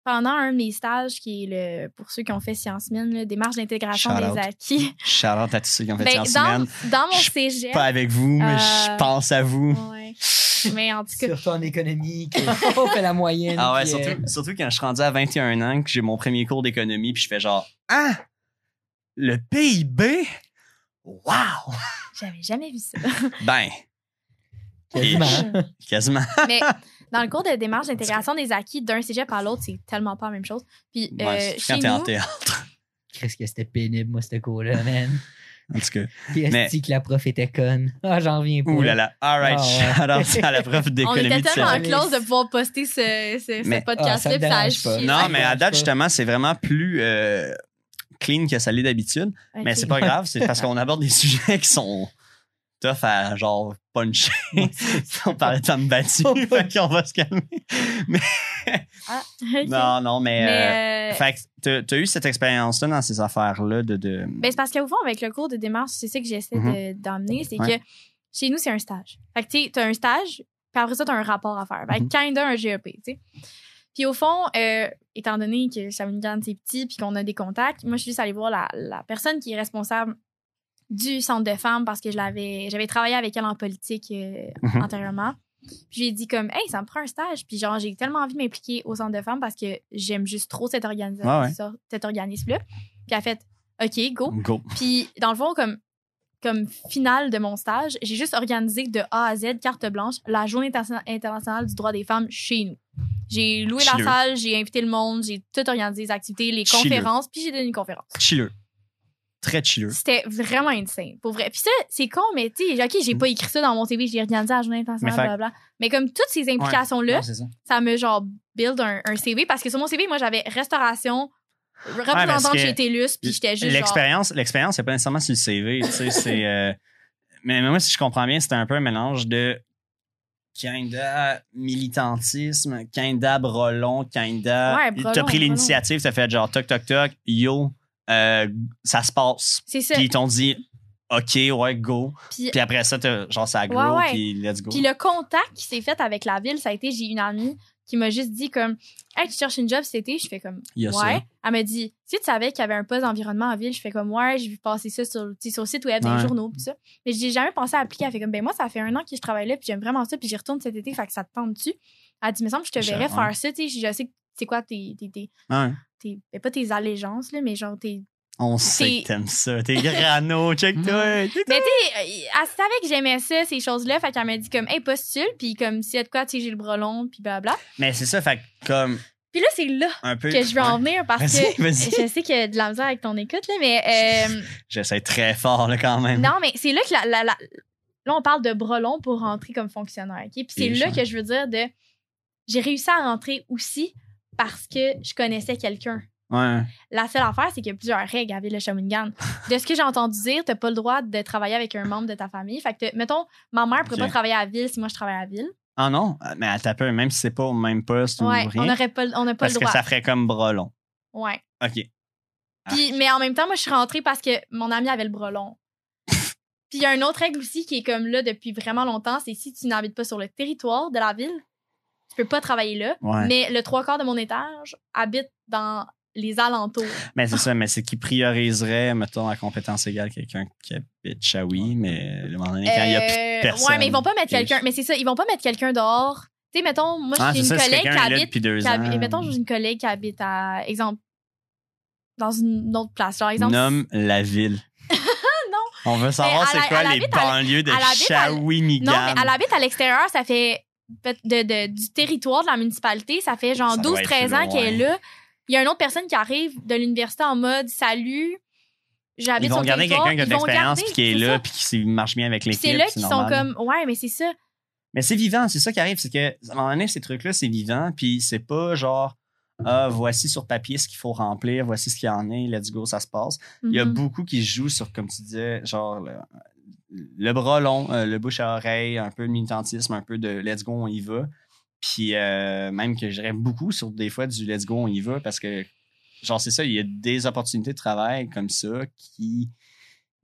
pendant un de mes stages, qui est le. Pour ceux qui ont fait Sciences Mines, là, démarche d'intégration des out. acquis. Shout out à tous ceux qui ont fait Ben, sciences dans, humaines. dans mon Je cégep. Pas avec vous, mais Euh, je pense à vous. Ouais. Mais en tout cas, Surtout en économie, que- <laughs> on fait la moyenne. Ah ouais, puis, euh, surtout, surtout quand je suis rendu à 21 ans, que j'ai mon premier cours d'économie, puis je fais genre, ah! le PIB, wow! J'avais jamais vu ça. Ben, Quasiment. <laughs> quasiment. Mais dans le cours de démarche d'intégration des acquis d'un cégep à l'autre, c'est tellement pas la même chose. Puis euh, Ouais, chez quand t'es en théâtre. <laughs> Qu'est-ce que c'était pénible, moi, ce cours-là, man. En tout cas. Puis Mais- est-ce que la prof était conne? Ah, j'en reviens pas. Ouh là là. All right. Ah ouais. shout out à la prof on d'économie était de tellement close de pouvoir poster ce, ce, podcast-là, Ah, ça. Non, Ça mais à date, pas. justement, c'est vraiment plus euh, clean que ça l'est d'habitude. Mais c'est pas grave, c'est parce qu'on aborde des <laughs> sujets qui sont tough à genre puncher. <laughs> on parlait de femmes battues, <laughs> fait qu'on va se calmer. <laughs> Ah, ok. Non, non, mais. euh, Mais, euh, fait que t'as- eu cette expérience-là dans ces affaires-là de. de... ben, c'est parce qu'au fond, avec le cours de démarche, c'est ça que j'essaie de- d'emmener, c'est Ouais. que chez nous, c'est un stage. Fait que, tu sais, t'as un stage, puis après ça, t'as un rapport à faire. Fait que, kinda un GEP, tu sais. Puis au fond, euh, étant donné que Shawinigan, c'est petit, puis qu'on a des contacts, moi, je suis juste allée voir la, la personne qui est responsable du centre de femmes parce que je l'avais j'avais travaillé avec elle en politique euh, Mhm. antérieurement. Puis j'ai dit comme hey, ça me prend un stage. Puis genre j'ai tellement envie de m'impliquer au centre de femmes parce que j'aime juste trop cette organisation Ouais, ouais. ça- cet organisme là. Puis elle a fait OK, go. Go. Puis dans le fond comme comme finale de mon stage, j'ai juste organisé de A à Z carte blanche la journée interna- internationale du droit des femmes chez nous. J'ai loué Chilleux. la salle, j'ai invité le monde, j'ai tout organisé les activités, les Chilleux. conférences, puis j'ai donné une conférence. Chilleux. Très chilleux. C'était vraiment insane, pour vrai. Puis ça, c'est con, mais tu sais, OK, j'ai Mm. pas écrit ça dans mon CV, j'ai organisé la journée internationale, blablabla. Mais comme toutes ces implications-là, ça. ça me genre build un, un CV parce que sur mon CV, moi, j'avais restauration, parce représentante que chez TELUS, puis j'étais juste genre... L'expérience, l'expérience, c'est pas nécessairement sur le CV. tu sais, <laughs> c'est. euh, mais moi, si je comprends bien, c'était un peu un mélange de kinda militantisme, kinda brelon, kinda. Ouais, brelon, T'as pris l'initiative, t'as fait genre toc toc toc, yo, euh, ça se passe. C'est ça. Puis ils t'ont dit, OK, ouais, go. Puis, Puis après ça, genre ça grow, Ouais, ouais. puis let's go. puis le contact qui s'est fait avec la ville, ça a été, j'ai une amie qui m'a juste dit comme, hey, tu cherches une job cet été? Je fais comme, ouais. ça. Elle m'a dit, si tu savais qu'il y avait un poste d'environnement en ville, je fais comme, ouais, j'ai vu passer ça sur, sur le site web, Ouais. les journaux, puis ça. Mais j'ai jamais pensé à appliquer. Elle fait comme, ben moi, ça fait un an que je travaille là, puis j'aime vraiment ça, puis j'y retourne cet été, fait que ça te tente dessus. Elle dit, me semble que je te verrais faire ça, tu sais, je sais que c'est quoi tes, tes, tes, Ouais. tes- ben, pas tes allégeances, là, mais genre tes. On sait que t'aimes ça. T'es grano, check-toi. Mais tu sais, elle savait que j'aimais ça, ces choses-là, fait qu'elle m'a dit comme, hey, postule, puis comme, s'il y a de quoi, tu sais, j'ai le bras long, puis blabla. Mais c'est ça, fait que comme Puis là, c'est là un peu. que je veux en venir parce Vas-y, que vas-y. je sais qu'il y a de la misère avec ton écoute, là, mais. euh, <laughs> J'essaie très fort, là, quand même. Non, mais c'est là que la, la- la- là, on parle de bras longs pour rentrer comme fonctionnaire. ok? Puis c'est Et là que je veux dire de. J'ai réussi à rentrer aussi parce que je connaissais quelqu'un. Ouais. La seule affaire, c'est qu'il y a plusieurs règles à Ville de Shawinigan. <laughs> De ce que j'ai entendu dire, t'as pas le droit de travailler avec un membre de ta famille. Fait que, mettons, ma mère pourrait pas travailler à Ville si moi je travaille à Ville. Ah non, mais à taper, même si c'est pas au même poste Ouais, ou rien? on n'aurait pas, on n'a pas parce le que droit. ça ferait comme bras long. Ouais. OK. Ah. Puis, mais en même temps, moi, je suis rentrée parce que mon ami avait le bras long. <laughs> Puis il y a une autre règle aussi qui est comme là depuis vraiment longtemps, c'est si tu n'habites pas sur le territoire de la ville, tu peux pas travailler là. Ouais. Mais le trois quarts de mon étage habite dans les alentours. Mais c'est ça, mais c'est qui prioriserait, mettons, à compétence égale quelqu'un qui habite Shawi, mais à un moment donné, quand il y a plus Euh, personne. Ouais, mais ils vont pas mettre que- quelqu'un. Mais c'est ça, ils vont pas mettre quelqu'un dehors. Tu sais, mettons, moi, Ah, j'ai une ça, collègue qui habite. depuis deux qui habite- mettons, j'ai une collègue qui habite à, exemple, dans une autre place. Genre, exemple. Nomme la ville. <laughs> Non. On veut savoir c'est quoi les banlieues de Shawinigan. Non, mais elle habite à l'extérieur, ça fait de, de- du territoire de la municipalité, ça fait genre Ça doit être 12-13 ans qu'elle est là. Il y a une autre personne qui arrive de l'université en mode salut. J'habite Ils vont sur garder quelqu'un qui a de l'expérience puis qui est là puis qui marche bien avec l'équipe. c'est là qu'ils sont comme ouais, mais c'est ça. Mais c'est vivant, c'est ça qui arrive, c'est que à un moment donné, ces trucs-là, c'est vivant, puis c'est pas genre ah, voici sur papier ce qu'il faut remplir, voici ce qu'il y en est, let's go, ça se passe. Il y a Mhm. beaucoup qui jouent sur, comme tu disais, genre le, bras long, euh, le bouche à oreille, un peu de militantisme, un peu de let's go, on y va. Puis euh, même que je dirais beaucoup sur des fois du let's go, on y va parce que, genre, c'est ça, il y a des opportunités de travail comme ça qui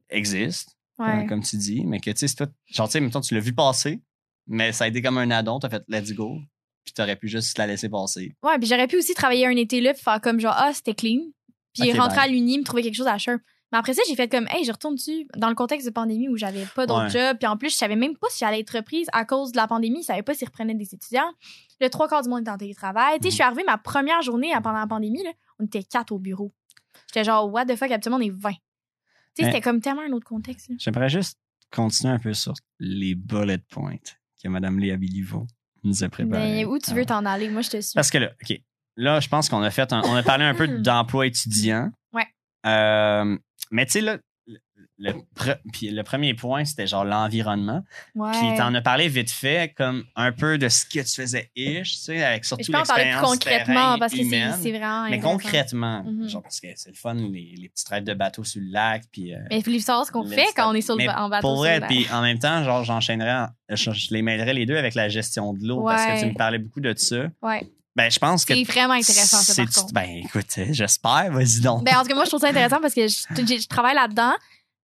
existent, Ouais. euh, comme tu dis, mais que tu sais, genre, tu sais, mettons, tu l'as vu passer, mais ça a été comme un addon, t'as fait let's go, puis t'aurais pu juste la laisser passer. Ouais, puis j'aurais pu aussi travailler un été là puis faire comme genre ah, c'était clean. Puis rentrer bye. à l'uni, me trouver quelque chose à Sherp. Mais après ça, j'ai fait comme hey, je retourne dessus dans le contexte de pandémie où j'avais pas d'autre Ouais. job, puis en plus, je savais même pas si j'allais être reprise à cause de la pandémie, je savais pas s'ils reprenaient des étudiants. Le trois quarts du monde était en télétravail. Tu sais, je suis arrivée ma première journée pendant la pandémie là, on était quatre au bureau. J'étais genre what the fuck, habituellement on est 20. Tu sais, c'était comme tellement un autre contexte. J'aimerais juste continuer un peu sur les bullet points que Mme Léa Biliveau nous a préparés. Mais où tu veux t'en aller? Moi, je te suis. Parce que là, OK. Là, je pense qu'on a fait un- on a parlé un peu <clears throat> d'emploi étudiant. Ouais. Euh, mais tu sais, là, le, le pre- puis le premier point, c'était genre l'environnement. Ouais. Puis t'en as parlé vite fait, comme un peu de ce que tu faisais ish, tu sais, avec surtout je peux en parler plus l'expérience concrètement parce que c'est vraiment. Mais concrètement, Mhm. genre, parce que c'est le fun, les, les petits traits de bateau sur le lac, puis... euh, Mais il faut savoir ce qu'on fait quand on est sur le mais en bateau. Pour vrai, puis en même temps, genre, j'enchaînerais, en- je, je les mêlerais les deux avec la gestion de l'eau, parce que tu me parlais beaucoup de ça. Ouais. Ben, je pense que... C'est vraiment intéressant, ça, par c'est- contre. Ben, écoute, euh, j'espère, vas-y donc. Ben, en tout cas, moi, je trouve ça intéressant parce que je, <laughs> je- je travaille là-dedans.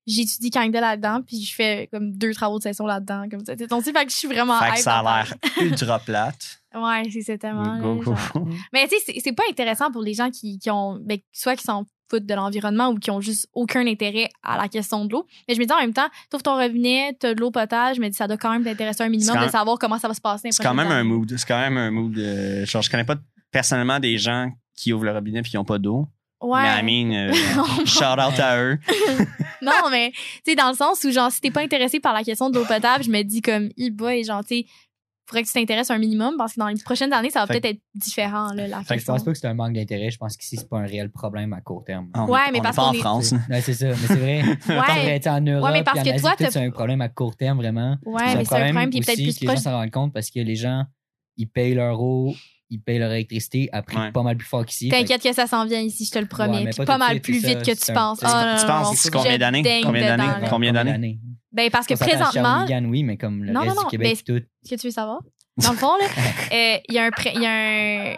J'étudie Canada là-dedans, puis je fais comme deux travaux de session là-dedans, comme ça. C'est ton fait que je suis vraiment fait que ça a l'air ultra plate. <laughs> Ouais, c'est tellement. Go, go. Mais tu sais, c'est- pas intéressant pour les gens qui, qui ont, ben, soit qui s'en foutent de l'environnement ou qui ont juste aucun intérêt à la question de l'eau. Mais je me dis en même temps, tu ton robinet, t'as de l'eau potable, je me dis ça doit quand même t'intéresser un minimum de savoir comment ça va se passer. C'est quand même un mood. C'est quand même un mood. euh, genre, je connais pas personnellement des gens qui ouvrent le robinet puis qui n'ont pas d'eau. Ouais. Mais I mean, euh, <laughs> shout out à eux. <laughs> non, mais tu sais, dans le sens où, genre, si t'es pas intéressé par la question de l'eau potable, je me dis comme, e boy, genre, tu sais, faudrait que tu t'intéresses un minimum parce que dans les prochaines années, ça va Fait peut-être être différent, là, la Fait que je pense pas que c'est un manque d'intérêt. Je pense qu'ici, c'est pas un réel problème à court terme. On Ouais, est- mais on parce est pas en qu'on est- France. Ouais, c'est ça, mais c'est vrai. <laughs> Ouais. Ouais. en Europe, mais parce en que Asie, toi, c'est un problème à court terme, vraiment. Ouais, mais c'est un problème qui est peut-être plus que les gens proche. s'en rendent compte parce que les gens, ils payent leur eau, ils payent leur électricité à prix Ouais. pas mal plus fort qu'ici. Fait T'inquiète que ça s'en vient ici, je te le promets. Ouais, pas pas, mal plus vite que tu penses. Oh, tu non, Tu non, penses combien d'années? Combien d'années? Combien d'années? Ben, parce que On s'entend à présentement, Shawinigan, oui, mais comme le Non, reste non, non, du Québec, tout. ce que tu veux savoir, dans le fond, là, <laughs> euh, il y a un, pré- il y a un,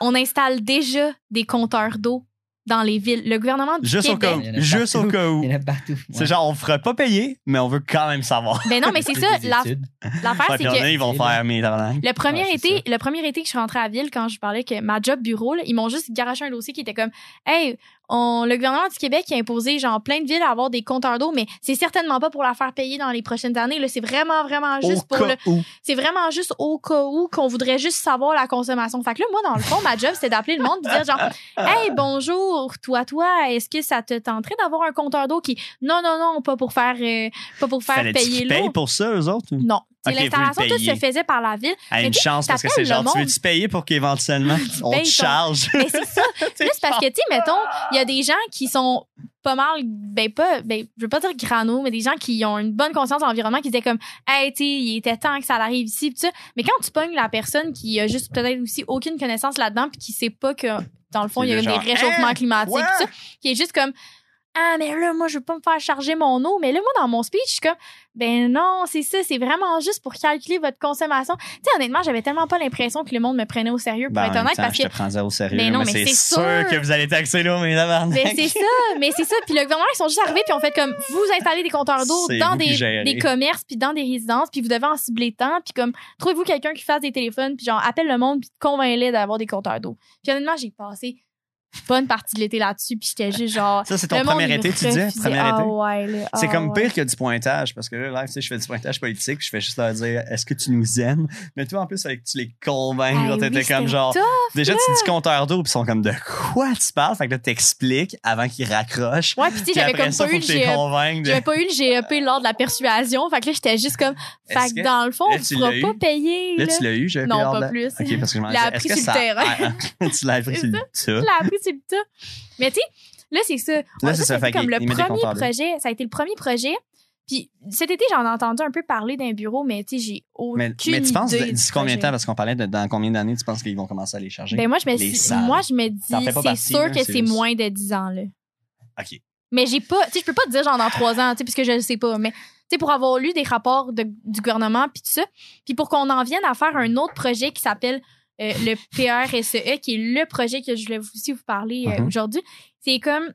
on installe déjà des compteurs d'eau dans les villes. Le gouvernement du Juste au cas où. Il y en a Juste au partout. cas où. Il y en a partout. C'est genre, on ne fera pas payer, mais on veut quand même savoir. Ben non, mais c'est ça. La-. <laughs> L'affaire, c'est il que ils vont faire mes le premier, Ouais, été, le premier été que je suis rentrée à la ville, quand je parlais que ma job bureau, là, ils m'ont juste garaché un dossier qui était comme Hey, on, le gouvernement du Québec a imposé genre plein de villes à avoir des compteurs d'eau, mais c'est certainement pas pour la faire payer dans les prochaines années. là. C'est vraiment, vraiment Au juste pour cas le. C'est vraiment juste au cas où qu'on voudrait juste savoir la consommation. Fait que là, moi, dans le fond, ma job, c'est d'appeler le monde et dire genre Hey, bonjour, toi, toi, est-ce que ça te tenterait d'avoir un compteur d'eau qui. Non, non, non, pas pour faire, euh, pas pour faire payer l'eau. pour ça, eux autres? ou? Non. C'est Ok, vous L'installation, tout se faisait par la ville. Ah, une chance, parce que c'est genre, tu veux-tu payer pour qu'éventuellement, <laughs> on te ton- charge? Mais <laughs> c'est ça. <laughs> C'est parce que, tu sais, mettons, il y a des gens qui sont pas mal, ben pas, ben, je veux pas dire grano, mais des gens qui ont une bonne conscience de l'environnement, qui disaient comme, hey, tu sais, il était temps que ça arrive ici, pis ça. Mais quand tu pognes la personne qui a juste peut-être aussi aucune connaissance là-dedans, puis qui sait pas que, dans le fond, il y a C'est des genre, réchauffements Hein? climatiques, pis ça, qui est juste comme, ah, mais là, moi, je veux pas me faire charger mon eau. Mais là, moi, dans mon speech, je suis comme, ben non, c'est ça, c'est vraiment juste pour calculer votre consommation. Tu sais, honnêtement, j'avais tellement pas l'impression que le monde me prenait au sérieux, pour Ben, en être honnête, temps, parce je que te prends au sérieux. Mais non, mais mais c'est sûr sûr. que vous allez taxer là, mais. Mais c'est ça, mais c'est ça. Puis le gouvernement, ils sont juste arrivés puis ont fait comme vous installez des compteurs d'eau dans des, des commerces puis dans des résidences puis vous devez en cibler tant puis comme trouvez-vous quelqu'un qui fasse des téléphones puis genre appelle le monde puis convainc-les d'avoir des compteurs d'eau. Puis honnêtement, j'ai passé bonne partie de l'été là-dessus puis j'étais juste genre Ça, c'est ton premier été, tu dis? Premier Ah été? ouais, là. C'est Ah comme ouais. pire que du pointage, parce que là, live, tu sais, je fais du pointage politique, puis je fais juste leur dire, est-ce que tu nous aimes? Mais toi, en plus, avec tu les convaincs, Hey, genre, t'étais oui, comme genre, tough, déjà, là. tu dis compteur d'eau, puis ils sont comme, de quoi tu parles? Fait que là, t'expliques avant qu'ils raccrochent. Ouais, puis tu sais, j'avais comme ça, pas eu le tu convainques de- J'avais pas eu le GEP lors de la persuasion. Fait que là, j'étais juste comme, fait que dans le fond, là, on tu l'as pas payer. Là, là. tu l'as eu, j'ai Non, pas plus. Ok, parce que je <laughs> m'en l'ai disais, appris sur le terrain. <laughs> Tu l'as appris sur le sur le tas. Mais tu sais, là, c'est ça. Là, c'est ça, fait comme le premier projet. Ça a été le premier projet. Puis cet été, j'en ai entendu un peu parler d'un bureau, mais tu sais, j'ai aucune Mais, mais tu penses, d'ici combien de temps, parce qu'on parlait de dans combien d'années tu penses qu'ils vont commencer à les charger? Ben moi, je me, suis- moi, je me dis, c'est sûr là, que c'est moins de 10 ans, là. OK. Mais j'ai pas, tu sais, je peux pas te dire genre dans trois ans, tu sais, puisque je le sais pas. Mais tu sais, pour avoir lu des rapports de- du gouvernement puis tout ça, puis pour qu'on en vienne à faire un autre projet qui s'appelle euh, le PRSE, qui est le projet que je voulais aussi vous parler euh, Mhm. aujourd'hui, c'est comme dis,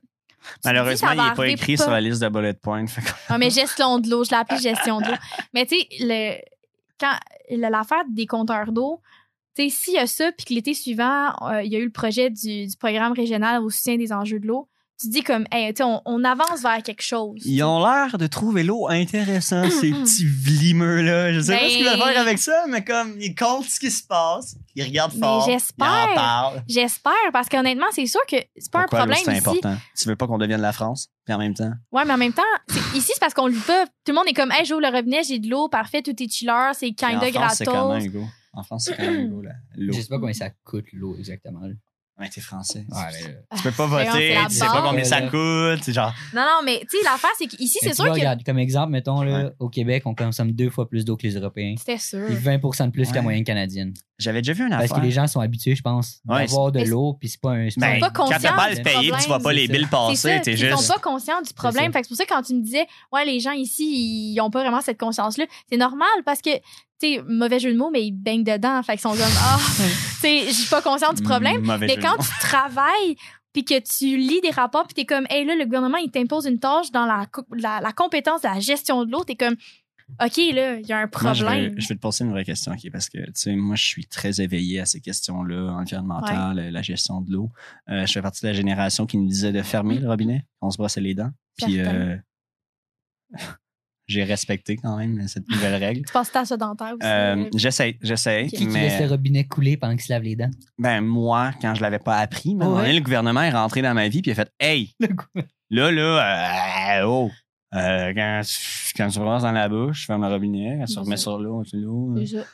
Malheureusement, il n'est pas écrit pas- sur la liste de bullet points. Que- Ah, mais <laughs> gestion de l'eau, je l'ai appelé gestion de l'eau. Mais tu sais, le, quand l'affaire des compteurs d'eau, tu sais, s'il y a ça, puis que l'été suivant, euh, il y a eu le projet du, du programme régional au soutien des enjeux de l'eau, tu dis comme, hey, tu sais, on, on avance vers quelque chose. Ils ont l'air de trouver l'eau intéressant, <clears throat> ces petits vlimeux-là. Je sais pas ce qu'ils veulent Ben- faire avec ça, mais comme, ils comptent ce qui se passe, ils regardent Mais fort, ils en parlent. J'espère, parce qu'honnêtement, c'est sûr que c'est pas Pourquoi un problème c'est important? Tu veux pas qu'on devienne la France? Puis en même temps? Ouais, mais en même temps, <laughs> ici, c'est parce qu'on le peut. Tout le monde est comme, hey, j'ouvre le robinet, j'ai de l'eau, parfait, tout est chiller, c'est Puis en kinda France, c'est comment, gratos. Hugo? En France, c'est comment, Hugo, là? L'eau. Je sais pas combien ça coûte l'eau exactement. Ouais, t'es français. Ouais, mais, euh, Tu peux pas voter, tu sais pas combien ça coûte, c'est genre. Non, non, mais tu sais, l'affaire, c'est qu'ici, c'est sûr que. regarde, comme exemple, mettons, là, Ouais. au Québec, on consomme deux fois plus d'eau que les Européens. C'était sûr. Puis 20% de plus que la moyenne canadienne. J'avais déjà vu une Parce affaire. que les gens sont habitués, je pense, Ouais, d'avoir de l'eau, puis c'est pas un. Ben, pas quand t'as pas à le payer, tu vois pas problème, les billes passer, ils sont pas conscients du problème. Fait que c'est pour ça que quand tu me disais, ouais, les gens ici, ils ont pas vraiment cette conscience-là, c'est normal parce que, tu sais, mauvais jeu de mots, mais ils baignent dedans. Fait qu'ils sont comme, ah, <laughs> tu sais, je suis pas consciente du problème. Mm, mauvais Mais quand tu travailles, puis que tu lis des rapports, puis t'es comme, hey, là, le gouvernement, il t'impose une tâche dans la, la, la compétence de la gestion de l'eau, t'es comme, OK, là, il y a un Moi, je vais, problème. je vais te poser une vraie question, OK, parce que, tu sais, moi, je suis très éveillé à ces questions-là, environnementales, la gestion de l'eau. Euh, je fais partie de la génération qui nous disait de fermer le robinet, on se brossait les dents. Puis, euh, j'ai respecté quand même cette nouvelle règle. Tu passes ta dentaire aussi. Euh, j'essaie, j'essaie. Qui, qui mais laisse le robinet couler pendant qu'il se lave les dents? ben moi, quand je l'avais pas appris, mais à Ouais. le gouvernement est rentré dans ma vie puis il a fait Hey, <laughs> là, là, euh, oh, euh, quand, tu- quand tu brosses dans la bouche, tu fermes le robinet, quand tu C'est remets ça. sur l'eau, tu l'eau. Ça.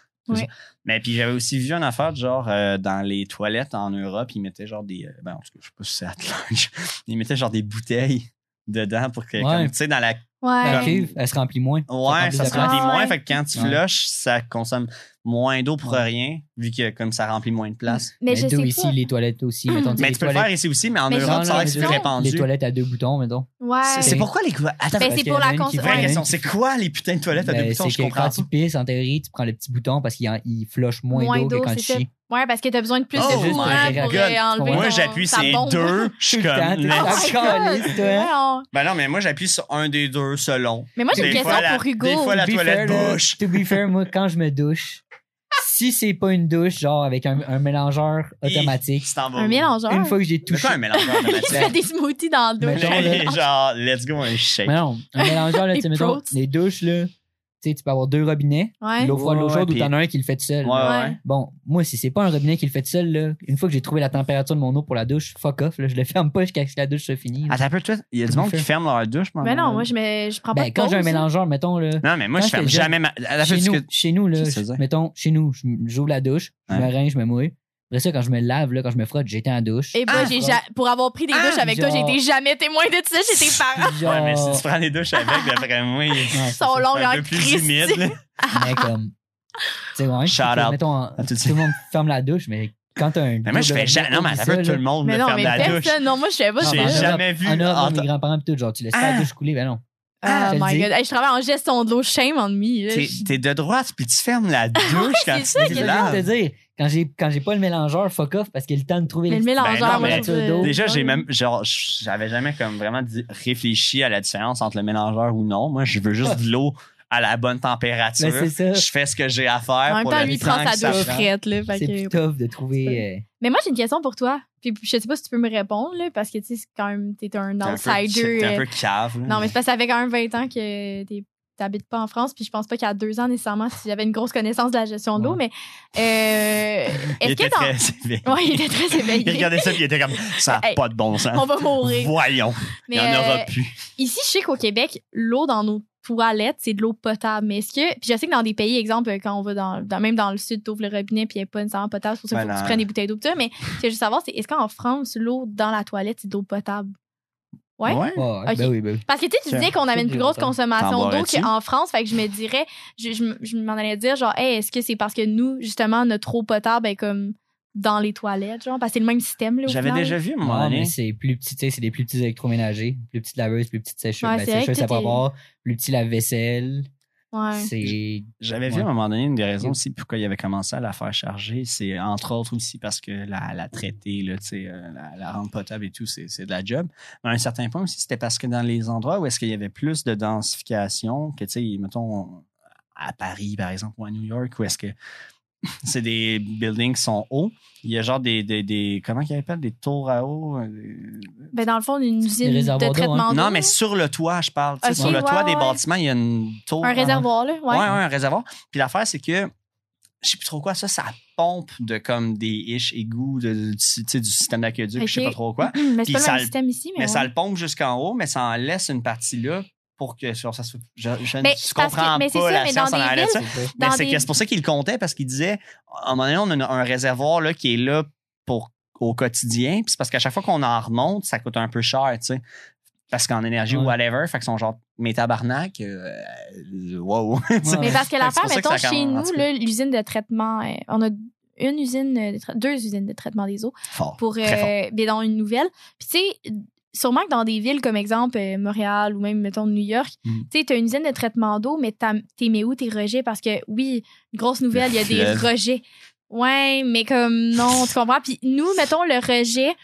Mais puis j'avais aussi vu une affaire de genre euh, dans les toilettes en Europe, ils mettaient genre des. euh, ben, en tout cas, je sais pas si c'est large. <laughs> Ils mettaient genre des bouteilles dedans pour que, Ouais. comme, tu sais, dans la. La Ouais. cuve, elle se remplit moins. Ouais, remplit ça se remplit Ah, moins. ouais. Fait que quand tu Ouais. flushes, ça consomme moins d'eau pour Ouais. rien, vu que comme ça remplit moins de place. Mais, je d'où sais ici, les toilettes aussi. mettons, sais, Mais tu peux le faire ici aussi, mais en Mais Europe, ça a question. répandu. Les toilettes à deux boutons, mettons. Ouais. C'est pourquoi les. Attends, Ben, c'est pour la une qui cons- fait- vraie ouais. question, c'est quoi les putains de toilettes à deux Ben, boutons? c'est Je comprends quand tu pisses, en théorie, tu prends le petit bouton parce qu'il flush moins, d'eau que quand c'est tu chies. Ouais, parce que t'as besoin de plus Oh de courant pour God. enlever Moi, j'appuie bombe. deux. Je suis <laughs> comme. Oh Ben non, mais moi, j'appuie sur un des deux selon. Mais moi, j'ai une Des question fois, la- pour Hugo. des fois, la To be toilette fair, là, bouche. To be fair, moi, quand je me douche, <laughs> si c'est pas une douche, genre avec un, un mélangeur automatique. Un mélangeur? une fois que j'ai touché. quoi un mélangeur Tu <laughs> automatique? fais des smoothies dans le. Mettons, là. <laughs> genre, let's go, un shake. Mais non, un mélangeur, là, tu sais, Les mettons, pros. les douches, là, tu tu peux avoir deux robinets, Ouais. l'eau froide, l'eau chaude, ou t'en as un qui le fait tout seul. Ouais. Bon, moi, si c'est pas un robinet qui le fait tout seul, là, une fois que j'ai trouvé la température de mon eau pour la douche, fuck off, là, je le ferme pas jusqu'à ce que la douche soit finie. là. Attends un peu, toi, il y a du monde qui ferme leur douche. moi, Mais non, moi. je, me, je prends pas Ben, de quand j'ai un mélangeur, mettons, là, Non, mais moi, je ferme jamais ma. Chez nous, que- chez nous, là, ça mettons, chez nous, je- j'ouvre la douche, je me rince, je me mouille. Après ça, quand je me lave, là, quand je me frotte, j'étais en douche. Et bah, Ah, j'ai ouais. ja- pour avoir pris des Ah, douches avec toi, été jamais témoin de ça chez tes <laughs> parents. Genre, Ouais, mais si tu prends les douches avec, d'après moi, est c'est Ils sont ça. longs un peu plus Christ. humide. là. <laughs> Mais comme. Tu sais, ouais, Shout out mettons, tout le monde ferme la douche, mais quand t'as un. Mais moi, je fais jamais. Non, mais attends un peu, tout le monde Mais me non, ferme mais la douche. personne. Non, moi, je sais pas J'ai ça. Jamais vu. En Europe, mes grands-parents, tout, genre, tu laisses pas Ah. la douche couler, ben non. Ah, le my dis. god. Hey, je travaille en gestion de l'eau, shame on me. T'es Je- t'es de droite, puis tu fermes la <laughs> douche quand c'est tu ça, C'est te de te laves. dire. Quand j'ai, quand j'ai pas le mélangeur, fuck off, parce qu'il y a le temps de trouver Mais les le mélangeur, Ben non, moi, mais. Déjà, j'ai même, genre, j'avais jamais comme vraiment réfléchi à la différence entre le mélangeur ou non. Moi, je veux juste de l'eau à la bonne température. Ben, ça. Je fais ce que j'ai à faire En même pour temps, le lui, il temps prend sa douche frette, C'est que- plus tough de trouver. euh, Mais moi, j'ai une question pour toi. Puis je sais pas si tu peux me répondre, là, parce que tu sais, quand même, t'es un outsider. T'es un euh, peu cave. là. Non, mais c'est parce que ça fait quand même 20 ans que t'es- t'habites pas en France, puis je pense pas qu'il y a deux ans nécessairement si j'avais une grosse connaissance de la gestion de l'eau, mais euh, <laughs> Il est-ce était que dans... très éveillé. Ouais, il était très éveillé. Il regardait ça, puis il était comme, <laughs> ça n'a Hey, pas de bon sens. On va mourir. Voyons, Mais il n'y en aura euh, plus. ici, je sais qu'au Québec, l'eau dans nos toilettes, c'est de l'eau potable. Mais est-ce que. Puis je sais que dans des pays, exemple, quand on va dans, dans- même dans le sud, tu ouvres le robinet, puis il n'est pas nécessairement potable, c'est pour ça qu'il faut Ben que tu prennes des bouteilles d'eau, pis tout ça. Mais ce que je veux savoir, c'est est-ce qu'en France, l'eau dans la toilette, c'est de l'eau potable? Ouais? ouais, Ok. Ben oui, ben oui. Parce que tu sais, tu Tiens, disais qu'on avait une plus grosse consommation d'eau qu'en France. Fait que je me dirais, je, je m'en allais dire, genre, hey, est-ce que c'est parce que nous, justement, notre eau potable est comme dans les toilettes, genre? Parce que c'est le même système, là. au J'avais déjà vu, à un moment Non, donné. mais c'est plus petit, tu sais, c'est des plus petits électroménagers, plus petites laveuses, plus petites sécheuses. Ouais, ben, que ça peut avoir, plus petit lave-vaisselle. Ouais. C'est. J'avais vu Ouais. à un moment donné une des raisons aussi pourquoi il avait commencé à la faire charger. C'est entre autres aussi parce que la, la traiter, là, tu sais, euh, la, la rendre potable et tout, c'est c'est de la job. Mais à un certain point aussi, c'était parce que dans les endroits où est-ce qu'il y avait plus de densification, que tu sais, mettons à Paris par exemple ou à New York, où est-ce que c'est des buildings qui sont hauts. Il y a genre des, des, des comment qu'ils appellent, des tours à eau. euh, Ben, dans le fond, une usine de d'eau, traitement d'eau. Non, mais sur le toit, je parle. Sur le ouais, toit des bâtiments, il y a une tour. Un réservoir, là. Ouais, Ouais. ouais, un réservoir. Puis l'affaire, c'est que je sais plus trop quoi, ça, ça pompe de comme des ish égouts de, du, système d'aqueduc, je sais pas trop quoi. <clears throat> mais c'est pas ça le système ici, mais, Mais ça le pompe jusqu'en haut, mais ça en laisse une partie là pour que genre, ça se. Je, je Mais ne parce que- comprends mais c'est pas ça, la mais science dans en des arrière de ça. C'est ça. Mais Dans c'est des- que c'est pour ça qu'il le comptait, parce qu'il disait, à un moment donné, on a un, réservoir là, qui est là pour au quotidien. Puis c'est parce qu'à chaque fois qu'on en remonte, ça coûte un peu cher, tu sais. Parce qu'en énergie ou whatever, fait qu'ils sont genre, mais tabarnak, euh, wow. <laughs> sais. Ouais. Mais parce que que l'affaire, que mettons, ça chez nous, là, l'usine de traitement, euh, on a une usine, deux usines de traitement des eaux Fort. pour Très fort. euh, dans une nouvelle. Puis tu sais, sûrement que dans des villes comme exemple euh, Montréal ou même mettons New York, Mhm. tu sais, t'as une usine de traitement d'eau, mais t'es mets où tes rejets? Parce que oui, grosse nouvelle, il y a des rejets. Ouais, mais comme non, tu comprends? Puis nous, mettons le rejet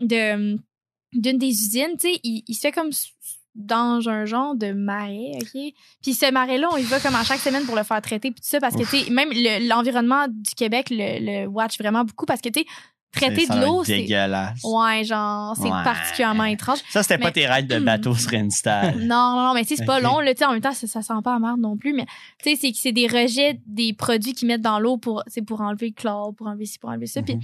de d'une des usines, tu sais, il, il se fait comme dans un genre de marais, OK? Puis ce marais-là, on y va comme à chaque semaine pour le faire traiter, puis tout ça, parce que, tu sais, même le- l'environnement du Québec le, le watch vraiment beaucoup, parce que, tu sais, traiter de l'eau, c'est... dégueulasse. Ouais, genre, c'est Ouais. particulièrement étrange. Ça, c'était pas tes raids de bateau sur Insta. <laughs> Non, non, non, mais tu sais, c'est pas long, là, tu sais, en même temps, ça, ça sent pas la merde non plus, mais tu sais, c'est c'est des rejets des produits qu'ils mettent dans l'eau pour, c'est pour enlever le chlore, pour enlever ci, pour enlever ça, puis Mhm.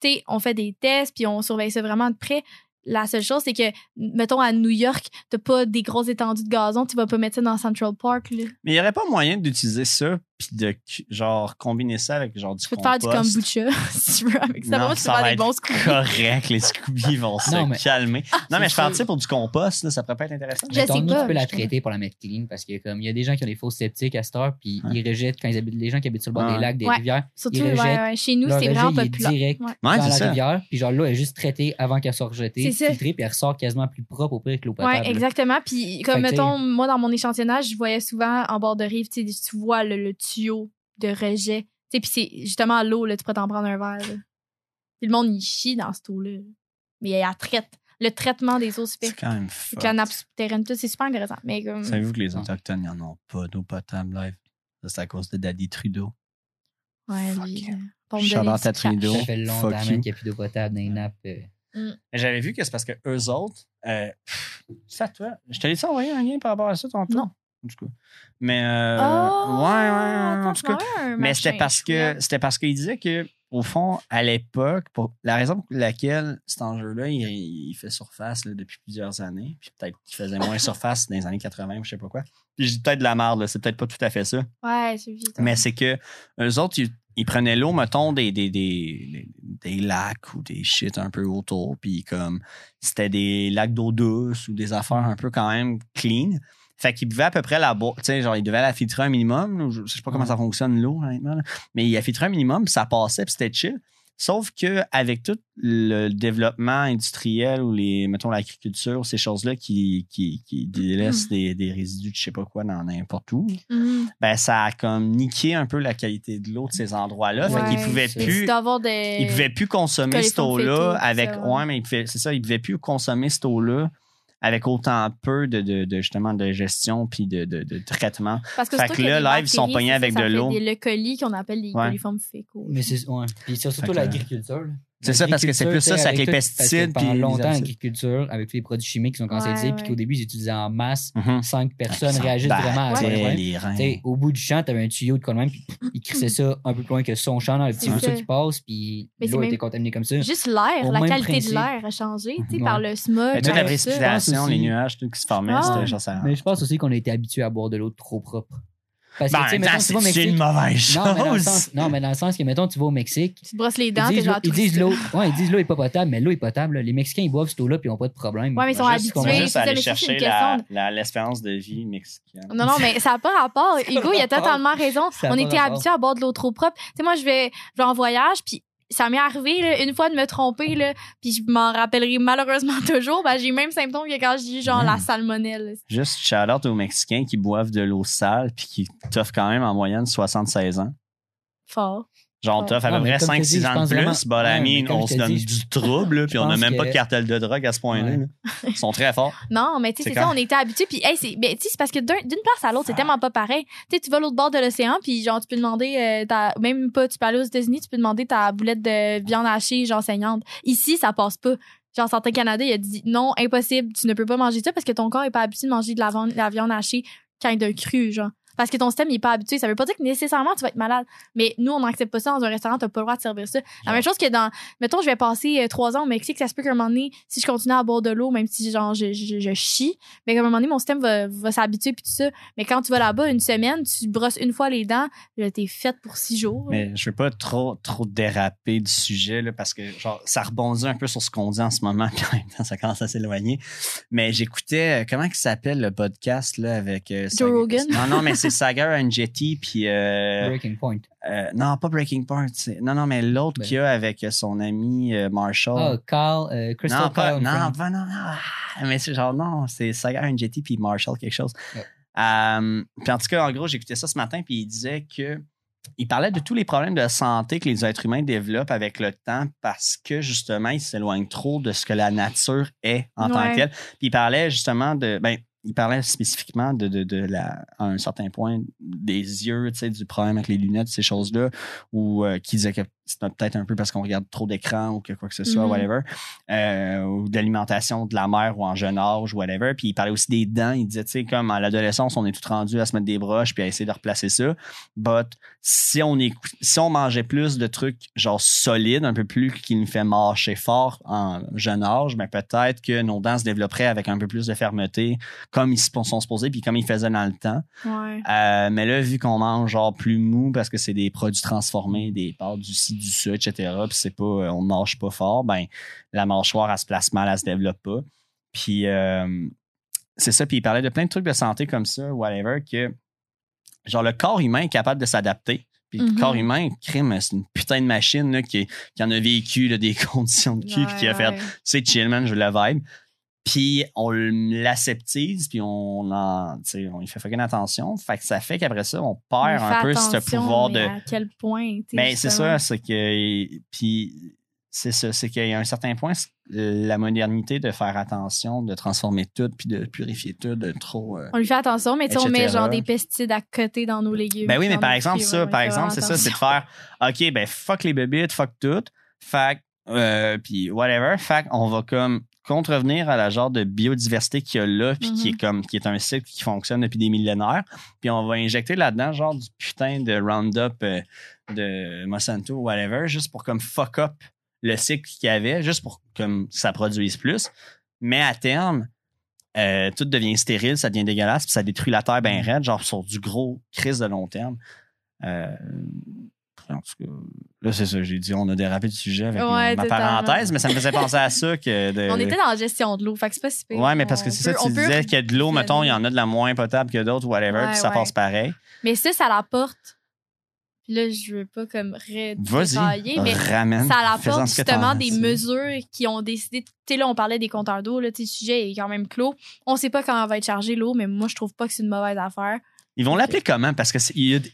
tu sais, on fait des tests, puis on surveille ça vraiment de près. La seule chose, c'est que, mettons, à New York, t'as pas des grosses étendues de gazon, tu vas pas mettre ça dans Central Park, là. Mais il n'y aurait pas moyen d'utiliser ça puis de genre combiner ça avec genre du Tu peux te faire du kombucha, <laughs> si tu veux, avec ça. Non, tu peux ça faire va des être bons scoops. Correct, les Scooby vont se Non, mais- calmer. non, mais je sûr. pour du compost, là, ça pourrait pas être intéressant. Je Mettons, sais nous, pas, tu peux la justement. traiter pour la mettre clean parce que comme il y a des gens qui ont des fausses sceptiques à cette heure puis Ouais. ils rejettent quand ils habitent les gens qui habitent sur le bord Ouais. des lacs, des Ouais. rivières. Surtout, Ils ouais, rejettent ouais, chez nous, leur c'est rejet, vraiment il est populaire. direct Ouais. Ouais, dans c'est la ça. rivière puis genre l'eau est juste traitée avant qu'elle soit rejetée, C'est ça. filtrée puis elle ressort quasiment plus propre au pire que l'eau potable. Ouais, là. exactement. Puis, comme Fait mettons, moi, dans mon échantillonnage, je voyais souvent en bord de rive, tu vois le, le tuyau de rejet. Tu sais, puis c'est justement l'eau, là, tu pourrais t'en prendre un verre. là. Puis le monde, il chie dans cette eau-là. Mais elle traite. Le traitement des eaux super. C'est quand même fuck. la nappe souterraine, tout, c'est super intéressant. Mais comme. Savez-vous que les Autochtones, ils n'en ont pas d'eau potable live? Ça, c'est à cause de Daddy Trudeau. Ouais, Fuck lui, euh, à cash. Trudeau. Ça fait longtemps qu'il n'y a plus d'eau potable dans les nappes. Mais J'avais vu que c'est parce que eux autres. Euh, pff, ça, toi. Je te laissé envoyer un lien par rapport à ça tantôt? Non. En tout cas. Mais. Euh, Oh, ouais, ouais, en tout cas. Mais c'était parce que c'était parce qu'il disait que au fond à l'époque pour la raison pour laquelle cet enjeu-là il, il fait surface là, depuis plusieurs années puis peut-être qu'il faisait moins <laughs> surface dans les années 80 ou je sais pas quoi puis je dis peut-être de la merde c'est peut-être pas tout à fait ça Ouais, c'est vite. mais c'est que eux autres ils, ils prenaient l'eau mettons des des, des des lacs ou des shit un peu autour puis comme c'était des lacs d'eau douce ou des affaires un peu quand même clean fait qu'ils buvaient à peu près la boire. Tu sais, genre, ils devaient la filtrer un minimum. Je je sais pas comment ça fonctionne, l'eau, honnêtement. là. Mais il a filtré un minimum, puis ça passait, puis c'était chill. Sauf que avec tout le développement industriel ou les, mettons, l'agriculture, ces choses-là qui, qui, qui délaissent des, des résidus de je sais pas quoi dans n'importe où, Mhm. ben ça a comme niqué un peu la qualité de l'eau de ces endroits-là. Fait Ouais. qu'ils pouvaient plus. Des. Ils pouvaient plus consommer cette eau-là avec. ça, ouais. Mais c'est ça, ils pouvaient plus consommer cette eau-là avec autant peu de, de, de, justement de gestion puis de, de, de traitement. Parce que Fait que là, live, ils sont pognés c'est avec ça, de l'eau. Des colies qu'on appelle les Ouais. coliformes fécaux. Mais c'est ouais. Puis surtout que- l'agriculture. C'est ça, parce que c'est plus ça, c'est avec les tout- parce que pesticides, Pendant puis les longtemps, l'agriculture, avec tous les produits chimiques qui sont Ouais, cancérisés, puis qu'au début, ils utilisaient en masse, Mhm. cinq personnes Ils réagissent s'en vraiment à ça. ouais. au bout du champ, t'avais un tuyau de même, puis il crissait ça un peu plus loin que son champ dans le petit ruisseau ça. qui passe, puis l'eau était contaminée comme ça. Juste l'air, Au la qualité principe. de l'air a changé, tu sais, par le smog. Toute la précipitation, Je pense les aussi- nuages tout qui se formaient, Ah. c'était genre ça. Mais je pense aussi qu'on a été habitué à boire de l'eau trop propre. Parce que, Ben, tu sais, attends, mettons, tu vas au c'est Mexique. une mauvaise Non mais, dans le chose. sens, non, mais dans le sens que, mettons, tu vas au Mexique, Tu te brosses les ils dents, t'es disent, l'eau, genre ils disent l'eau, ouais, ils disent l'eau est pas potable, mais l'eau est potable. là. Les Mexicains, ils boivent cette eau-là, puis ils n'ont pas de problème. Ouais, mais ils sont Juste- on va habitués. juste c'est ça, aller mais ça, c'est chercher une la- question la- l'espérance de vie mexicaine. Non, non, mais ça n'a pas rapport. <laughs> Hugo, il a totalement raison. Ça a On pas était rapport. habitués à boire de l'eau trop propre. Tu sais, moi, je vais, je vais en voyage, puis ça m'est arrivé là, une fois de me tromper, là, puis je m'en rappellerai malheureusement <laughs> toujours. Ben, j'ai eu le même symptôme que quand j'ai eu genre la salmonelle. Juste shout-out aux Mexicains qui boivent de l'eau sale puis qui t'offrent quand même en moyenne 76 ans. Fort. Genre, t'as à peu près comme je te 5-6 dis, je ans de plus, vraiment- bah, la Ouais, comme on se donne du trouble, là, puis on n'a même pas de cartel de drogue à ce point-là. Ouais. Ils sont très forts. Non, mais tu sais, C'est ça, quand? on était habitués. Puis, hey, c'est, ben, tu sais, c'est parce que d'un- d'une place à l'autre, c'est tellement pas pareil. Tu sais, tu vas à l'autre bord de l'océan, puis genre, tu peux demander, euh, ta, même pas, tu peux aller aux États-Unis, tu peux demander ta boulette de viande hachée, genre saignante. Ici, ça passe pas. Genre, Santé Canada, il a dit non, impossible, tu ne peux pas manger ça parce que ton corps est pas habitué de manger de la, viande- la viande hachée quand il est cru, genre. Parce que ton système il est pas habitué. Ça veut pas dire que nécessairement tu vas être malade. Mais nous, on n'accepte pas ça dans un restaurant, t'as pas le droit de servir ça. La même chose que dans, mettons, je vais passer euh, trois ans au Mexique, ça se peut qu'à un moment donné, si je continue à boire de l'eau, même si genre je, je, je chie, mais qu'à un moment donné, mon système va, va s'habituer puis tout ça. Mais quand tu vas là-bas une semaine, tu brosses une fois les dents, t'es faite pour six jours. Mais je veux pas trop, trop déraper du sujet, là, parce que genre, ça rebondit un peu sur ce qu'on dit en ce moment, <laughs> puis en même temps, ça commence à s'éloigner. Mais j'écoutais, euh, comment il s'appelle le podcast, là, avec... euh, Joe Rogan? Non, non, mais c'est Sagar Angetti, puis... euh, Breaking Point. euh, non, pas Breaking Point. c'est- Non, non, mais l'autre Ben. qu'il y a avec son ami euh, Marshall. Ah, Carl, euh, Crystal non, pas, Kyle non, non, non. Ah, mais c'est genre, non, c'est Sagar Angetti puis Marshall quelque chose. Ouais. Puis en tout cas, en gros, j'écoutais ça ce matin, puis il disait que il parlait de tous les problèmes de santé que les êtres humains développent avec le temps parce que justement, ils s'éloignent trop de ce que la nature est en tant que telle. Puis il parlait justement de. Ben, il parlait spécifiquement de, de, de la, à un certain point des yeux, tu sais, du problème avec les lunettes, ces choses-là, ou euh, qui que c'était peut-être un peu parce qu'on regarde trop d'écran ou que quoi que ce soit, Mhm. whatever, euh, ou de l'alimentation de la mère ou en jeune âge, whatever. Puis il parlait aussi des dents. Il disait, tu sais, comme à l'adolescence, on est tout rendu à se mettre des broches puis à essayer de replacer ça. But si on écou- si on mangeait plus de trucs genre solides, un peu plus qui nous fait marcher fort en jeune âge, ben peut-être que nos dents se développeraient avec un peu plus de fermeté, comme ils se- sont supposés puis comme ils faisaient dans le temps. Ouais. Euh, mais là, vu qu'on mange genre plus mou parce que c'est des produits transformés, des pâtes, du ci, du ça, etc., puis c'est pas, euh, on mange pas fort, ben la mâchoire, elle se place mal, elle se développe pas. Puis euh, c'est ça, puis il parlait de plein de trucs de santé comme ça, whatever, que genre le corps humain est capable de s'adapter. Puis le Mhm. corps humain, crime, c'est une putain de machine là, qui, qui en a vécu là, des <laughs> conditions de cul, puis qui a fait Ouais, ouais. c'est chill, man, je veux la vibe. Puis on l'aseptise, puis on en, on y fait fucking attention. Fait que ça fait qu'après ça, on On perd un peu ce pouvoir mais de. À quel point, Mais c'est justement. ça, c'est que. Puis c'est ça, c'est qu'il y a un certain point, c'est la modernité de faire attention, de transformer tout, puis de purifier tout, de trop. euh, On lui fait attention, mais on met genre des pesticides à côté dans nos légumes. Ben oui, mais par exemple, ça, par exemple, c'est ça, c'est de faire OK, ben fuck les bébites, fuck tout. Fait euh, puis whatever. Fait on va comme contrevenir à la genre de biodiversité qu'il y a là, puis qui Mhm. est comme qui est un cycle qui fonctionne depuis des millénaires. Puis on va injecter là-dedans genre du putain de Roundup euh, de Monsanto ou whatever, juste pour comme fuck up le cycle qu'il y avait, juste pour comme ça produise plus. Mais à terme, euh, tout devient stérile, ça devient dégueulasse, puis ça détruit la terre bien raide, genre sur du gros crise de long terme. Euh, en tout cas, là, c'est ça, j'ai dit, on a dérapé du sujet avec Ouais, ma- parenthèse, mais ça me faisait penser à ça que de. On était dans la gestion de l'eau, fait que c'est pas si pire. Ouais, mais parce On que c'est ça, tu on peut- disais qu'il y a de l'eau, mettons, il y en a de la moins potable que d'autres, whatever, puis ça passe pareil. Mais ça, ça l'apporte. Puis là, je veux pas comme ré- Vas-y, détailler, mais ramène. ça que justement des mesures qui ont décidé. Tu sais, là, on parlait des compteurs d'eau, là, le sujet est quand même clos. On sait pas quand va être chargée l'eau, mais moi, je trouve pas que c'est une mauvaise affaire. Ils vont l'appeler comment? Parce que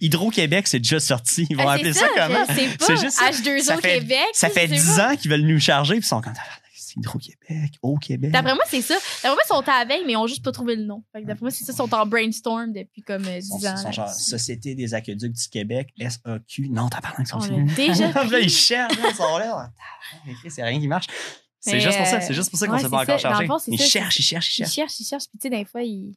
Hydro-Québec, c'est déjà sorti. Ils vont Ben, appeler ça, comment? Pas. C'est juste ça. H2O Ça fait- Québec. Ça fait je sais 10 pas. ans qu'ils veulent nous charger, puis ils sont comme, c'est Hydro-Québec, au Québec. D'après moi, c'est ça. D'après moi, ils sont à la veille, mais ils ont juste pas trouvé le nom. D'après moi, c'est ça, ils sont en brainstorm depuis comme euh, 10 Ils sont, ans. ils sont genre Société des aqueducs du Québec, SAQ. Non, t'as parlé On ça l'a déjà <laughs> Là, ils cherchent, ils sont là. Tabarnak, C'est rien qui marche. C'est juste pour ça, euh, c'est juste pour ça qu'on s'est pas encore chargé. fond, c'est Ils cherchent, ils cherchent, ils Ils cherchent. cherchent, ils cherchent. Puis tu sais, des fois, ils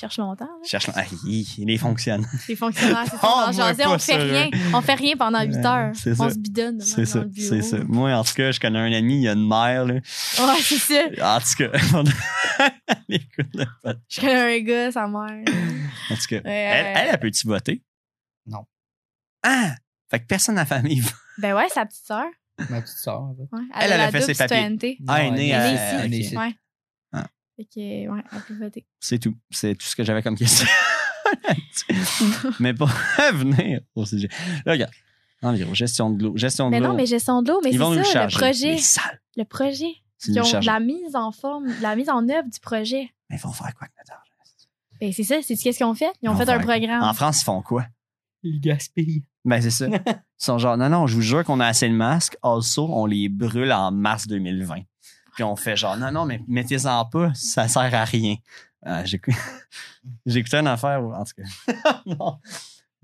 cherchent longtemps. là. Ils cherchent. Ah, il, il les fonctionne. <laughs> Les fonctionnaires, c'est ça. Oh, on fait rien. On fait rien pendant 8 Ouais, heures. c'est On ça. se bidonne. C'est ça, c'est ça. Moi, en tout cas, je connais un ami, il y a une mère, là. Ouais, c'est ça. En tout cas, <laughs> écoute <laughs> le. Je connais un gars, sa mère. En tout cas, Ouais, elle, ouais. elle, elle peut-tu voter? Non. Ah! Fait que personne dans la famille va. Ben ouais, sa petite sœur. Ma petite sœur, en fait. Ouais. Elle, elle a la fait ses papiers. Ah, elle est née elle à- est ici. Elle est ok. ici. Ouais. Ah. Fait que, ouais, elle peut voter. C'est tout. C'est tout ce que j'avais comme question. <laughs> mais pour <laughs> revenir au sujet. Là, regarde. Environ, gestion de l'eau. Gestion de Mais l'eau. non, mais gestion de l'eau, mais Ils vont nous c'est ça, le charger. projet. Le projet. Ils ont la mise en forme, la mise en œuvre du projet. Mais ils vont faire quoi avec notre argent? Ben, c'est ça, c'est qu'est-ce qu'ils ont fait? Ils ont Ils fait un programme. En France, ils font quoi? Il gaspille. Ben, c'est ça. <laughs> Ils sont genre, non, non, je vous jure qu'on a assez de masques. Also, on les brûle en mars 2020. Puis on fait genre, non, non, mais mettez-en pas, ça sert à rien. J'ai j'ai écouté une affaire, en tout cas. <laughs> non.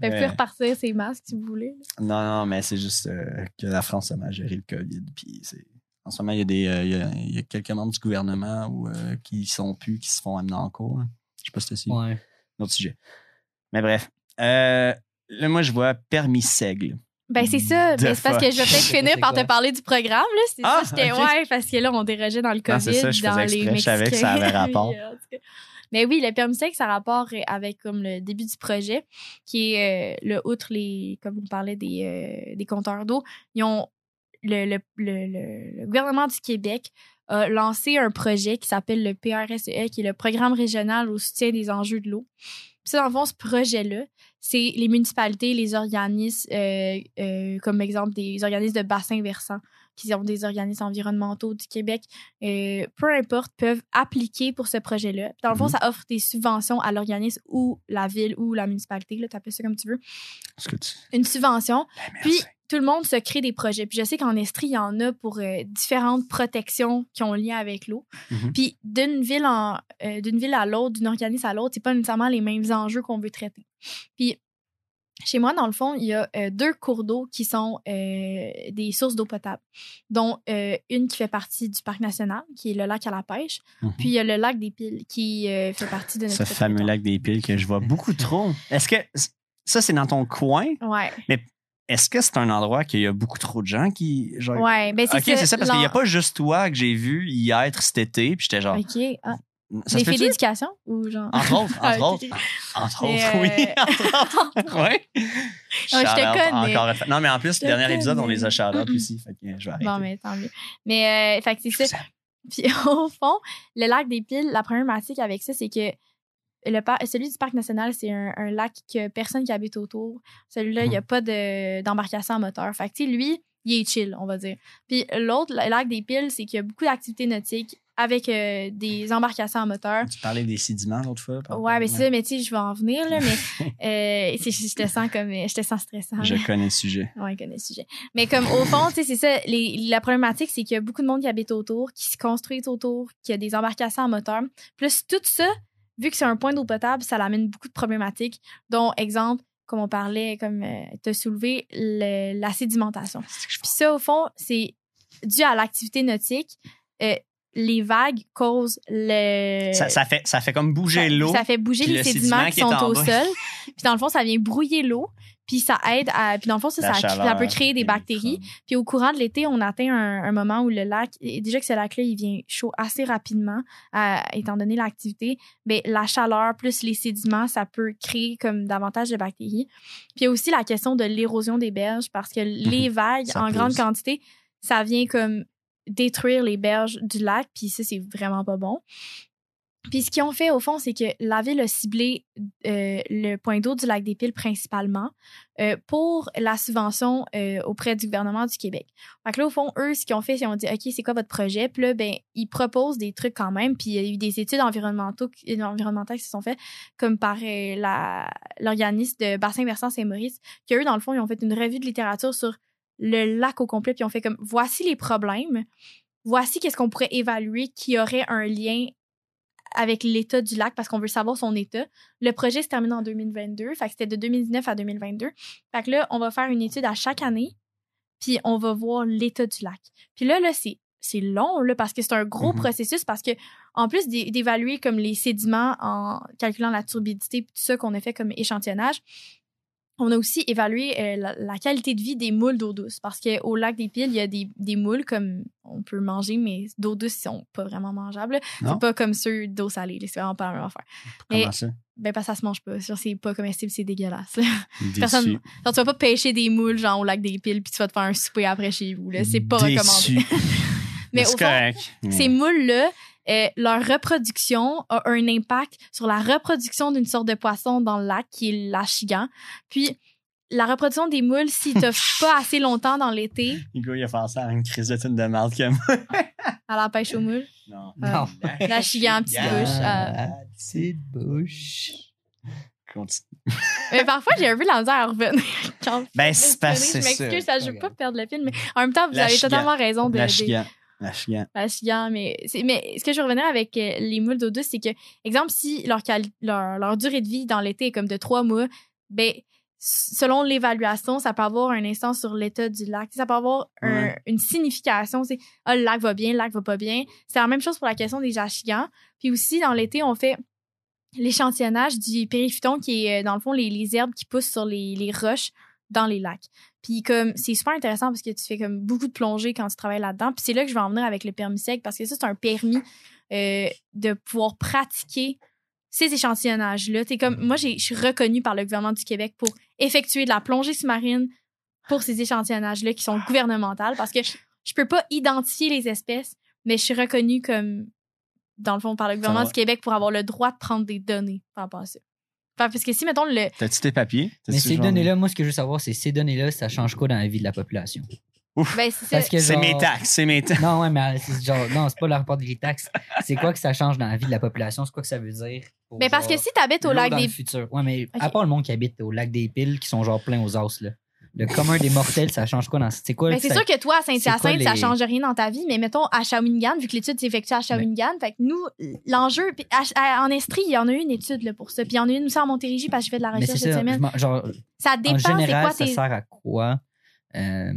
Mais- plus repartir ses masques si vous voulez. non, non, mais c'est juste euh, que la France a mal géré le COVID. Puis c'est. En ce moment, il y, a des, euh, il, y a, il y a quelques membres du gouvernement où, euh, qui sont plus, qui se font amener en cours. là. Je sais pas si c'est Ouais. un autre sujet. Mais bref. Euh, là, moi, je vois permis seigle. Ben, c'est ça. Ben, c'est parce que je vais peut-être finir par te <laughs> parler du programme, là. C'est Ah, ça, j'étais, ok. ouais, parce que là, on dérogeait dans le COVID. Ah, c'est ça, je dans faisais les exprès, je savais que ça avait <laughs> rapport. Mais oui, le permis sec, ça a rapport avec comme le début du projet, qui est euh, le outre les, comme on parlait des, euh, des compteurs d'eau, ils ont le, le, le, le- gouvernement du Québec a lancé un projet qui s'appelle le PRSE, qui est le Programme régional au soutien des enjeux de l'eau. Puis ça, dans le fond, ce projet-là, c'est les municipalités, les organismes, euh, euh, comme exemple des organismes de bassin versant, qui ont des organismes environnementaux du Québec, euh, peu importe, peuvent appliquer pour ce projet-là. Dans le fond, Mhm. ça offre des subventions à l'organisme ou la ville ou la municipalité, là, t'appelles ça comme tu veux, que tu. une subvention. Ben, Puis. Tout le monde se crée des projets. Puis je sais qu'en Estrie, il y en a pour euh, différentes protections qui ont lien avec l'eau. Mhm. Puis d'une ville en euh, d'une ville à l'autre, d'un organisme à l'autre, c'est pas nécessairement les mêmes enjeux qu'on veut traiter. Puis chez moi, dans le fond, il y a euh, deux cours d'eau qui sont des sources d'eau potable, dont une qui fait partie du parc national, qui est le lac à la pêche, Mhm. puis il y a le lac des Piles qui fait partie de notre Ce fameux territoire. lac des piles que je vois beaucoup trop. Est-ce que ça, c'est dans ton coin? Ouais, Est-ce que c'est un endroit qu'il y a beaucoup trop de gens qui. Genre... ouais, ben c'est Ok, c'est ça, parce qu'il n'y a pas juste toi que j'ai vu y être cet été, puis j'étais genre. Ok, ah, Ça se filles d'éducation ou genre? Entre autres, <laughs> entre autres. Entre autres, oui. euh, Entre <laughs> autres. ouais. je te connais. Encore. Non, mais en plus, Je le dernier te épisode, on connais. les a shout aussi. <laughs> Fait que je vais arrêter. Bon, mais tant mieux. Mais, euh, fait que c'est ça. Puis au fond, le lac des Piles, la problématique avec ça, c'est que le par- celui du parc national, c'est un, un lac que personne qui habite autour. Celui-là, il n'y a pas de- d'embarcation à moteur. Fait que, lui, il est chill, on va dire. Puis l'autre, le lac des Piles, c'est qu'il y a beaucoup d'activités nautiques avec euh, des embarcations à moteur. Tu parlais des sédiments l'autre fois. par Ouais, mais c'est ça, mais tu sais, je vais en venir, là, mais <laughs> euh, je te sens comme, je te sens stressant. Je là. connais le sujet. Ouais, il connaît le sujet. Mais comme au fond, tu sais, c'est ça. Les, la problématique, c'est qu'il y a beaucoup de monde qui habite autour, qui se construisent autour, qui a des embarcations à moteur. Plus tout ça, vu que c'est un point d'eau potable, ça l'amène beaucoup de problématiques, dont, exemple, comme on parlait, comme tu as soulevé, le- la sédimentation. Puis ça, au fond, c'est dû à l'activité nautique. Euh, les vagues causent le. Ça, ça fait, ça fait comme bouger l'eau. Ça fait bouger les le sédiments sédiment qui sont au bas. sol. Puis dans le fond, ça vient brouiller l'eau. Puis ça aide à. Puis dans le fond, ça, peut créer des bactéries. Puis au courant de l'été, on atteint un, un moment où le lac, et déjà que ce lac-là, il vient chaud assez rapidement, euh, étant donné l'activité, mais la chaleur plus les sédiments, ça peut créer comme davantage de bactéries. Puis il y a aussi la question de l'érosion des berges parce que les vagues, Mhm. En grande quantité, ça vient comme détruire les berges du lac, puis ça, c'est vraiment pas bon. Puis ce qu'ils ont fait, au fond, c'est que la ville a ciblé euh, le point d'eau du lac des Piles principalement euh, pour la subvention euh, auprès du gouvernement du Québec. Fait que là, au fond, eux, ce qu'ils ont fait, c'est qu'ils ont dit, OK, c'est quoi votre projet? Puis là, ben, ils proposent des trucs quand même. Puis il y a eu des études environnementales qui se sont faites, comme par l'organisme de Bassin Versant Saint-Maurice, qui eux, dans le fond, ils ont fait une revue de littérature sur le lac au complet, puis ils ont fait comme, voici les problèmes, voici qu'est-ce qu'on pourrait évaluer qui aurait un lien avec l'état du lac parce qu'on veut savoir son état. Le projet se termine en 2022, fait que c'était de 2019 à 2022. Fait que là, on va faire une étude à chaque année, puis on va voir l'état du lac. Puis là, là, c'est c'est long là parce que c'est un gros Mhm. processus parce que en plus d'é- d'évaluer comme les sédiments en calculant la turbidité puis tout ça qu'on a fait comme échantillonnage on a aussi évalué euh, la, la qualité de vie des moules d'eau douce parce qu'au lac des Piles, il y a des, des moules comme on peut manger, mais d'eau douce, ils sont pas vraiment mangeables. C'est pas comme ceux d'eau salée. C'est vraiment pas la même affaire. Mais- Comment ça? Ben, parce que ça se mange pas. C'est pas comestible, c'est dégueulasse. Personne- Genre, tu vas pas pêcher des moules, genre, au lac des Piles, puis tu vas te faire un souper après chez vous. là. C'est pas recommandé. <laughs> Mais au fond, correct. ces moules-là, euh, leur reproduction a un impact sur la reproduction d'une sorte de poisson dans le lac qui est l'achigan. Puis, la reproduction des moules, s'ils t'offrent <laughs> pas assez longtemps dans l'été, Hugo, il a fait ça à une crise de tune de Malcolm. à la pêche aux moules, Non. Non. l'achigan, petite bouche. euh, petite bouche. Continue. Mais parfois, j'ai un peu la misère à revenir. <laughs> Quand Ben, je c'est m'excuse, ça, je veux pas perdre le film, mais en même temps, vous La avez chigan. totalement raison de. La de- la chigan, mais, mais ce que je revenir avec euh, les moules d'eau douce, c'est que, exemple, si leur, leur, leur durée de vie dans l'été est comme de trois mois, ben, selon l'évaluation, ça peut avoir un instant sur l'état du lac. Ça peut avoir un- une signification. C'est, ah, le lac va bien, le lac va pas bien. C'est la même chose pour la question des jachigans. Puis aussi, dans l'été, on fait l'échantillonnage du périphyton qui est, euh, dans le fond, les, les herbes qui poussent sur les, les roches dans les lacs. Puis comme c'est super intéressant parce que tu fais comme beaucoup de plongées quand tu travailles là-dedans. Puis c'est là que je vais en venir avec le permis sec parce que ça, c'est un permis euh, de pouvoir pratiquer ces échantillonnages-là. T'es comme moi, je suis reconnue par le gouvernement du Québec pour effectuer de la plongée sous-marine pour ces échantillonnages-là qui sont gouvernementales parce que je, je peux pas identifier les espèces, mais je suis reconnue comme dans le fond par le gouvernement du Québec pour avoir le droit de prendre des données par rapport à ça. Enfin, parce que si mettons le T'as-tu tes papiers? Mais ces genre- données-là, moi, ce que je veux savoir, c'est ces données-là, ça change quoi dans la vie de la population? ben, c'est ça. Parce que C'est genre- mes taxes, c'est mes taxes. Non, ouais, mais euh, c'est genre, non, c'est pas le rapport des taxes. C'est quoi que ça change dans la vie de la population? C'est quoi que ça veut dire? Mais parce que si tu habites au lac dans des le futur? Ouais, mais à part le monde qui habite au lac des piles, qui sont genre pleins aux os, là. Le commun des mortels, ça change quoi dans. C'est quoi? Ben, c'est ça- sûr que toi, à Saint-Hyacinthe, ça les- change rien dans ta vie, mais mettons à Shawinigan, vu que l'étude s'effectue à Shawinigan, fait que nous, l'enjeu, en Estrie, il y en a eu une étude là, pour ça, puis il y en a une aussi en Montérégie parce que j'ai fait de la recherche cette ça. semaine. je genre, Ça en dépend, c'est quoi ça tes. sert à quoi? euh,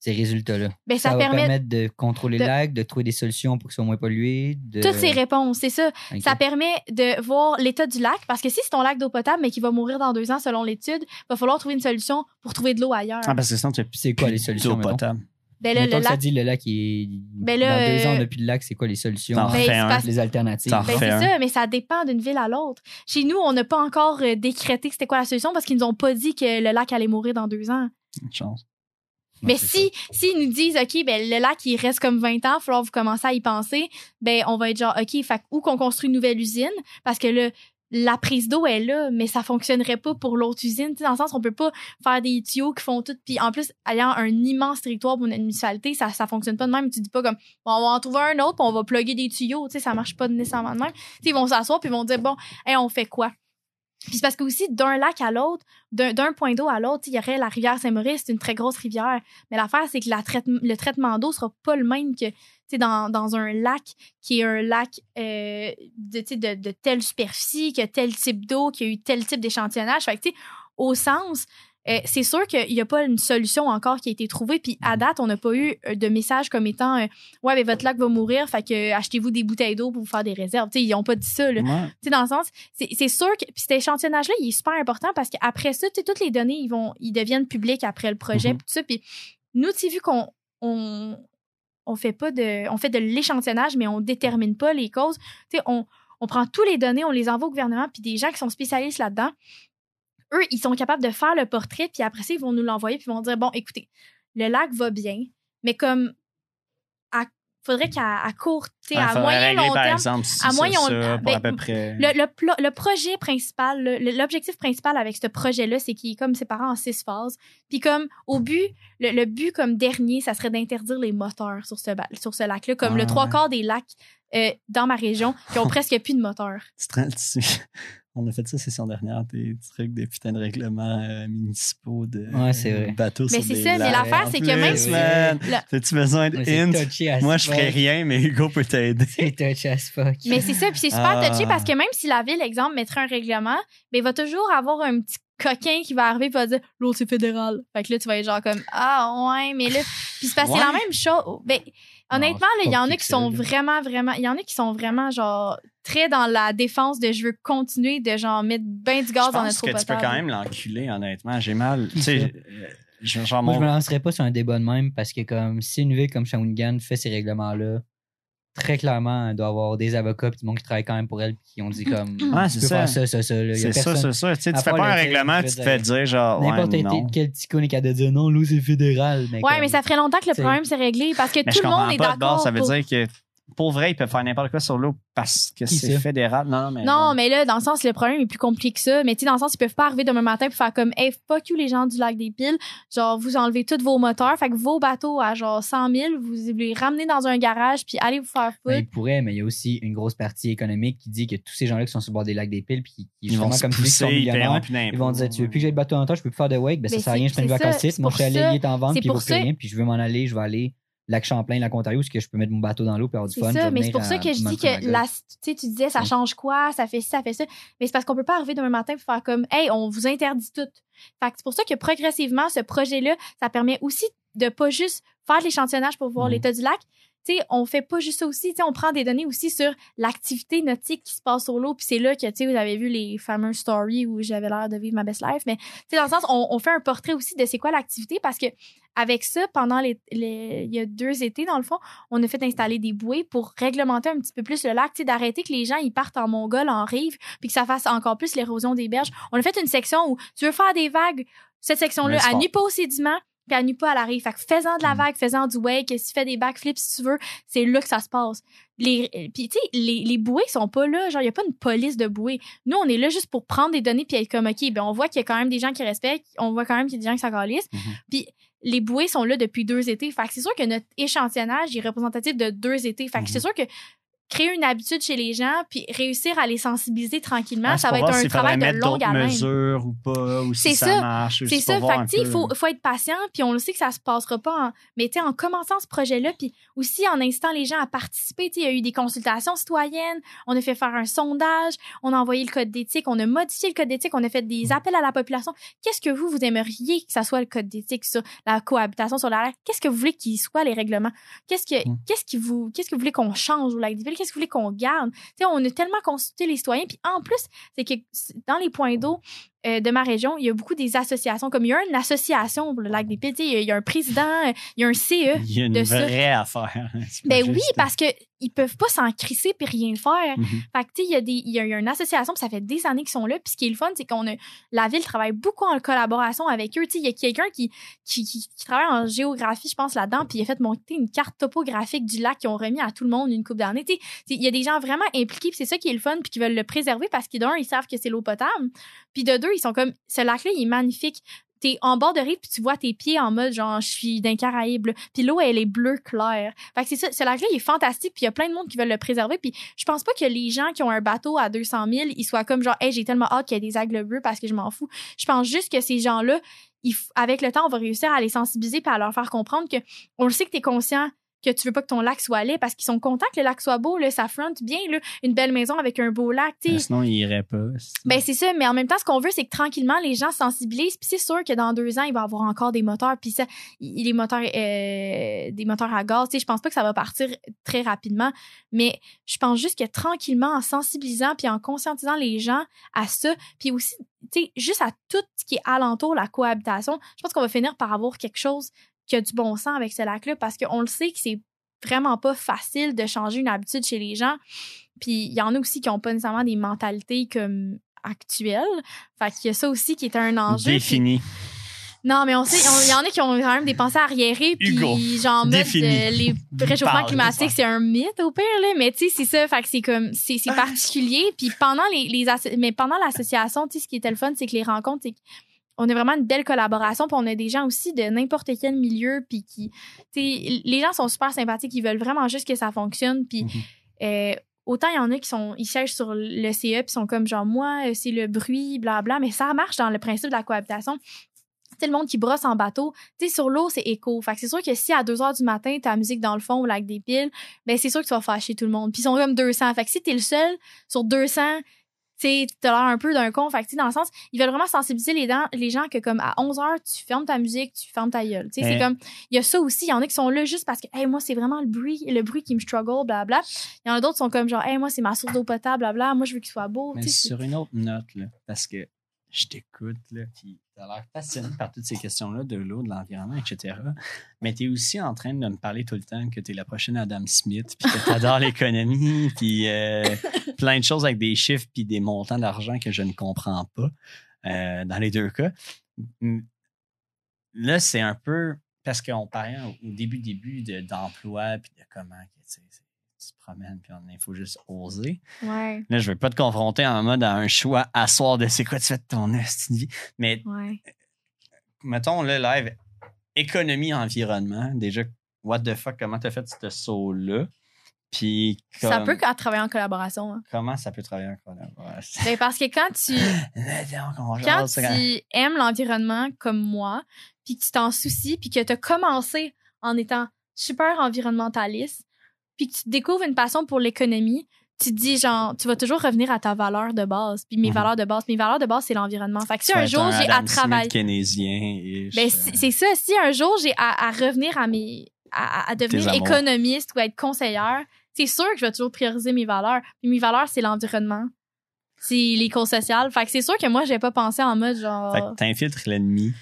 ces résultats-là. Ben, ça, Ça, va permet permettre de contrôler de- le lac, de trouver des solutions pour qu'ils soient moins pollués. De... toutes ces réponses, c'est ça. Ça permet de voir l'état du lac, parce que si c'est ton lac d'eau potable, mais qui va mourir dans deux ans selon l'étude, va falloir trouver une solution pour trouver de l'eau ailleurs. Ah, parce que sinon, tu c'est quoi les solutions? d'eau potable. ben là, le que ça dit le lac est. Ben là, dans deux ans, on n'a plus de lac, c'est quoi les solutions? Ben, parce- Les alternatives. Ben, c'est un. ça, mais ça dépend d'une ville à l'autre. Chez nous, on n'a pas encore euh, décrété c'était quoi la solution parce qu'ils nous ont pas dit que le lac allait mourir dans deux ans. Une chance. Non, Mais c'est si, s'ils nous disent, OK, ben, le lac, il reste comme 20 ans, il va falloir vous commencer à y penser, ben, on va être genre, OK, fait, ou qu'on construit une nouvelle usine, parce que là, la prise d'eau est là, mais ça fonctionnerait pas pour l'autre usine. Tu sais, dans le sens, on peut pas faire des tuyaux qui font tout. Puis en plus, ayant un immense territoire pour une municipalité, ça, ça fonctionne pas de même. Tu dis pas comme, bon, on va en trouver un autre, puis on va plugger des tuyaux. Tu sais, ça marche pas nécessairement de même. Tu sais, ils vont s'asseoir, puis ils vont dire, bon, hey, on fait quoi? Puis c'est parce que aussi, d'un lac à l'autre, d'un point d'eau à l'autre, il y aurait la rivière Saint-Maurice, c'est une très grosse rivière. Mais l'affaire, c'est que le traitement d'eau sera pas le même que dans, un lac qui est un lac euh, de, de, de telle superficie, qui a tel type d'eau, qui a eu tel type d'échantillonnage. Fait que, au sens, euh, c'est sûr qu'il n'y a pas une solution encore qui a été trouvée. Puis à date, on n'a pas eu euh, de message comme étant euh, Ouais, mais votre lac va mourir, fait que achetez-vous des bouteilles d'eau pour vous faire des réserves. Ils n'ont pas dit ça. Là. Ouais. Dans le sens, c'est sûr que puis cet échantillonnage-là, il est super important parce qu'après ça, toutes les données, ils vont, ils deviennent publiques après le projet, Mhm. puis tout ça. Puis nous, vu qu'on on, on fait pas de, on fait de l'échantillonnage, mais on détermine pas les causes. Tu sais, on, on prend tous les données, on les envoie au gouvernement, puis des gens qui sont spécialistes là-dedans, eux, ils sont capables de faire le portrait, puis après ça, ils vont nous l'envoyer, puis ils vont dire bon, écoutez, le lac va bien, mais comme à, faudrait qu'à à court, Ouais, à moyen long terme, exemple, si à moyen- ça, ben, à peu près. le, le, plo- le projet principal, l'objectif principal avec ce projet-là, c'est qu'il est comme séparé en six phases. Puis comme au but, le, le but comme dernier, ça serait d'interdire les moteurs sur ce, sur ce lac-là, comme le trois ouais. quarts des lacs euh, dans ma région qui ont <laughs> presque plus de moteurs. Tu tu- On a fait ça session dernière, des trucs, des putains de règlements euh, municipaux de Ouais, c'est vrai. bateaux Mais c'est ça, mais l'affaire, c'est que même- man, Le- T'as-tu besoin de hint? Moi, je ferais rien, mais Hugo peut t'aider. <laughs> C'est touché as fuck. Mais c'est ça, puis c'est super Ah. touché parce que même si la ville, exemple, mettrait un règlement, ben, il va toujours avoir un petit coquin qui va arriver et va dire l'autre c'est fédéral. Fait que là, tu vas être genre comme Ah ouais, mais là. Puis c'est parce que c'est la même chose. Ben, honnêtement, là, il y en a qui que sont vraiment, vraiment. Il y en a qui sont vraiment genre très dans la défense de je veux continuer de genre mettre ben du gaz Je dans pense notre que eau tu peux potable. quand même l'enculer, honnêtement. J'ai mal. Tu sais, euh, je- genre, Moi, je me lancerais pas sur un débat de même parce que comme si une ville comme Shawinigan fait ces règlements-là, très clairement, elle doit avoir des avocats et du monde qui travaille quand même pour elle puis qui ont dit comme <clears throat> Ouais, tu c'est ça. ça, ça, C'est ça, c'est ça. Tu sais, tu fais pas un le- règlement, tu te fais dire genre. N'importe ouais, quel non. quel petit con est capable de dire non, l'eau c'est fédéral. Mais Ouais, comme- mais ça ferait longtemps que le problème s'est réglé parce que Mais tout je le monde est pas de base. d'accord. Ça veut pour- dire que pour vrai, ils peuvent faire n'importe quoi sur l'eau parce que c'est ça? fédéral. Non, non, mais. Non, mais là, dans le sens, le problème est plus compliqué que ça. Mais tu sais, dans le sens, ils peuvent pas arriver demain matin pour faire comme, hey, fuck you, les gens du lac des piles. Genre, vous enlevez tous vos moteurs. Fait que vos bateaux à genre 100 000, vous les ramenez dans un garage puis allez vous faire Ben, foutre. il pourrait, mais il y a aussi une grosse partie économique qui dit que tous ces gens-là qui sont sur le bord des lacs des piles, puis qui, Ils vont comme pousser, ils d'impôts. ils vont dire Tu veux plus que j'aille le bateau en temps, je peux plus faire de wake, ben ça Ben, sert à rien, je prends une vacances ça, mon chalet ça- il est en vente, puis il vaut plus ça- rien, puis je veux m'en aller, je vais aller lac Champlain, lac Ontario, parce que je peux mettre mon bateau dans l'eau puis avoir du C'est fun. je ça, mais c'est pour ça que je dis que la, tu sais, tu disais ça change quoi, ça fait ci, ça fait ça. Mais c'est parce qu'on peut pas arriver demain matin pour faire comme, hey, on vous interdit tout. Fait que c'est pour ça que progressivement, ce projet-là, ça permet aussi de pas juste faire de l'échantillonnage pour voir Mhm. l'état du lac. Tu sais, on fait pas juste ça aussi, tu sais, on prend des données aussi sur l'activité nautique qui se passe sur l'eau, puis c'est là que, vous avez vu les fameux stories où j'avais l'air de vivre ma best life, mais, dans le sens, on, on fait un portrait aussi de c'est quoi l'activité, parce que avec ça, pendant les, les- il y a deux étés, dans le fond, on a fait installer des bouées pour réglementer un petit peu plus le lac, tu sais, d'arrêter que les gens, ils partent en mongol, en rive, puis que ça fasse encore plus l'érosion des berges. On a fait une section où tu veux faire des vagues, cette section-là, nuit pas au sédiment, puis elle nuit pas à la rive. Fait que faisant de la Mm. vague, faisant du wake, si tu fais des backflips, si tu veux, c'est là que ça se passe. Les, puis, tu sais, les, les bouées sont pas là. Genre, il y a pas une police de bouées. Nous, on est là juste pour prendre des données puis être comme, OK, ben, on voit qu'il y a quand même des gens qui respectent. On voit quand même qu'il y a des gens qui s'en Mhm. Puis, les bouées sont là depuis deux étés. Fait que c'est sûr que notre échantillonnage est représentatif de deux étés. Fait que Mhm. c'est sûr que créer une habitude chez les gens puis réussir à les sensibiliser tranquillement, Ouais, ça va être un travail de longue haleine. mesures ou pas, ou si C'est ça, ça. marche. C'est ça. Fait que, il faut, faut être patient, puis on le sait que ça se passera pas. En... Mais, tu en commençant ce projet-là, puis aussi en incitant les gens à participer, il y a eu des consultations citoyennes, on a fait faire un sondage, on a envoyé le code d'éthique, on a modifié le code d'éthique, on a fait Mm. des appels à la population. Qu'est-ce que vous, vous aimeriez que ça soit le code d'éthique sur la cohabitation sur la Qu'est-ce que vous voulez qu'il soit les règlements? Qu'est-ce que, Mm. qu'est-ce qui vous, qu'est-ce que vous voulez qu'on change au lac des Villes? Qu'est-ce que vous voulez qu'on garde? On a tellement consulté les citoyens, puis en plus, c'est que dans les points d'eau, euh, de ma région, il y a beaucoup des associations. Comme il y a une association pour le lac des sais, il y a- il y, a un président, euh, il y a un CE. Il y a une de ça. vraie affaire. Ben oui, parce que ils peuvent pas s'en crisser puis rien faire. Mhm. Fait que, tu sais, il y, a des- il y a il y a une association, puis ça fait des années qu'ils sont là. Puis ce qui est le fun, c'est qu'on a. La ville travaille beaucoup en collaboration avec eux. Tu sais, il y a quelqu'un qui, qui, qui, qui travaille en géographie, je pense, là-dedans, puis il a fait monter une carte topographique du lac qu'ils ont remis à tout le monde une coupe d'années. Tu sais, il y a des gens vraiment impliqués, puis c'est ça qui est le fun, puis qui veulent le préserver parce que d'un, ils savent que c'est l'eau potable. Puis de deux, ils sont comme. Ce lac-là, il est magnifique. T'es en bord de rive, puis tu vois tes pieds en mode genre, je suis d'un Caraïbe. Puis l'eau, elle est bleue claire. Fait que c'est ça, ce lac-là, il est fantastique, puis il y a plein de monde qui veulent le préserver. Puis je pense pas que les gens qui ont un bateau à 200 000, ils soient comme genre, hey, j'ai tellement hâte qu'il y ait des algues bleues parce que je m'en fous. Je pense juste que ces gens-là, avec le temps, on va réussir à les sensibiliser puis à leur faire comprendre que on le sait que tu es conscient que tu veux pas que ton lac soit laid parce qu'ils sont contents que le lac soit beau, là, ça fronte bien, là, une belle maison avec un beau lac. Ben, Sinon, il irait pas. Ben c'est ça, mais en même temps, ce qu'on veut, c'est que tranquillement, les gens se sensibilisent. Puis c'est sûr que dans deux ans, il va y avoir encore des moteurs. Puis ça, les moteurs, euh, des moteurs à gaz. Tu sais, je pense pas que ça va partir très rapidement, mais je pense juste que tranquillement, en sensibilisant puis en conscientisant les gens à ça, puis aussi, tu sais, juste à tout ce qui est alentour la cohabitation, je pense qu'on va finir par avoir quelque chose qui a du bon sens avec ce lac-là parce qu'on le sait que c'est vraiment pas facile de changer une habitude chez les gens. Puis il y en a aussi qui ont pas nécessairement des mentalités comme actuelles. Fait qu'il y a ça aussi qui est un enjeu. Puis- Défini. non, mais on sait, il y en a qui ont quand même des pensées arriérées, puis genre en mode euh, les <laughs> réchauffements climatiques, c'est un mythe au pire là, mais tu sais c'est ça, fait que c'est comme c'est c'est particulier, puis pendant les mais pendant l'association, tu sais ce qui était le fun, c'est que les rencontres, c'est on a vraiment une belle collaboration, puis on a des gens aussi de n'importe quel milieu, puis qui, les gens sont super sympathiques, ils veulent vraiment juste que ça fonctionne, puis Mhm. euh, autant il y en a qui sont ils siègent sur le CE puis sont comme genre moi euh, c'est le bruit blabla mais ça marche dans le principe de la cohabitation tu sais, le monde qui brosse en bateau, tu sais, sur l'eau, c'est écho. Fait que c'est sûr que si à 2 heures du matin, t'as la musique dans le fond au lac des piles, ben c'est sûr que tu vas fâcher tout le monde. Puis ils sont comme 200. Fait que si t'es le seul sur 200, tu t'as l'air un peu d'un con. Fait que, dans le sens, ils veulent vraiment sensibiliser les, dents- les gens que, comme, à 11 heures, tu fermes ta musique, tu fermes ta gueule. Tu sais, c'est comme, il y a ça aussi. Il y en a qui sont là juste parce que, hey, moi, c'est vraiment le bruit, le bruit qui me struggle, blabla. Il y en a d'autres qui sont comme, genre, hey, moi, c'est ma source d'eau potable, blabla. Moi, je veux qu'il soit beau. Mais sur une autre note, là, parce que je t'écoute, là, puis t'as l'air fasciné par toutes ces questions-là de l'eau, de l'environnement, etc. Mais t'es aussi en train de me parler tout le temps que t'es la prochaine Adam Smith, puis que t'adores <laughs> l'économie, puis euh, plein de choses avec des chiffres, puis des montants d'argent que je ne comprends pas euh, dans les deux cas. Là, c'est un peu parce qu'on parlait au début, début de- d'emploi, puis de comment tu sais, tu te promènes, puis il faut juste oser. Ouais, Là, je veux pas te confronter en mode à un choix à soir de c'est quoi tu fais de ton vie. Mais ouais. mettons le live économie environnement. Déjà, what the fuck, comment t'as fait ce saut-là? Puis Ça peut travailler en collaboration. hein. comment ça peut travailler en collaboration? Ben, parce que quand tu, <laughs> donc, quand tu aimes l'environnement comme moi, puis que tu t'en soucies, puis que tu as commencé en étant super environnementaliste, puis que tu découvres une passion pour l'économie, tu te dis genre, tu vas toujours revenir à ta valeur de base. Puis mes Mhm. valeurs de base, mes valeurs de base, c'est l'environnement. Fait que si un jour j'ai à travailler. keynésien Ben, c'est c'est ça. Si un jour j'ai à, à revenir à mes. à, à devenir économiste ou à être conseillère, c'est sûr que je vais toujours prioriser mes valeurs. Puis mes valeurs, c'est l'environnement. C'est l'éco-social. Fait que c'est sûr que moi, j'ai pas pensé en mode genre. Fait que t'infiltres l'ennemi.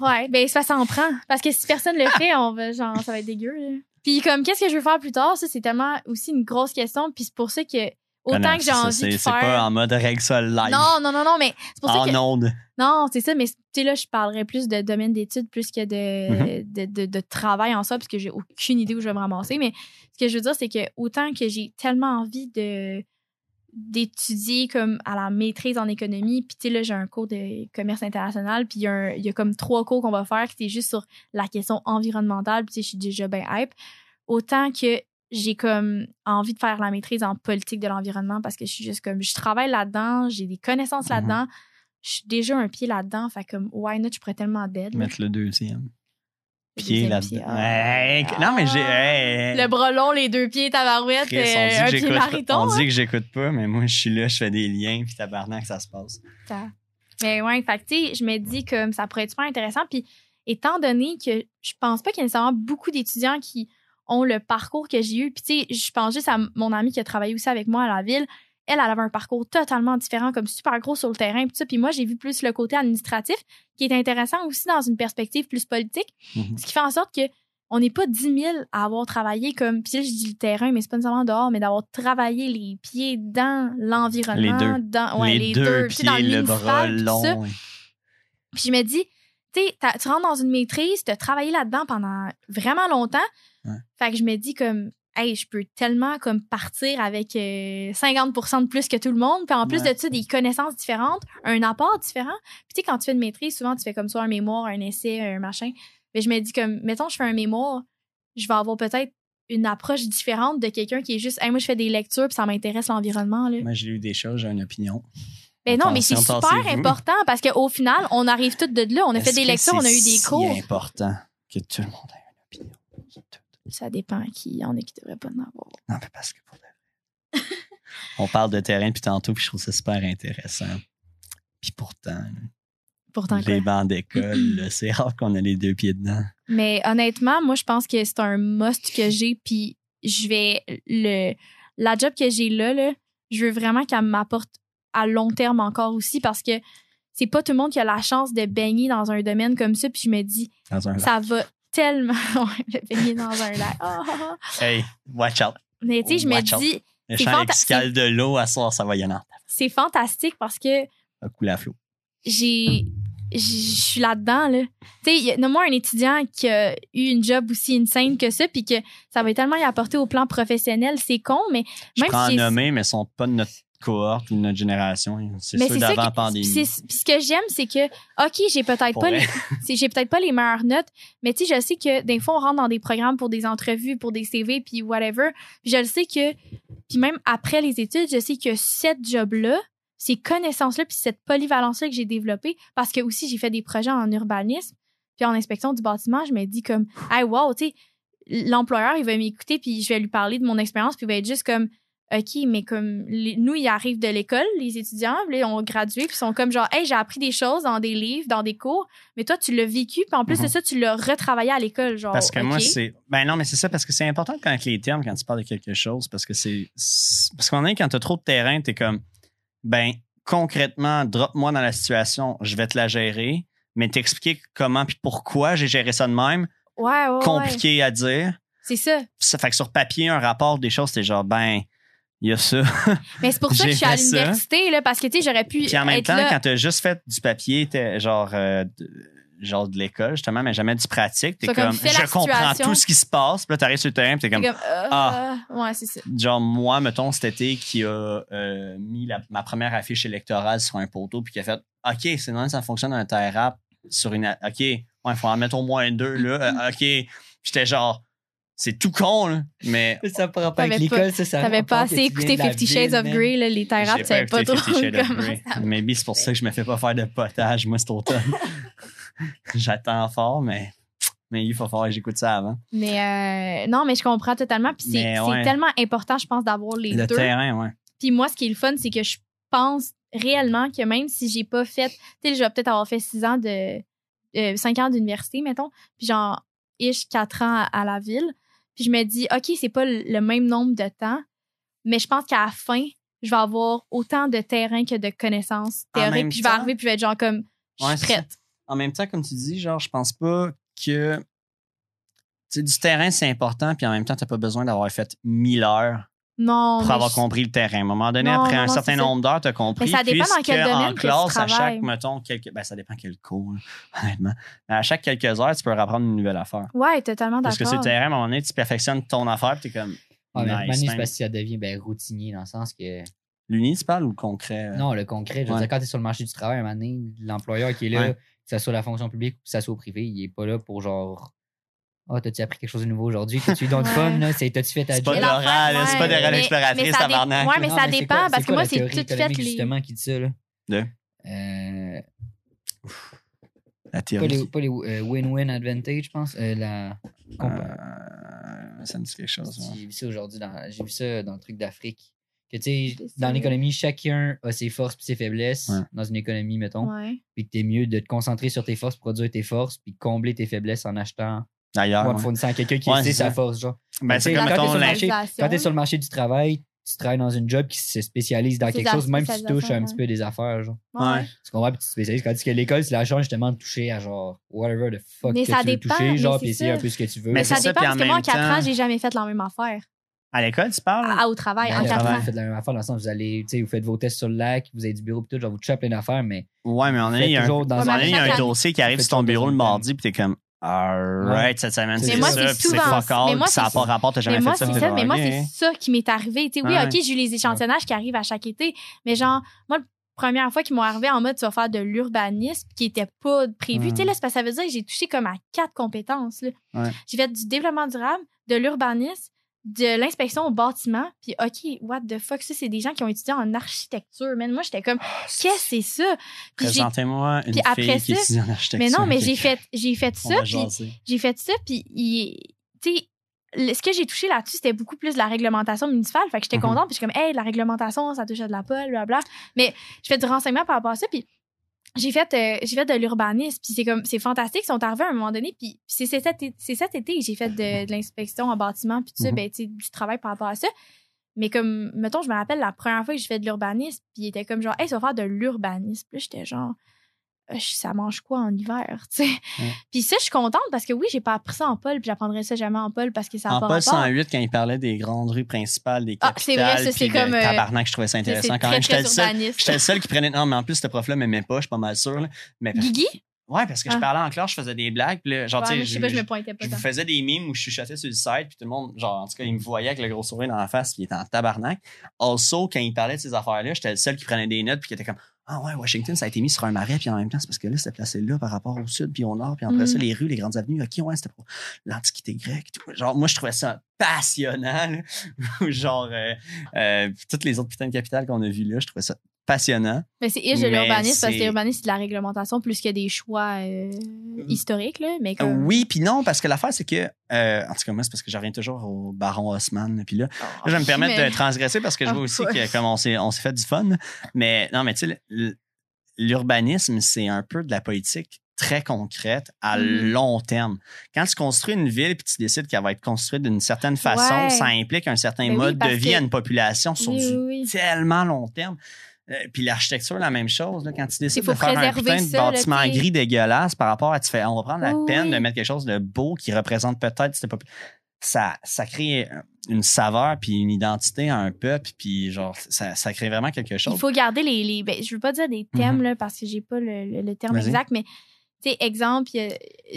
Ouais, ben ça, ça en prend. Parce que si personne le <laughs> fait, on va, genre, ça va être dégueu. là. Puis comme, qu'est-ce que je veux faire plus tard? Ça, c'est tellement aussi une grosse question. Puis c'est pour ça que, autant Non, non, que j'ai envie c'est- de C'est pas faire... en mode règle ça live. Non, non, non, non, mais c'est pour ça que... onde. Non, c'est ça, mais tu sais, là, je parlerais plus de domaine d'études plus que de, Mhm. de, de, de travail en ça, parce que j'ai aucune idée où je vais me ramasser. Mais ce que je veux dire, c'est que autant que j'ai tellement envie de d'étudier comme à la maîtrise en économie, puis tu sais, là, j'ai un cours de commerce international, puis il y, y a comme trois cours qu'on va faire qui c'est juste sur la question environnementale, puis tu sais, je suis déjà bien hype. Autant que j'ai comme envie de faire la maîtrise en politique de l'environnement parce que je suis juste comme je travaille là-dedans, j'ai des connaissances Mhm. là-dedans, je suis déjà un pied là-dedans, fait comme why not, je pourrais tellement d'aide. Mettre le deuxième. Le Pied deuxième là-dedans. ah. Non, mais j'ai. hey, Le bras long, les deux pieds, tabarouette, Chris, euh, on dit un que pied j'écoute- mariton. On hein? dit que j'écoute pas, mais moi, je suis là, je fais des liens, puis tabarnak, ça se passe. Mais ouais, fait que, tu sais, je me dis comme ça pourrait être super intéressant. Puis, étant donné que je pense pas qu'il y a nécessairement beaucoup d'étudiants qui ont le parcours que j'ai eu, puis tu sais, je pense juste à mon amie qui a travaillé aussi avec moi à la ville. Elle, elle avait un parcours totalement différent, comme super gros sur le terrain, puis ça. Puis moi, j'ai vu plus le côté administratif, qui est intéressant aussi dans une perspective plus politique. Mhm. Ce qui fait en sorte que on n'est pas 10 000 à avoir travaillé comme. Puis là, je dis le terrain, mais c'est pas nécessairement dehors, mais d'avoir travaillé les pieds dans l'environnement. Les deux. Dans, ouais, les, deux, sais, dans pieds, le bras long. Puis je me dis, tu sais, tu rentres dans une maîtrise, tu as travaillé là-dedans pendant vraiment longtemps. Ouais. Fait que je me dis comme, hey, je peux tellement comme partir avec euh, 50% de plus que tout le monde. Puis en plus Ouais. de ça, des connaissances différentes, un apport différent. Puis tu sais, quand tu fais une maîtrise, souvent tu fais comme soit un mémoire, un essai, un machin. Mais je me dis comme, mettons, je fais un mémoire, je vais avoir peut-être une approche différente de quelqu'un qui est juste, hey, moi, je fais des lectures, puis ça m'intéresse l'environnement. Là. Moi, j'ai lu des choses, j'ai une opinion. Ben non, mais c'est super important parce qu'au final, on arrive toutes de là. On a fait des lectures, on a eu c'est des cours. important que tout le monde ait une opinion? Ça dépend qui. Il y en a qui devraient pas en avoir. Non, mais parce que pour de. <laughs> On parle de terrain depuis tantôt, puis je trouve ça super intéressant. Puis pourtant, Pourtant, quoi? les bancs d'école, <clears throat> c'est rare qu'on a les deux pieds dedans. Mais honnêtement, moi, je pense que c'est un must que j'ai. Puis je vais. le La job que j'ai là, là, je veux vraiment qu'elle m'apporte à long terme encore aussi parce que c'est pas tout le monde qui a la chance de baigner dans un domaine comme ça. Puis je me dis, ça va tellement. <laughs> De baigner dans un lac. Ah, ah, ah. Hey, watch out. Mais tu sais, je me dis, Le champ lexical de l'eau, à soir, ça va y en avoir. c'est fantastique parce que Ça coule à flot. j'ai je suis là-dedans là. Tu sais, il y a nomme-moi un étudiant qui a eu une job aussi insane que ça puis que ça va tellement y apporter au plan professionnel, c'est con mais Je même prends si nommer, mais ils sont pas de notre cohorte ou notre génération. C'est ceux d'avant pandémie. puis ce que j'aime c'est que OK, j'ai peut-être pas les <laughs> j'ai peut-être pas les meilleures notes, mais tu sais je sais que des fois on rentre dans des programmes pour des entrevues, pour des CV puis whatever, puis je le sais que puis même après les études, je sais que cette job là ces connaissances-là puis cette polyvalence-là que j'ai développée parce que aussi j'ai fait des projets en urbanisme puis en inspection du bâtiment, je me dis comme hey wow, tu sais l'employeur il va m'écouter puis je vais lui parler de mon expérience puis il va être juste comme OK, mais comme les- nous ils arrivent de l'école, les étudiants, là, ils ont gradué puis ils sont comme genre hey, j'ai appris des choses dans des livres, dans des cours, mais toi tu l'as vécu puis en plus de Mhm. ça tu l'as retravaillé à l'école genre Parce que moi, c'est. Ben non, mais c'est ça, parce que c'est important de connaître les termes quand tu parles de quelque chose, parce que c'est. c'est- Parce qu'on est quand tu as trop de terrain, tu es comme, ben, concrètement, drop-moi dans la situation, je vais te la gérer, mais t'expliquer comment puis pourquoi j'ai géré ça de même, ouais, ouais, ouais. compliqué à dire. C'est ça. Ça fait que sur papier, un rapport des choses, t'es genre, ben, il y a ça. Mais c'est pour ça que je suis à l'université là parce que tu sais j'aurais pu Puis en même être temps, là. quand t'as juste fait du papier, t'es genre, euh, genre de l'école, justement, mais jamais du pratique. T'es comme, comme, je comprends tout ce qui se passe. Puis là, t'arrives sur le terrain, puis t'es comme, comme, euh, Ah. Ouais, c'est ça. genre, moi, mettons, cet été, qui a euh, mis la- ma première affiche électorale sur un poteau, puis qui a fait, OK, c'est non, ça fonctionne un rap sur une. OK, ouais, faut en mettre au moins deux, là. Euh, OK. J'étais genre, c'est tout con, là, mais <laughs> Ça par rapport avec pas- l'école, ça, ça T'avais pas assez écouté Fifty Shades of. Grey, là, les J'ai tu savais pas écouté trop Fifty Shades of comment Maybe c'est pour ça que je me fais pas faire de potage, moi, cet automne. <laughs> J'attends fort, mais, mais il faut falloir que j'écoute ça avant. Mais euh, non, mais je comprends totalement. Puis c'est Mais c'est ouais. tellement important, je pense, d'avoir les le deux. terrain, ouais. Puis moi, ce qui est le fun, c'est que je pense réellement que même si j'ai pas fait, tu sais, je vais peut-être avoir fait six ans de, euh, cinq ans d'université, mettons, puis genre, ish, quatre ans à, à la ville. Puis je me dis, OK, c'est pas le même nombre de temps, mais je pense qu'à la fin, je vais avoir autant de terrain que de connaissances théoriques. Puis je vais temps- arriver, puis je vais être genre comme, je Ouais, suis c'est ça. prête. En même temps, comme tu dis, genre, je pense pas que. Tu sais, du terrain, c'est important, puis en même temps, t'as pas besoin d'avoir fait 1000 heures Non, pour mais avoir je- compris le terrain. À un moment donné, Non, après non, un non, certain c'est nombre d'heures, t'as compris. Mais ça dépend dans quel domaine en que tu classe, à chaque, mettons, quelques, ben, ça dépend quel cours, là, <laughs> honnêtement. À chaque quelques heures, tu peux apprendre une nouvelle affaire. Ouais, totalement Parce que d'accord. sur le terrain, à un moment donné, tu perfectionnes ton affaire, puis t'es comme. Ah, mais à un moment nice, donné, c'est parce que ça devient ben, routinier dans le sens que. L'uni, tu parles ou le concret? euh? Non, le concret, je veux Ouais. dire, quand tu es sur le marché du travail, à un moment donné, l'employeur qui est là, Ouais. que ce soit la fonction publique ou que ça soit au privé, il est pas là pour genre. Ah, t'as-tu appris quelque chose de nouveau aujourd'hui? T'as-tu eu du Ouais. fun? là? C'est- T'as-tu fait ta C'est pas de l'oral, c'est pas de l'oral exploratrice, tabarnak. ouais, mais Non, ça dépend, parce que moi, c'est tout fait les- justement qui dit ça, là? De? Euh, La pas théorie. les, pas les euh, win-win advantage, je pense. Euh, la... Euh, ça me dit quelque chose. J'ai vu ça aujourd'hui, dans- j'ai vu ça dans le truc d'Afrique. Que tu sais, dans l'économie, chacun a ses forces et ses faiblesses Ouais. dans une économie, mettons. Ouais. Puis que t'es mieux de te concentrer sur tes forces, produire tes forces, puis combler tes faiblesses en achetant D'ailleurs. ouais. fournissant à quelqu'un qui Ouais, sait sa force, genre. Ben, c'est Tu sais, comme quand t'es mettons, sur le l'in- marché- Quand tu es sur le marché du travail, tu travailles dans une job qui se spécialise dans quelque chose, même si tu touches un petit peu des affaires, genre. Ouais. Tu comprends? Puis tu te spécialises. Quand tu dis que l'école, c'est la chance justement de toucher à genre whatever the fuck Mais que ça tu veux dépend, toucher, mais genre, puis essayer ça. un peu ce que tu veux. Mais ça ça, dépend, parce que moi, en même 4 ans, j'ai jamais fait la même affaire. À l'école, tu parles? À- au travail, en Ouais, 4 vous ans. faites la même affaire dans le sens où vous allez, tu sais, vous faites vos tests sur le lac, vous avez du bureau, puis tout, genre, vous touchez plein d'affaires, mais Ouais, mais on a il y a un, dossier qui arrive sur ton bureau le mardi, puis t'es comme, alright, cette semaine, Mais c'est moi, ça, c'est puis c'est souvent- fuck all, mais moi, ça n'a c'est- pas rapport, t'as jamais Mais moi, fait ça. ça, mais moi, c'est ça qui m'est arrivé. Tu sais, oui, Ouais. OK, j'ai eu les échantillonnages qui arrivent à chaque été, mais genre, moi, la première fois qu'ils m'ont arrivé en mode, tu vas faire de l'urbanisme, qui était pas prévu. Tu sais, là, c'est parce que ça veut dire que j'ai touché comme à quatre compétences. J'ai fait du développement durable, de l'urbanisme, de l'inspection au bâtiment, puis OK, what the fuck, ça, c'est des gens qui ont étudié en architecture. Mais moi, j'étais comme, qu'est-ce que c'est ça? Puis Présentez-moi une puis après fille qui ça- étudie en architecture. mais non, mais j'ai fait, j'ai fait ça, puis j'ai fait ça, puis il- tu sais, ce que j'ai touché là-dessus, c'était beaucoup plus de la réglementation municipale. Fait que j'étais Mhm. contente, puis je suis comme, hey, la réglementation, ça touche à de la pole, blablabla. Mais je fais du renseignement par rapport à ça, puis j'ai fait, euh, j'ai fait de l'urbanisme, puis c'est comme, c'est fantastique. Ils sont arrivés à un moment donné, puis c'est cet, été- c'est cet été que j'ai fait de, de l'inspection en bâtiment, puis tout ça, Mhm. ben, tu sais, du travail par rapport à ça. Mais comme, mettons, je me rappelle la première fois que j'ai fait de l'urbanisme, puis il était comme genre, hey, ça va faire de l'urbanisme. Puis là, j'étais genre, ça mange quoi en hiver, tu sais? <laughs> Puis ça, je suis contente parce que oui, j'ai pas appris ça en pôle, puis j'apprendrai ça jamais en pôle parce que ça En Paul rapport. 108, quand il parlait des grandes rues principales, des Ah, capitales, c'est vrai, ça, c'est comme, euh, tabarnak, je trouvais ça intéressant quand très, même. J'étais le seul. qui prenait. Non, mais en plus, ce prof-là m'aimait pas, je suis pas mal sûr. là. Mais Guigui? Ouais, parce que je Ah. parlais en classe, je faisais des blagues, puis là, genre, Ouais, je sais pas, je je- me pointais pas je vous faisais des mimes où je chuchotais sur le site, puis tout le monde, genre, en tout cas, il me voyait avec le gros sourire dans la face, puis il était en tabarnak. Also, quand il parlait de ces affaires-là, j'étais le seul qui prenait des notes, puis qui était comme, ah ouais, Washington, ça a été mis sur un marais, puis en même temps, c'est parce que là, c'était placé là par rapport au sud, puis au nord, puis après ça, les rues, les grandes avenues, ok, ouais, c'était pour l'Antiquité grecque, tout. Genre, moi, je trouvais ça passionnant, là. <laughs> genre, euh, euh, toutes les autres putains de capitales qu'on a vues là, je trouvais ça passionnant. Mais c'est de l'urbanisme parce que l'urbanisme, c'est de la réglementation plus que des choix euh, historiques, là. Mais comme... Oui, puis non, parce que l'affaire, c'est que, euh, en tout cas, moi, c'est parce que reviens toujours au baron Haussmann. Puis là, Oh, là, je vais me permettre mais- de transgresser parce que je Ah, vois aussi ouais. que, comme on s'est, fait du fun. Mais non, mais tu sais, l'urbanisme, c'est un peu de la politique très concrète à Mhm. long terme. Quand tu construis une ville puis tu décides qu'elle va être construite d'une certaine façon, Ouais. ça implique un certain Ben oui, mode de vie que- à une population sur Oui, du oui. tellement long terme. Euh, puis l'architecture, la même chose. Là, quand tu décides de faire un putain de bâtiment gris dégueulasse par rapport à... Tu fais, on va prendre la Oui, peine de mettre quelque chose de beau qui représente peut-être. Ça, ça crée une saveur puis une identité à un peuple puis genre ça, ça crée vraiment quelque chose. Il faut garder les. les ben, je veux pas dire des thèmes, là, parce que j'ai pas le, le- le terme exact, mais tu sais, exemple,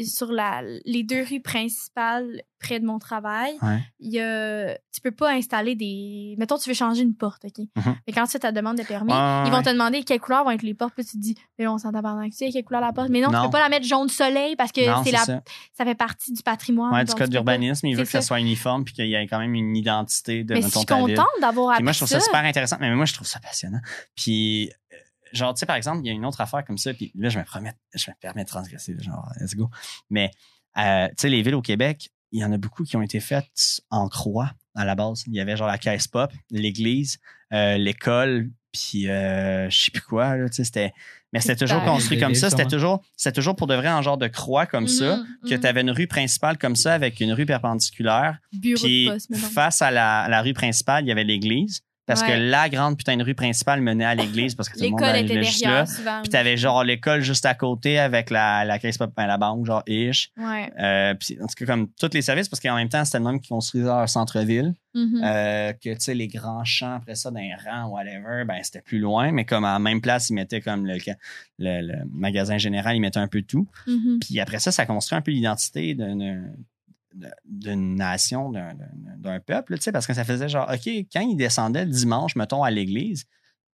sur la, les deux rues principales près de mon travail, Ouais. y a, tu peux pas installer des. Mettons, tu veux changer une porte, OK? Mhm. Mais quand tu fais ta demande de permis, Ouais, ils vont ouais. te demander quelle couleur vont être les portes. Puis tu te dis, mais on s'en tabarnak, tu sais, quelle couleur la porte. Mais non, tu Non. peux pas la mettre jaune soleil parce que c'est la, ça. ça fait partie du patrimoine. Ouais, du code tu d'urbanisme, il veut que ça soit uniforme puis qu'il y ait quand même une identité de Mais je mettons, suis ta ville. contente d'avoir appris moi, je trouve ça, ça. super intéressant. Mais moi, je trouve ça passionnant. Puis, euh, genre, tu sais, par exemple, il y a une autre affaire comme ça. Puis là, je me permets, je me permets de transgresser. Genre, let's go. Mais, euh, tu sais, les villes au Québec, il y en a beaucoup qui ont été faites en croix à la base. Il y avait genre la caisse pop, l'église, euh, l'école, puis euh, je sais plus quoi. Là, tu sais, c'était, mais c'était toujours construit comme ça. C'était toujours, c'était toujours pour de vrai en genre de croix comme ça. Mhm, Que mhm. tu avais une rue principale comme ça avec une rue perpendiculaire. Bureau Puis de poste, face à la, la rue principale, il y avait l'église. Parce Ouais. que la grande putain de rue principale menait à l'église parce que tout le monde était juste là. souvent. Puis t'avais genre l'école juste à côté avec la, la caisse pop, ben, la banque, genre ish. Ouais. Euh, puis en tout cas, comme tous les services, parce qu'en même temps, c'était le même qui construisait leur centre-ville. Mhm. Euh, que tu sais, les grands champs après ça, d'un rang, whatever, ben c'était plus loin, mais comme à la même place, ils mettaient comme le, le, le magasin général, ils mettaient un peu tout. Mhm. Puis après ça, ça construit un peu l'identité d'une d'une nation, d'un- peuple, tu sais, parce que ça faisait genre, OK, quand ils descendaient le dimanche, mettons, à l'église,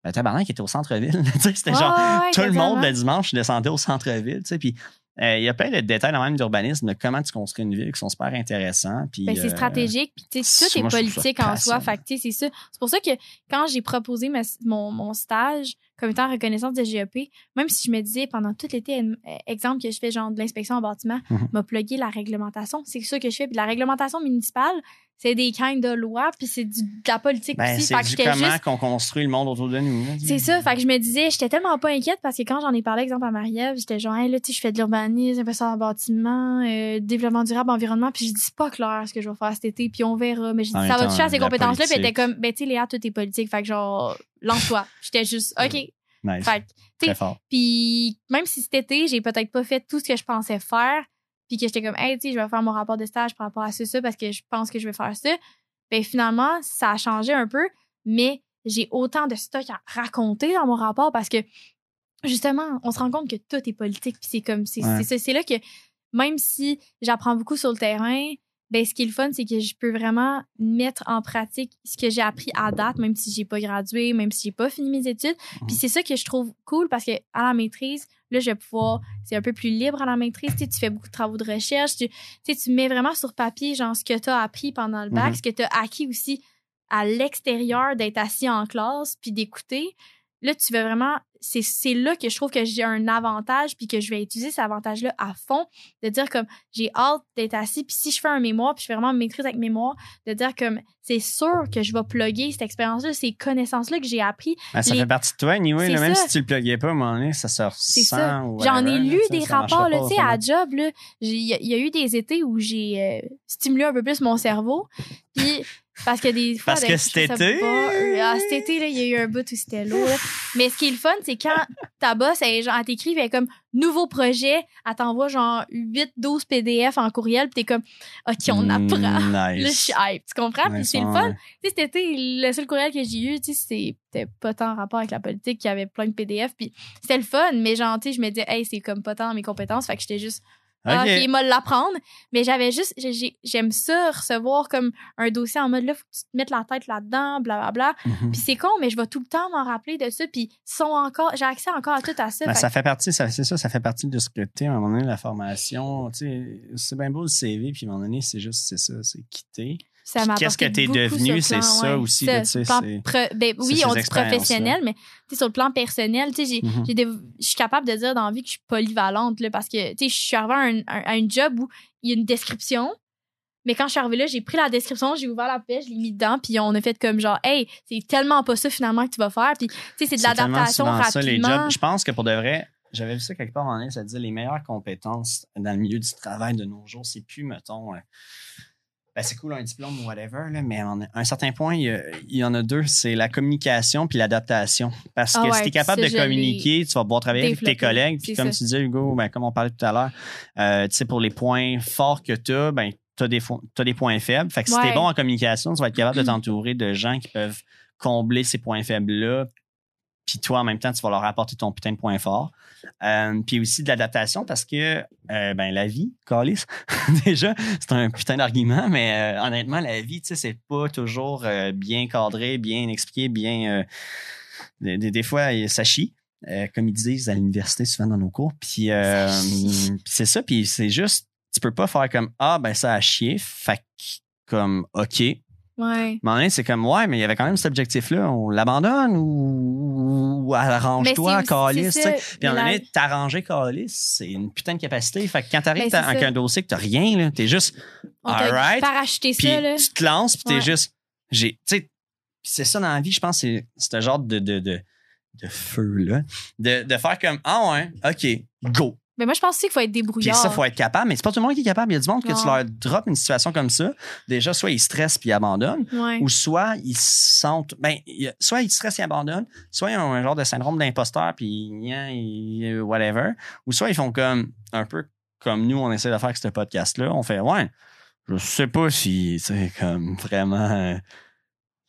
ben, tabarnak, qui était au centre-ville. <laughs> C'était genre, ouais, tout le monde le dimanche descendait au centre-ville, tu sais, puis euh, il y a plein de détails dans même d'urbanisme, de comment tu construis une ville qui sont super intéressants. Puis, Ben, c'est euh, stratégique, puis tu sais, tout est politique en soi. Fait que, tu sais, c'est ça. C'est pour ça que quand j'ai proposé ma- mon, mon stage comme étant reconnaissance de GEP, même si je me disais pendant tout l'été, euh, exemple que je fais genre de l'inspection en bâtiment, Mhm. m'a plugué la réglementation. C'est ça que je fais. Puis la réglementation municipale, c'est des kinds de lois, puis c'est de la politique ben, aussi. c'est du comment juste qu'on construit le monde autour de nous. c'est ça. Fait que je me disais, j'étais tellement pas inquiète parce que quand j'en ai parlé, exemple, à Marie-Ève, j'étais genre, hey, là, tu sais, je fais de l'urbanisme, un en bâtiment, euh, développement durable, environnement, puis je dis c'est pas clair ce que je vais faire cet été, puis on verra. Mais je dis, ça va toucher à ces compétences-là, puis elle était comme, ben, tu sais, Léa, tout est politique. Fait que genre, lance-toi. J'étais juste, OK. Nice. Fait que, tu Très fort. puis même si cet été, j'ai peut-être pas fait tout ce que je pensais faire, puis que j'étais comme, hey, tu sais, je vais faire mon rapport de stage par rapport à ça, ça, parce que je pense que je vais faire ça. Ben finalement, ça a changé un peu, mais j'ai autant de stock à raconter dans mon rapport parce que justement, on se rend compte que tout est politique, puis c'est comme, Ouais. c'est là que même si j'apprends beaucoup sur le terrain, ben ce qui est le fun, c'est que je peux vraiment mettre en pratique ce que j'ai appris à date, même si j'ai pas gradué, même si j'ai pas fini mes études. Puis c'est ça que je trouve cool parce que à la maîtrise, là, je vais pouvoir, c'est un peu plus libre à la maîtrise. Tu, sais, tu fais beaucoup de travaux de recherche. Tu, tu sais, tu mets vraiment sur papier, genre, ce que tu as appris pendant le bac, Mhm. ce que tu as acquis aussi à l'extérieur d'être assis en classe puis d'écouter. Là, tu veux vraiment, c'est là que je trouve que j'ai un avantage puis que je vais utiliser cet avantage-là à fond, de dire comme, j'ai hâte d'être assis puis si je fais un mémoire puis je fais vraiment maîtrise avec mémoire, de dire comme, c'est sûr que je vais plugger cette expérience-là, ces connaissances-là que j'ai appris Ben, ça les- fait partie de toi, anyway. Là, même ça. si tu le pluguais pas, à un moment donné, ça ressent. C'est ça. J'en ai lu là, des ça rapports, tu sais, à job, là. j'ai- Il y, a- il y a eu des étés où j'ai euh, stimulé un peu plus mon cerveau. Puis, parce que des fois. Parce ben, que cet été- ah, cet été, là, il y a eu un bout où c'était lourd. Mais ce qui est le fun, c'est quand ta boss, elle, genre, elle t'écrit, elle est comme nouveau projet, elle t'envoie genre 8, 12 PDF en courriel, puis t'es comme, OK, on apprend. Mm, Là, je Nice. suis hype, tu comprends? Puis c'est le fun. Tu sais, cet été, le seul courriel que j'ai eu, tu sais, c'était pas tant en rapport avec la politique, qu'il y avait plein de PDF, puis c'était le fun, mais genre, tu sais, je me disais, hey, c'est comme pas tant dans mes compétences, fait que j'étais juste, ah, ok, il m'a l'apprendre, mais j'avais juste, j'ai- j'ai- j'aime ça, recevoir comme un dossier en mode, là, faut que tu te mettes la tête là-dedans, blablabla. Mhm. Puis c'est con, mais je vais tout le temps m'en rappeler de ça, puis sont encore, j'ai accès encore à tout à ça. Ben, fait ça fait partie, ça, c'est ça, ça fait partie de ce que tu à un moment donné, la formation. Tu sais, c'est bien beau le CV, puis à un moment donné, c'est juste, c'est ça, c'est quitter. Ça m'a Qu'est-ce que t'es beaucoup devenu, c'est ça ouais. aussi, Ça, là, tu sais, plan c'est- pre- ben, oui, on dit professionnel, mais tu sur le plan personnel, tu Mhm. des- je suis capable de dire dans la vie que je suis polyvalente, là, parce que, tu je suis arrivée à un, à un job où il y a une description, mais quand je suis arrivée là, j'ai pris la description, j'ai ouvert la page, je l'ai mis dedans, puis on a fait comme genre, hey, c'est tellement pas ça finalement que tu vas faire, puis tu sais, c'est de l'adaptation souvent ça, les rapidement. jobs. Je pense que pour de vrai, j'avais vu ça quelque part en ligne, ça disait les meilleures compétences dans le milieu du travail de nos jours, c'est plus, mettons, euh, ben, c'est cool un diplôme ou whatever, là, mais à un certain point, il y, a- il y en a deux, c'est la communication puis l'adaptation. Parce Ah que ouais, si tu es capable de communiquer, tu vas pouvoir travailler avec tes collègues. Puis comme ça. tu disais, Hugo, ben, comme on parlait tout à l'heure, euh, tu sais, pour les points forts que tu as, ben, tu as des, points faibles. Fait que si tu es bon en communication, tu vas être capable de <clears throat> t'entourer de gens qui peuvent combler ces points faibles-là puis toi, en même temps, tu vas leur apporter ton putain de point fort. Euh, puis aussi de l'adaptation parce que euh, ben la vie, Calis, <laughs> déjà, c'est un putain d'argument, mais euh, honnêtement, la vie, tu sais, c'est pas toujours bien cadré, bien expliqué, bien. des, des- fois, ça chie. comme ils disent à l'université souvent dans nos cours. Puis, c'est ça, puis c'est juste, tu peux pas faire comme Ah, ben ça a chié, fait comme OK. Ouais. Mais c'est comme Ouais, mais il y avait quand même cet objectif-là, on l'abandonne ou, ou arrange-toi, sais. Puis à un moment la- donné, t'arranger calice, c'est une putain de capacité. Fait que quand t'arrives Ben, avec un dossier que t'as rien, là, t'es juste Alright. tu te lances, puis t'es Ouais. juste. J'ai, tu sais, c'est ça dans la vie, je pense, c'est ce genre de, de, de, de feu-là. De, de faire comme Ah ouais, OK, go. Mais moi, je pense aussi qu'il faut être Puis débrouillard. ça, faut être capable. Mais c'est pas tout le monde qui est capable. Il y a du monde que tu leur drops une situation comme ça. Déjà, soit ils stressent puis ils abandonnent, Ouais. ou soit ils se sentent. Ben, soit ils stressent et abandonnent, soit ils ont un genre de syndrome d'imposteur puis whatever. Ou soit ils font comme un peu comme nous, on essaie de faire avec ce podcast-là. On fait, ouais, je sais pas si c'est comme vraiment.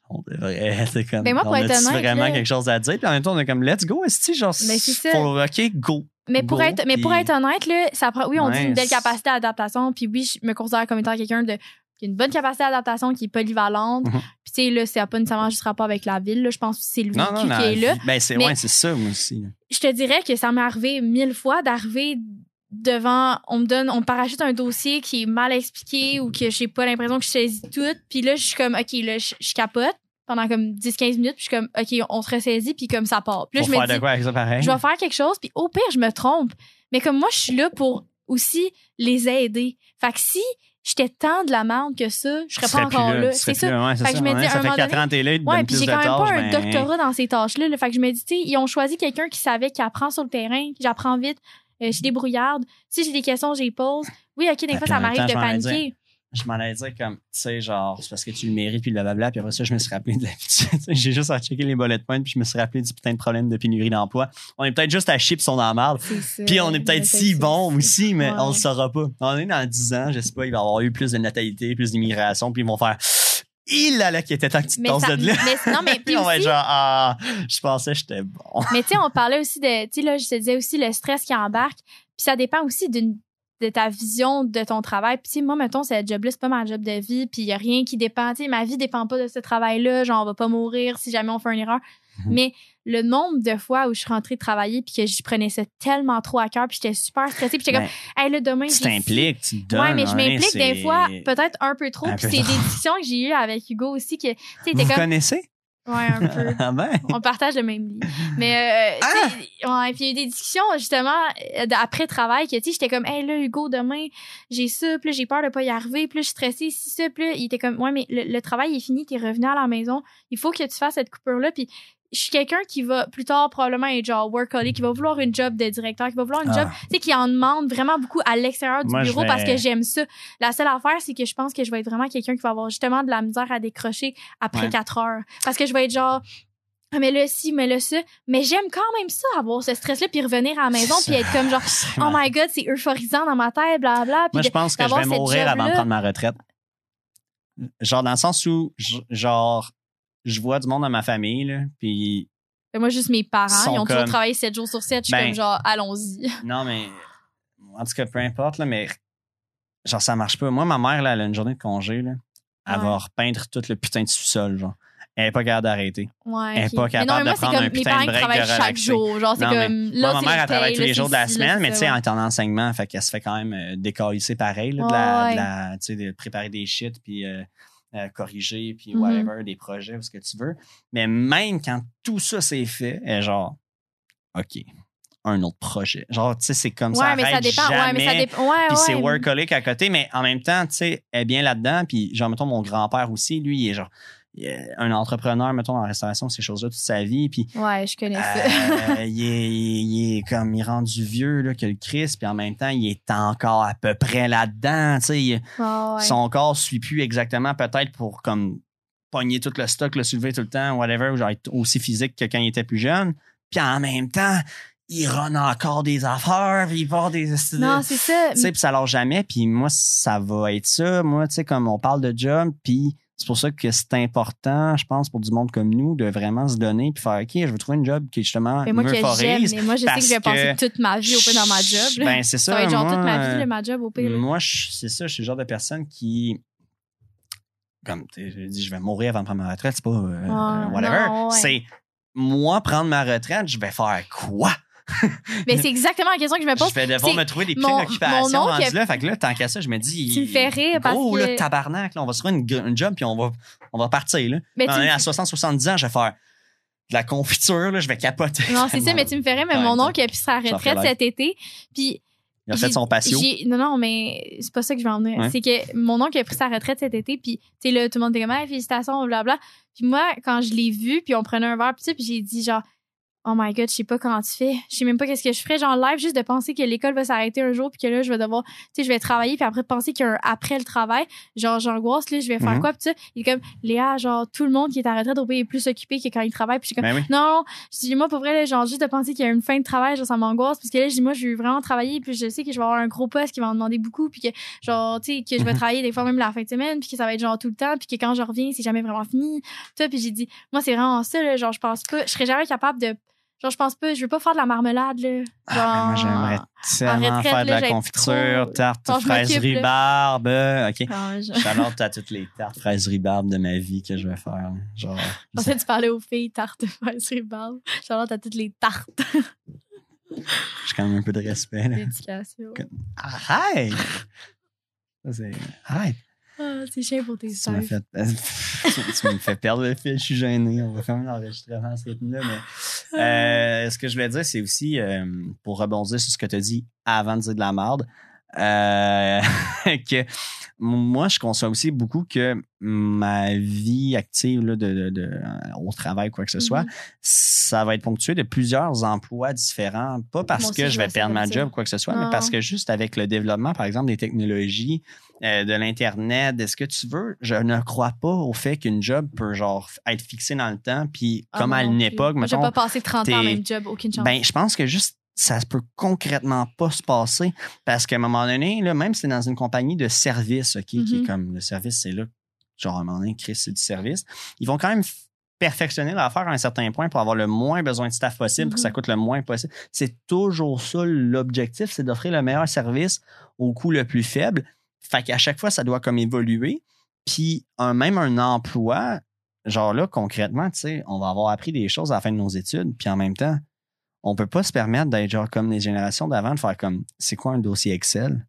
on devrait, c'est comme. Ben, moi, pour on être honnête, vraiment là- quelque chose à dire? Puis en même temps, on est comme, let's go, est genre, Ben, c'est ça. faut- OK, go. Mais pour être, mais pour être honnête, là, ça prend, oui, on dit une belle capacité d'adaptation, puis oui, je me considère comme étant quelqu'un de qui a une bonne capacité d'adaptation, qui est polyvalente. Mhm. Puis tu sais, là, ça n'a pas nécessairement juste rapport avec la ville. Là. Je pense que c'est le vécu qui est là. Ben, c'est, ouais, c'est ça, moi aussi. Je te dirais que ça m'est arrivé mille fois d'arriver devant, on me donne, on me parachute un dossier qui est mal expliqué ou que j'ai pas l'impression que je saisis tout. Puis là, je suis comme, OK, là, je, je capote pendant comme 10-15 minutes, puis je suis comme, OK, on se ressaisit, puis comme ça part. Puis là, Pour je me dis, de quoi avec ça pareil? je vais faire quelque chose, puis au pire, je me trompe. Mais comme moi, je suis là pour aussi les aider. Fait que si j'étais tant de la merde que ça, je serais Tu pas encore là. C'est ça. ouais, Fait que je me ouais, dis, à ça un moment 4 donné- ans là, te Ouais, puis j'ai quand même pas un ben, doctorat dans ces tâches-là. là. Fait que je me dis, tu sais, ils ont choisi quelqu'un qui savait qui apprend sur le terrain, j'apprends vite, euh, je débrouillarde. Si j'ai des questions, je les pose. Oui, OK, des fois, ça m'arrive de paniquer. Je m'en allais dire comme, tu sais, genre, c'est parce que tu le mérites, puis blablabla. Puis après ça, je me suis rappelé de la <laughs> J'ai juste à checker les bullet points, puis je me suis rappelé du putain de problème de pénurie d'emploi. On est peut-être juste à chier, puis merde. C'est ça. Puis on est peut-être si bon aussi, mais Ouais. on le saura pas. On est dans 10 ans, je sais pas, il va y avoir eu plus de natalité, plus d'immigration, puis ils vont faire il là là qui était temps que tu te ça, de là. mais non, mais <laughs> puis on va être genre ah, je pensais que j'étais bon. Mais tu sais, on parlait aussi de, tu sais, là, je te disais aussi le stress qui embarque. Puis ça dépend aussi d'une de ta vision de ton travail. Puis tu sais, moi, mettons, ce job-là, c'est pas ma job de vie. Puis il y a rien qui dépend. Tu sais, ma vie dépend pas de ce travail-là. Genre, on va pas mourir si jamais on fait une erreur. Mhm. Mais le nombre de fois où je suis rentrée travailler puis que je prenais ça tellement trop à cœur puis j'étais super stressée puis j'étais comme, hey, là, demain, tu t'impliques, tu te donnes. Ouais, mais je hein, m'implique des fois, peut-être un peu trop. Un Puis c'est des discussions que j'ai eues avec Hugo aussi que, tu sais, Vous vous comme, connaissez? Ouais, un peu. <laughs> Ah ben. On partage le même lit. Mais, euh, Ah! tu ouais, puis il y a eu des discussions, justement, euh, après travail, que, tu sais, j'étais comme, hey, là, Hugo, demain, j'ai ça, puis là, j'ai peur de pas y arriver, puis là, je suis stressée, si ça, puis là, il était comme, ouais, mais le, le travail est fini, t'es revenu à la maison, il faut que tu fasses cette coupure-là, puis je suis quelqu'un qui va plus tard probablement être genre workaholic, qui va vouloir une job de directeur, qui va vouloir une Ah. job, tu sais, qui en demande vraiment beaucoup à l'extérieur du Moi, bureau vais- parce que j'aime ça. La seule affaire, c'est que je pense que je vais être vraiment quelqu'un qui va avoir justement de la misère à décrocher après Ouais. quatre heures. Parce que je vais être genre, ah, mais là, si, mais là, ça. Mais j'aime quand même ça, avoir ce stress-là, puis revenir à la maison, puis être comme genre, oh my god, c'est euphorisant dans ma tête, blablabla. Moi, je pense que je vais mourir avant de prendre ma retraite. Genre, dans le sens où, genre, je vois du monde dans ma famille, là, puis moi, juste mes parents, ils ont toujours travaillé 7 jours sur 7. Je suis Ben, comme genre, allons-y. <laughs> Non, mais en tout cas, peu importe, là, mais genre, ça marche pas. Moi, ma mère, là, elle a une journée de congé, là. Elle Ouais. va repeindre tout le putain de sous-sol, genre. Elle est pas capable d'arrêter. Ouais. Elle est ok. pas Mais capable non, mais de moi, c'est prendre comme un putain de break de chaque jour. Genre, c'est comme, là, Moi, ma mère, le elle travaille tous les jours de la semaine, mais tu sais, elle est en enseignement, fait qu'elle se fait quand même euh, décalisser pareil, là, de, la, de, la- tu sais, de préparer des shit, puis euh, euh, corriger, puis Mhm. whatever, des projets ou ce que tu veux. Mais même quand tout ça c'est fait, elle est genre, OK, un autre projet. Genre, tu sais, c'est comme ça, Ouais, mais ça dépend. Ouais, mais ça jamais. dépend. Ouais, Puis c'est workaholic à côté, mais en même temps, tu sais, elle est bien là-dedans. Puis, genre, mettons, mon grand-père aussi, lui, il est genre un entrepreneur, mettons, dans la restauration, ces choses-là, toute sa vie. Puis, Ouais, je connais ça. euh, <laughs> il, est, il est comme, il est rendu vieux, là, que le Christ. Puis en même temps, il est encore à peu près là-dedans, il- Ouais. Son corps suit plus exactement, peut-être pour, comme, pogner tout le stock, le soulever tout le temps, whatever, ou genre être aussi physique que quand il était plus jeune. Puis en même temps, il run encore des affaires, puis il part des... Non, c'est ça. Tu sais, puis ça lâche jamais. Puis moi, ça va être ça. Moi, tu sais, comme on parle de job, puis c'est pour ça que c'est important, je pense, pour du monde comme nous, de vraiment se donner puis faire OK, je veux trouver une job qui justement Mais moi, me que favorise. mais moi, je sais que je vais passer toute ma vie au pire dans ma job. Ben, c'est ça. ça va être genre moi, toute ma vie, ma job au pire. moi, c'est ça, je suis le genre de personne qui. Comme je dis, je vais mourir avant de prendre ma retraite, c'est pas. euh, Ouais, whatever. ouais. C'est moi prendre ma retraite, je vais faire quoi? <laughs> Mais c'est exactement la question que je me pose. Je vais devoir me trouver des oncle- rendues là. Fait que là, tant qu'à ça, je me dis. Tu me fais rire parce Oh, que- là, tabarnak, là, on va se trouver une, une job puis on va, on va partir, là. Mais on tu est à 60-70 ans, je vais faire de la confiture, là, je vais capoter. Non, c'est ça, mais tu me ferais, mais Ouais, mon oncle a pris sa retraite cet été. Puis Il a fait son patio. Non, non, mais c'est pas ça que je vais en venir. Ouais. C'est que mon oncle a pris sa retraite cet été, puis tu sais, là, tout le monde était comme, Hey, félicitations, blabla. Puis moi, quand je l'ai vu, puis on prenait un verre, puis j'ai dit, genre, oh my god, je sais pas comment tu fais. Je sais même pas qu'est-ce que je ferais, genre, live, juste de penser que l'école va s'arrêter un jour, puis que là, je vais devoir, tu sais, je vais travailler, puis après, penser qu'il y a un après le travail. Genre, j'angoisse, là, je vais faire Mhm. quoi, puis ça. Il est comme, Léa, genre, tout le monde qui est à la retraite au pays est plus occupé que quand il travaille, puis je suis comme, Ben oui. non, je dis, moi, pour vrai, là, genre, juste de penser qu'il y a une fin de travail, genre, ça m'angoisse. Parce que là, je dis, moi, je veux vraiment travailler, puis je sais que je vais avoir un gros poste qui va en demander beaucoup, puis que, genre, tu sais, que je vais Mhm. travailler des fois même la fin de semaine, puis que ça va être, genre, tout le temps, puis que quand je reviens, c'est jamais vraiment fini. Toi, puis j'ai dit, moi, c'est vraiment ça, là, genre, je pense pas, je serais jamais capable de, genre, je pense pas, je veux pas faire de la marmelade, là. Genre, Ah, moi, j'aimerais tellement retraite, faire de la confiture, trop. tarte, Quand fraise, rhubarbe. OK. Ah, je- à toutes les tartes fraises rhubarbe de ma vie que je vais faire. Genre, Je pensais que tu parlais aux filles, tarte, <laughs> fraises, rhubarbe. Charlotte à toutes les tartes j'ai quand même un peu de respect. là. d'éducation. Arrête! Ça, c'est- Arrête! Ah, c'est chien pour tes Tu, fait... <laughs> tu me fais perdre le fil, je suis gêné. On va faire un enregistrement à ce rythme-là. Mais... Euh, ce que je voulais dire, c'est aussi, euh, pour rebondir sur ce que tu as dit avant de dire de la merde, euh, <laughs> que moi, je conçois aussi beaucoup que ma vie active là, de, de- de- euh, au travail, quoi que ce soit, Mhm. ça va être ponctué de plusieurs emplois différents. Pas parce Moi que je je vais perdre ma job, quoi que ce soit, Non. mais parce que juste avec le développement, par exemple, des technologies, euh, de l'Internet, de ce que tu veux, je ne crois pas au fait qu'une job peut genre être fixée dans le temps, puis Ah, comme moi à non une époque, J'ai mettons, pas passé 30 ans même job, aucune chance. ben, je pense que juste ça se peut concrètement pas se passer parce qu'à un moment donné, là, même si c'est dans une compagnie de service, OK, qui est Mhm. comme le service, c'est là, genre à un moment donné, Chris, c'est du service, ils vont quand même perfectionner l'affaire à un certain point pour avoir le moins besoin de staff possible, pour que ça Mhm. coûte le moins possible. C'est toujours ça l'objectif, c'est d'offrir le meilleur service au coût le plus faible. Fait qu'à chaque fois, ça doit comme évoluer. Puis un, même un emploi, genre là, concrètement, tu sais, on va avoir appris des choses à la fin de nos études, puis en même temps, on peut pas se permettre d'être genre comme les générations d'avant, de faire comme c'est quoi un dossier Excel?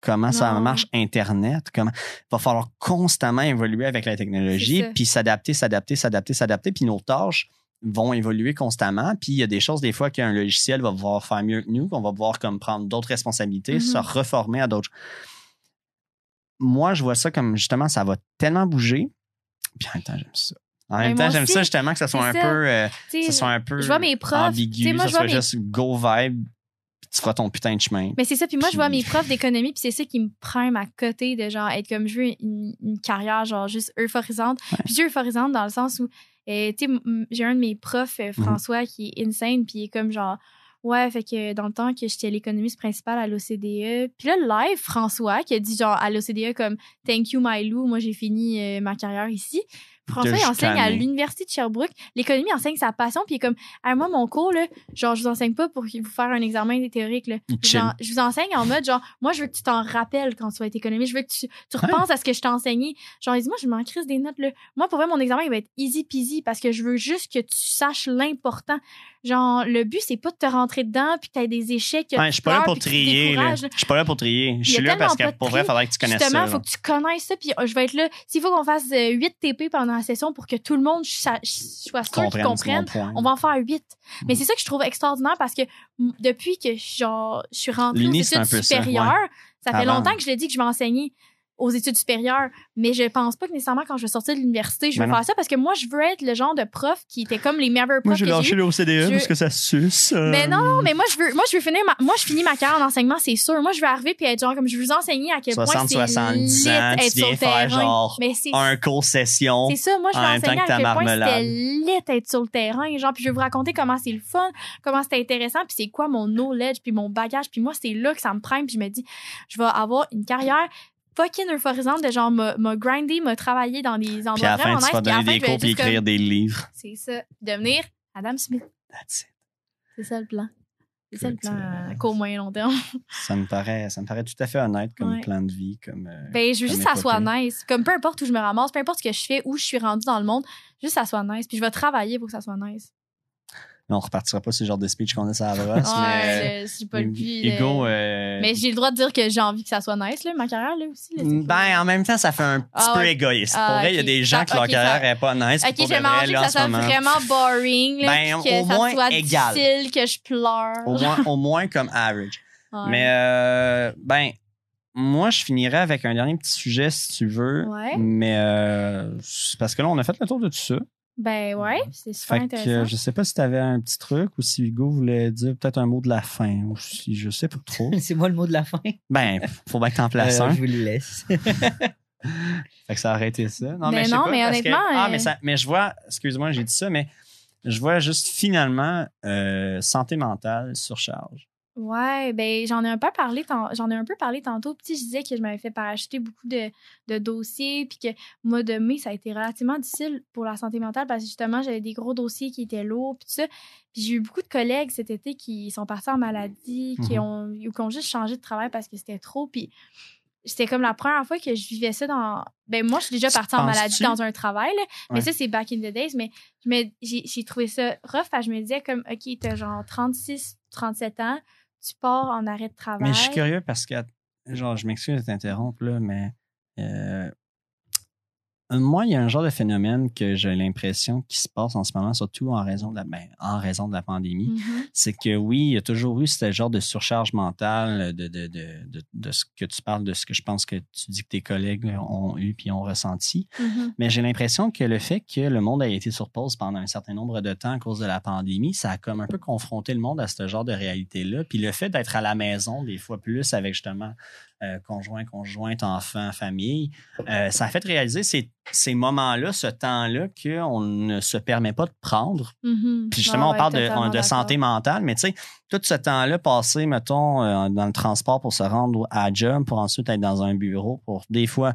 Comment ça marche Internet? Comment il va falloir constamment évoluer avec la technologie, puis s'adapter, s'adapter, s'adapter, s'adapter, puis nos tâches vont évoluer constamment. Puis il y a des choses des fois qu'un logiciel va pouvoir faire mieux que nous, qu'on va pouvoir comme prendre d'autres responsabilités, se reformer à d'autres. Moi, je vois ça comme justement ça va tellement bouger. Puis en même temps, j'aime ça. En Ben, même temps, j'aime ça justement que ça soit un peu, euh, ça soit un peu je vois mes profs, ambigu, moi, ça je soit mes- juste go vibe, puis tu feras ton putain de chemin. Mais c'est ça, puis moi, je vois mes profs d'économie, puis c'est ça qui me prime à côté de genre être comme je veux une, une carrière genre juste euphorisante. Puis je euphorisante dans le sens où, euh, tu sais, j'ai un de mes profs, euh, François, qui est insane, puis il est comme genre, ouais, fait que dans le temps que j'étais l'économiste principale à l'OCDE, puis là, live, François, qui a dit genre à l'OCDE comme Thank you, my Lou, moi j'ai fini euh, ma carrière ici. François, il enseigne à l'Université de Sherbrooke. L'économie enseigne sa passion, puis il est comme, Ah, moi, mon cours, là, genre, je vous enseigne pas pour vous faire un examen théorique, là. Il. Genre, je vous enseigne en mode, genre, moi, je veux que tu t'en rappelles quand tu vas être économiste. Je veux que tu, tu repenses à ce que je t'ai enseigné. Genre, il dit, moi, je m'en crise des notes, là. Moi, pour vrai, mon examen, il va être easy peasy parce que je veux juste que tu saches l'important. Genre, le but, c'est pas de te rentrer dedans puis que t'aies des échecs. Ouais, je suis pas là pour trier. là. Je suis pas là pour trier. Je Il suis là parce que pour vrai, il faudrait que tu connaisses Justement, ça. il là. faut que tu connaisses ça, puis euh, je vais être là. S'il faut qu'on fasse euh, 8 TP pendant la session pour que tout le monde soit sûr qu'ils comprennent, on va en faire 8. Mais Mm. c'est ça que je trouve extraordinaire parce que depuis que genre, je suis rentrée aux études ça, supérieures, ça, fait Avant. longtemps que je l'ai dit que je vais enseigner aux études supérieures, mais je pense pas que nécessairement quand je vais sortir de l'université, je vais Ben faire ça parce que moi, je veux être le genre de prof qui était comme les meilleurs profs Moi, que j'ai j'ai lâché eu. le OCDE Je- parce que ça suce. euh. Mais non, non, mais moi je veux moi je veux finir ma moi je finis ma carrière en enseignement, c'est sûr. Moi je veux arriver puis être genre comme je veux vous enseigner à quel 60, point c'est 70 lit ans, tu être sur viens le faire terrain. genre mais c'est un cours session. c'est ça, moi je veux enseigner à que ta quel point marmelade. c'était lit être sur le terrain, genre puis je vais vous raconter comment c'est le fun, comment c'était intéressant puis c'est quoi mon knowledge puis mon bagage puis moi c'est là que ça me prime puis je me dis je vais avoir une carrière fucking euphorisante de genre m'a grindé, m'a travaillé dans des Puis endroits à la fin, vraiment tu vas puis à la donner des cours puis comme- écrire des livres. C'est ça. Devenir Adam Smith. That's it. C'est ça le plan. C'est ça le plan euh, à court moyen long terme. <laughs> Ça me paraît, ça me paraît tout à fait honnête comme Ouais. plan de vie, comme. euh, Ben, je veux comme juste que ça soit nice. Comme peu importe où je me ramasse, peu importe ce que je fais, où je suis rendue dans le monde, juste que ça soit nice. Puis je vais travailler pour que ça soit nice. On repartira pas ce genre de speech qu'on a sur la <laughs> brosse, mais. Ouais, le- j'ai pas le Hugo. euh, Mais j'ai le droit de dire que j'ai envie que ça soit nice, là, ma carrière, là aussi. là, que- Ben, en même temps, ça fait un petit Ah peu égoïste. Ah, pour vrai, il y a des gens Ça- que leur carrière ça- est pas nice. Ok, manger là, que ça soit vraiment boring, là, Ben, que au ça moins soit égal. difficile, que je pleure. Au moins, au moins comme average. Mais, euh, ben, moi, je finirais avec un dernier petit sujet, si tu veux. Ouais. Mais, euh, parce que là, on a fait le tour de tout ça. Ben ouais, c'est super Fait que, intéressant. euh, je sais pas si tu avais un petit truc ou si Hugo voulait dire peut-être un mot de la fin ou si je sais pas trop. <laughs> C'est moi le mot de la fin. ben, faut bien que t'en places Euh, un. je vous le laisse. <laughs> <laughs> Fait que ça aurait été ça. Non, Mais je sais non, pas, mais parce que- honnêtement, ah, euh, mais, ça- mais je vois, excuse-moi, j'ai dit ça, mais je vois juste finalement euh, santé mentale, surcharge. Ouais, ben j'en ai un peu parlé j'en ai un peu parlé tantôt. Puis je disais que je m'avais fait parachuter beaucoup de, de dossiers puis que le mois de mai ça a été relativement difficile pour la santé mentale parce que justement j'avais des gros dossiers qui étaient lourds puis tout ça. Puis j'ai eu beaucoup de collègues cet été qui sont partis en maladie, qui Mhm. ont ou qui ont juste changé de travail parce que c'était trop puis c'était comme la première fois que je vivais ça dans ben moi je suis déjà partie en maladie dans un travail là, mais ça c'est back in the days mais j'ai j'ai trouvé ça rough parce que je me disais comme OK, t'as genre 36 37 ans tu pars en arrêt de travail. Mais je suis curieux parce que, genre, je m'excuse de t'interrompre, là, mais euh, moi, il y a un genre de phénomène que j'ai l'impression qui se passe en ce moment, surtout en raison de la, ben, en raison de la pandémie. Mhm. c'est que oui, il y a toujours eu ce genre de surcharge mentale de, de, de, de, ce que tu parles, de ce que je pense que tu dis que tes collègues ont eu puis ont ressenti. Mhm. Mais j'ai l'impression que le fait que le monde ait été sur pause pendant un certain nombre de temps à cause de la pandémie, ça a comme un peu confronté le monde à ce genre de réalité-là. Puis le fait d'être à la maison, des fois plus avec justement euh, conjoint, conjointe, enfant, famille, euh, ça a fait réaliser ces, ces moments-là, ce temps-là qu'on ne se permet pas de prendre Mhm. puis justement, Ouais, on parle de, santé mentale, mais tu sais, tout ce temps-là passé, mettons, euh, dans le transport pour se rendre à job, pour ensuite être dans un bureau, pour des fois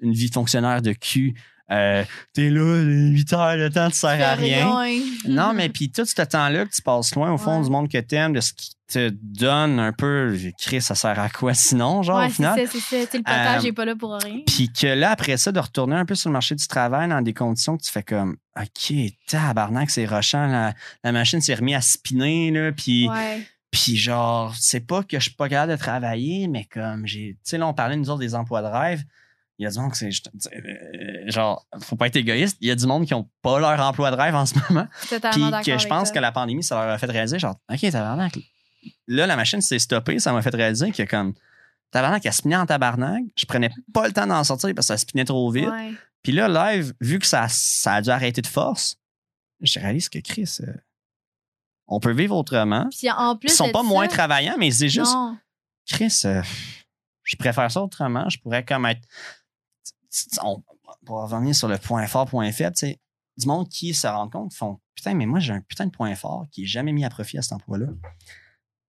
une vie de fonctionnaire de cul. Euh, T'es là, 8 heures, le temps ne sert à rien. Rien. Non, mais puis tout ce temps-là que tu passes loin, au fond, Ouais. du monde que t'aimes, de ce qui te donne un peu, Chris, ça sert à quoi sinon, genre, ouais, au c'est final? ça. Le potage Euh, n'est pas là pour rien. Puis que là, après ça, de retourner un peu sur le marché du travail dans des conditions que tu fais comme, OK, tabarnak, c'est rochant, la, la machine s'est remise à spinner, là, puis, Ouais. puis genre, c'est pas que je suis pas capable de travailler, mais comme j'ai, tu sais, là, on parlait, nous autres, des emplois de rêve. Il y a du monde que c'est, euh, genre, faut pas être égoïste, il y a du monde qui ont pas leur emploi de rêve en ce <laughs> moment. Puis que je pense ça. que la pandémie, ça leur a fait réaliser, genre, OK, tabarnak. Là, la machine s'est stoppée, ça m'a fait réaliser que comme, tabarnak, elle spinait en tabarnak. Je prenais pas le temps d'en sortir parce que ça spinait trop vite. Ouais. Puis là, live, vu que ça, ça a dû arrêter de force, je réalise que Chris, euh, on peut vivre autrement. Puis en plus. Ils sont pas ça- moins travaillants, mais c'est juste, Non. Chris, euh, je préfère ça autrement. Je pourrais comme être. On, pour revenir sur le point fort, point faible, tu sais, du monde qui se rend compte, font Putain, mais moi, j'ai un putain de point fort qui est jamais mis à profit à cet emploi-là.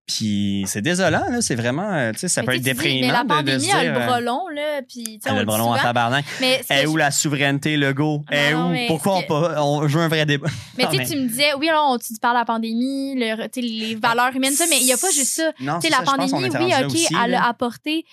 Puis c'est désolant, là. C'est vraiment, euh, tu sais, ça Mais peut être dis, déprimant Mais la de, de pandémie se a dire. le euh, bras long, là. Puis, tu sais, elle on a le bras long à souvent. tabarnak. Mais Elle est que où je- la souveraineté, le go? Est où? Pourquoi on, ce pas, on veut un vrai débat? <laughs> Mais tu sais, tu me disais, oui, là, on, tu parles de la pandémie, le, les valeurs humaines, ça, mais il n'y a pas juste ça. Non, Tu sais, c'est la pandémie, oui, OK, aussi, elle là. a apporté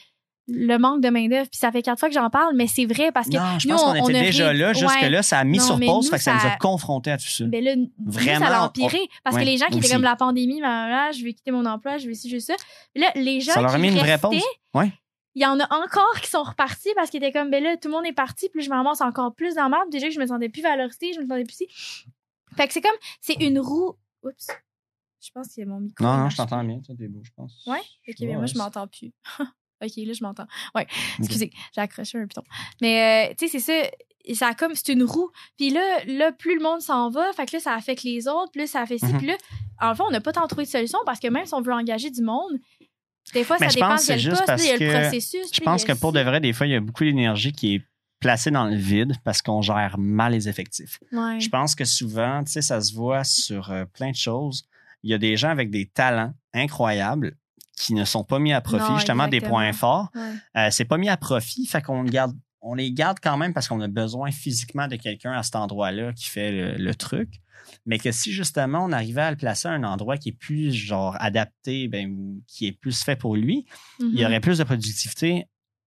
le manque de main-d'œuvre. Puis ça fait quatre fois que j'en parle, mais c'est vrai parce que. Non, je nous, pense qu'on on- on était a déjà là, juste Ouais. que là, ça a mis Non, sur mais pause, nous, fait que ça nous a ça- confrontés à tout ça. Ben là, nous, Vraiment, ça on- empiré. Parce ouais, que les gens qui étaient comme la pandémie, blablabla, je vais quitter mon emploi, je vais ci, je vais ça. Mais là, les gens Ça leur a qui mis une vraie pause. Ouais. il y en a encore qui sont repartis parce qu'ils étaient comme, ben là, tout le monde est parti, puis je me ramasse encore plus dans merde. Déjà que je me sentais plus valorisée, je me sentais plus si. Fait que c'est comme, c'est une roue. Oups. Je pense qu'il y a mon micro. Non, non, je t'entends bien, toi, t'es beau, je pense. Ouais? Ok, mais moi, ouais, je m'entends plus. <laughs> ok, là, je m'entends. Ouais, excusez, j'ai accroché un piton. Mais, euh, tu sais, c'est ça. Ça comme, c'est une roue. Puis là, là, plus le monde s'en va, fait que là, ça affecte les autres, plus ça fait ci. Mhm. Puis là, en fait, on n'a pas tant trouvé de solution parce que même si on veut engager du monde, des fois, Mais ça je dépend pense de que quel poste, il y a parce le processus. Je pense que pour de vrai, des fois, il y a beaucoup d'énergie qui est placée dans le vide parce qu'on gère mal les effectifs. Ouais. Je pense que souvent, tu sais, ça se voit sur euh, plein de choses. Il y a des gens avec des talents incroyables qui ne sont pas mis à profit, Non, justement des points forts. Ouais. Euh, c'est pas mis à profit, fait qu'on garde, on les garde quand même parce qu'on a besoin physiquement de quelqu'un à cet endroit-là qui fait le, le truc. Mais que si justement on arrivait à le placer à un endroit qui est plus genre adapté, ben, qui est plus fait pour lui, il y Mhm. aurait plus de productivité,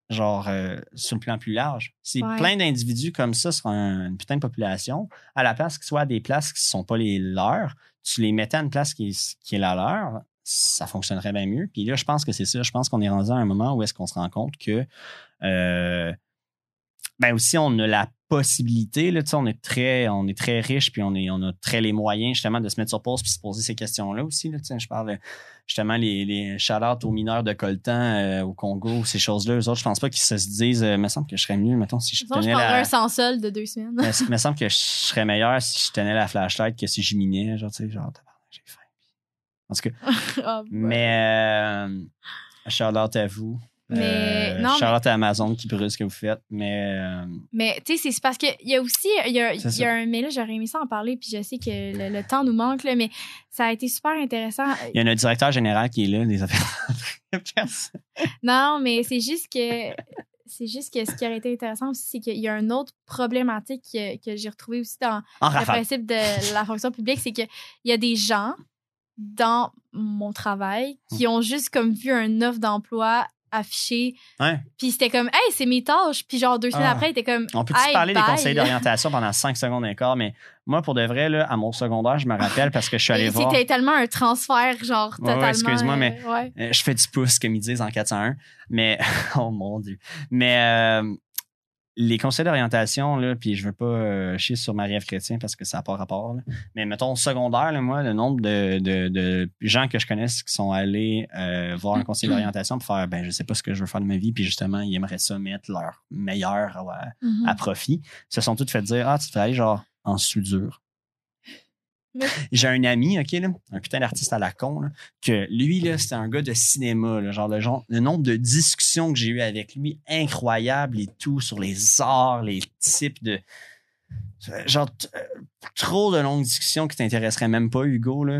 genre euh, sur le plan plus large. Si Ouais. plein d'individus comme ça sur un- une putain de population, à la place qu'ils soient à des places qui ne sont pas les leurs, tu les mettais à une place qui est, qui est la leur, ça fonctionnerait bien mieux. Puis là, je pense que c'est ça. Je pense qu'on est rendu à un moment où est-ce qu'on se rend compte que euh, ben aussi on a la possibilité là, tu sais, on est très on est très riche puis on est on a très les moyens justement de se mettre sur pause puis se poser ces questions là aussi là, tu sais, je parle justement les les shout aux mineurs de coltan euh, au Congo ces choses là eux autres je pense pas qu'ils se disent euh, me semble que je serais mieux mettons si je je tenais prendrais la un sans sol de deux semaines. <laughs> me, me semble que je serais meilleur si je tenais la flashlight que si je minais genre tu sais genre en tout cas <laughs> Ah, ouais. mais euh, out à vous Mais- Euh, non, out à Amazon qui brûle ce que vous faites mais euh, Mais tu sais, c'est parce qu'il y a aussi, il y a, y a un, mais là, j'aurais aimé ça en parler, puis je sais que le, le temps nous manque, là, mais ça a été super intéressant. Il y a notre directeur général qui est là, des affaires. <laughs> Non, mais c'est juste que, c'est juste que ce qui aurait été intéressant aussi, c'est qu'il y a une autre problématique que, que j'ai retrouvée aussi dans en le rafale. principe de la fonction publique, c'est qu'il y a des gens dans mon travail qui Hmm. ont juste comme vu un offre d'emploi affiché, Ouais. puis c'était comme, hey, c'est mes tâches, puis genre deux semaines Ah. après, il était comme, On peut-tu Hey, parler des conseils d'orientation pendant 5 secondes et quart, mais moi, pour de vrai, là, à mon secondaire, je me rappelle parce que je suis allé voir. C'était tellement un transfert, genre, Ouais, excuse-moi, euh, mais- ouais. Euh, Je fais du pouce, comme ils disent en 401. Mais, <laughs> oh mon Dieu. Mais euh, les conseils d'orientation, là, puis je veux pas euh, chier sur Marie-Ève Chrétien parce que ça n'a pas rapport. là. Mais mettons, secondaire, là, moi, le nombre de, de, de gens que je connais qui sont allés euh, voir un conseiller d'orientation pour faire, ben, je sais pas ce que je veux faire de ma vie, puis justement, ils aimeraient ça mettre leur meilleur Mhm. à profit, se sont toutes fait dire Ah, tu aller genre en soudure. J'ai un ami, OK, là, un putain d'artiste à la con, que lui, là, c'était un gars de cinéma, genre, le, genre, le nombre de discussions que j'ai eues avec lui, incroyable et tout, sur les arts, les types de. Genre, euh, trop de longues discussions qui t'intéresseraient même pas, Hugo, là.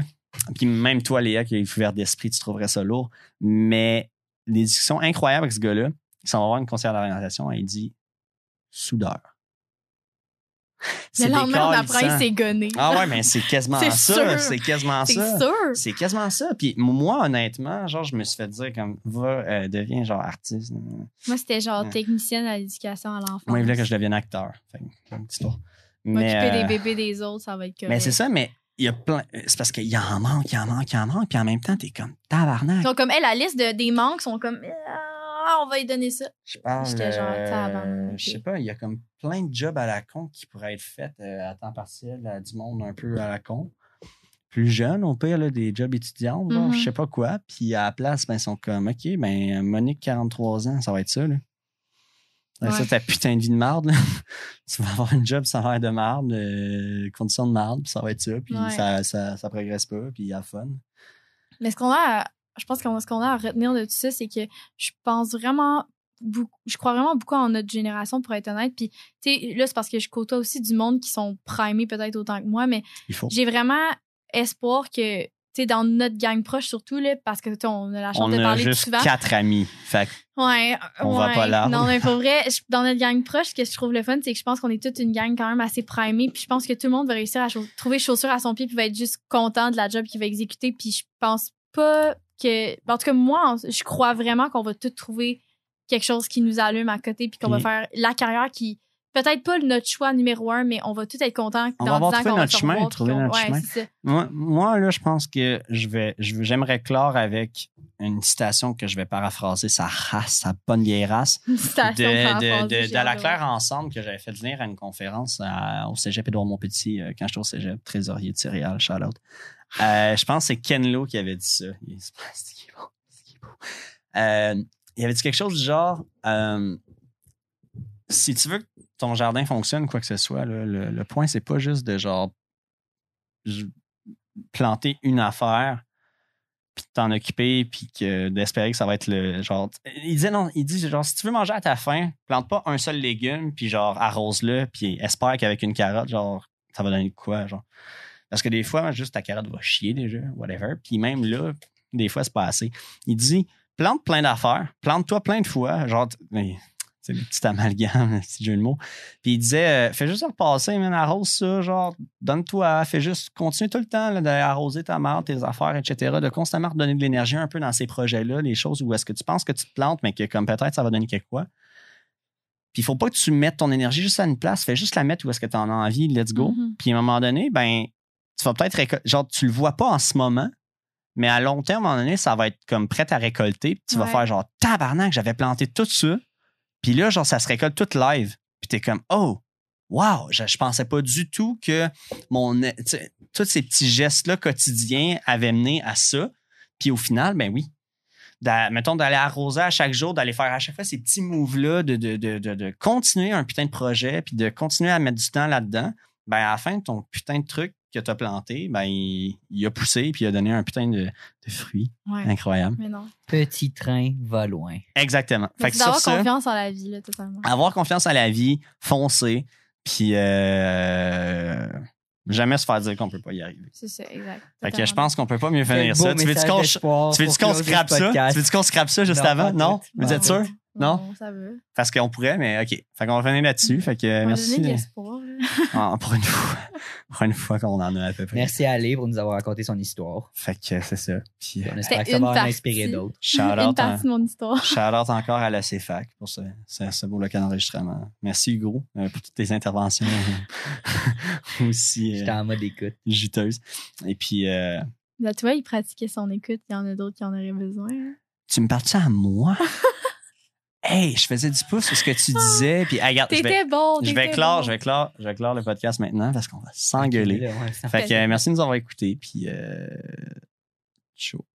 Puis même toi, Léa, qui est ouvert d'esprit, tu trouverais ça lourd. Mais des discussions incroyables avec ce gars-là, qui s'en va voir une conseillère d'orientation, elle dit soudeur. Le lendemain, on apprend, il s'est gonné. Ah ouais, mais c'est quasiment <laughs> C'est ça. C'est quasiment c'est ça. sûr. C'est quasiment ça. Puis moi, honnêtement, genre, je me suis fait dire comme, va, euh, deviens genre artiste. Moi, c'était genre Ouais. technicienne à l'éducation à l'enfance. Moi, il voulait que je devienne acteur. Fait que, un petit tour. Mais, M'occuper euh, des bébés des autres, ça va être correct. mais c'est ça, mais il y a plein. C'est parce qu'il y en manque, il y en manque, il y en manque. Puis en même temps, t'es comme tabarnak. Donc, comme elle, la liste de, des manques sont comme, ah, on va lui donner ça. Je. J'étais genre, euh, je sais pas, il y a comme plein de jobs à la con qui pourraient être faits euh, à temps partiel à du monde un peu à la con. Plus jeune, au pire, là, des jobs étudiants, je sais pas quoi. Puis à la place, ben, ils sont comme, OK, ben, Monique, 43 ans, ça va être ça, là. Ben, Ça, ta putain de vie de marde, <laughs> tu vas avoir un job salaire de marde, euh, conditions de marde, puis ça va être ça. Puis Ouais. ça, ça, ça progresse pas, puis il y a fun. Mais ce qu'on a, à- je pense qu'on a ce qu'on a à retenir de tout ça, c'est que je pense vraiment beaucoup, je crois vraiment beaucoup en notre génération pour être honnête. Puis, tu sais, là, c'est parce que je côtoie aussi du monde qui sont primés peut-être autant que moi, mais j'ai vraiment espoir que, tu sais, dans notre gang proche surtout, là, parce que, on a la chance On de a parler juste souvent. quatre amis. Fait Ouais, On va pas là. Non, mais pour <laughs> vrai, dans notre gang proche, ce que je trouve le fun, c'est que je pense qu'on est toute une gang quand même assez primée. Puis je pense que tout le monde va réussir à trouver chaussure à son pied puis va être juste content de la job qu'il va exécuter. Puis je pense pas que. En tout cas, moi, je crois vraiment qu'on va tous trouver quelque chose qui nous allume à côté puis qu'on va faire la carrière qui. Peut-être pas notre choix numéro un, mais on va tous être contents On dans va avoir 10 ans trouvé qu'on va notre chemin, revoir, trouver notre ouais, chemin. Moi, moi, là, je pense que je vais, j'aimerais clore avec une citation que je vais paraphraser sa race, sa bonne vieille race, Une de, de, de, de Claire ensemble que j'avais fait venir à une conférence à- au cégep Édouard Montpetit euh, quand j'étais au cégep, trésorier de céréales, shout out. Euh, je pense que c'est Ken Lo qui avait dit ça. Il. Euh, avait dit quelque chose du genre euh, si tu veux que ton jardin fonctionne, quoi que ce soit, le, le point, c'est pas juste de genre planter une affaire puis t'en occuper puis d'espérer que ça va être le genre il disait non il dit genre si tu veux manger à ta faim plante pas un seul légume puis genre arrose-le puis espère qu'avec une carotte genre ça va donner quoi genre parce que des fois juste ta carotte va chier déjà whatever puis même là des fois, c'est pas assez. Il dit plante plein d'affaires, plante-toi plein de fois. Genre, c'est le petit amalgame, <laughs> le petit jeu de mots. Puis il disait euh, fais juste repasser, même arrose ça, genre, donne-toi, fais juste, continue tout le temps d'arroser ta marde, tes affaires, etc., de constamment redonner de l'énergie un peu dans ces projets-là, les choses où est-ce que tu penses que tu te plantes, mais que comme peut-être ça va donner quelque quoi. Puis il faut pas que tu mettes ton énergie juste à une place, fais juste la mettre où est-ce que tu en as envie, let's go. Mhm. Puis à un moment donné, ben, tu vas peut-être récol- genre tu le vois pas en ce moment, mais à long terme, à un moment donné, ça va être comme prêt à récolter. Puis tu vas faire genre tabarnak, j'avais planté tout ça. Puis là, genre, ça se récolte tout live. Puis t'es comme oh, wow, je, je pensais pas du tout que mon tous ces petits gestes-là quotidiens avaient mené à ça. Puis au final, ben oui. Mettons d'aller arroser à chaque jour, d'aller faire à chaque fois ces petits moves-là, de, de, de, de, de continuer un putain de projet, puis de continuer à mettre du temps là-dedans, ben à la fin, ton putain de truc que tu as planté, ben il, il a poussé, puis il a donné un putain de. Ouais. Incroyable. Mais non. Petit train va loin. Exactement. Mais Fait que ça, confiance en la vie, là, totalement. avoir confiance en la vie, foncer, puis euh, jamais se faire dire qu'on peut pas y arriver. C'est ça, exact. Fait que je pense qu'on peut pas mieux finir ça. Tu veux-tu qu'on tu qu'on scrape ça? Tu veux-tu qu'on scrape ça juste Non, avant? Non? Vous êtes sûr? Non? ça veut. Parce qu'on pourrait, mais OK. Fait qu'on va finir là-dessus. Fait que On va merci. là. <laughs> Ah, pour une fois. Pour une fois qu'on en a à peu près. Merci à Ali pour nous avoir raconté son histoire. Fait que c'est ça. Puis, euh, On espère que ça va en inspirer d'autres. shout out, partie de mon histoire. shout out encore à la CFAC pour ce, ce, ce beau local d'enregistrement. Merci Hugo euh, pour toutes tes interventions euh, <laughs> aussi J'étais euh, en mode écoute. juteuses. Et puis, euh, Là, tu vois, il pratiquait son écoute. Il y en a d'autres qui en auraient besoin. hein. tu me parles ça à moi? <laughs> hey, je faisais du pouce sur ce que tu disais. Puis, hey, regarde, je vais, T'étais bon. je vais clore, bon. je vais clore, je vais clore le podcast maintenant parce qu'on va s'engueuler. Ok, là, ouais, ça Fait que euh, merci de nous avoir écoutés. Puis, euh, chaud.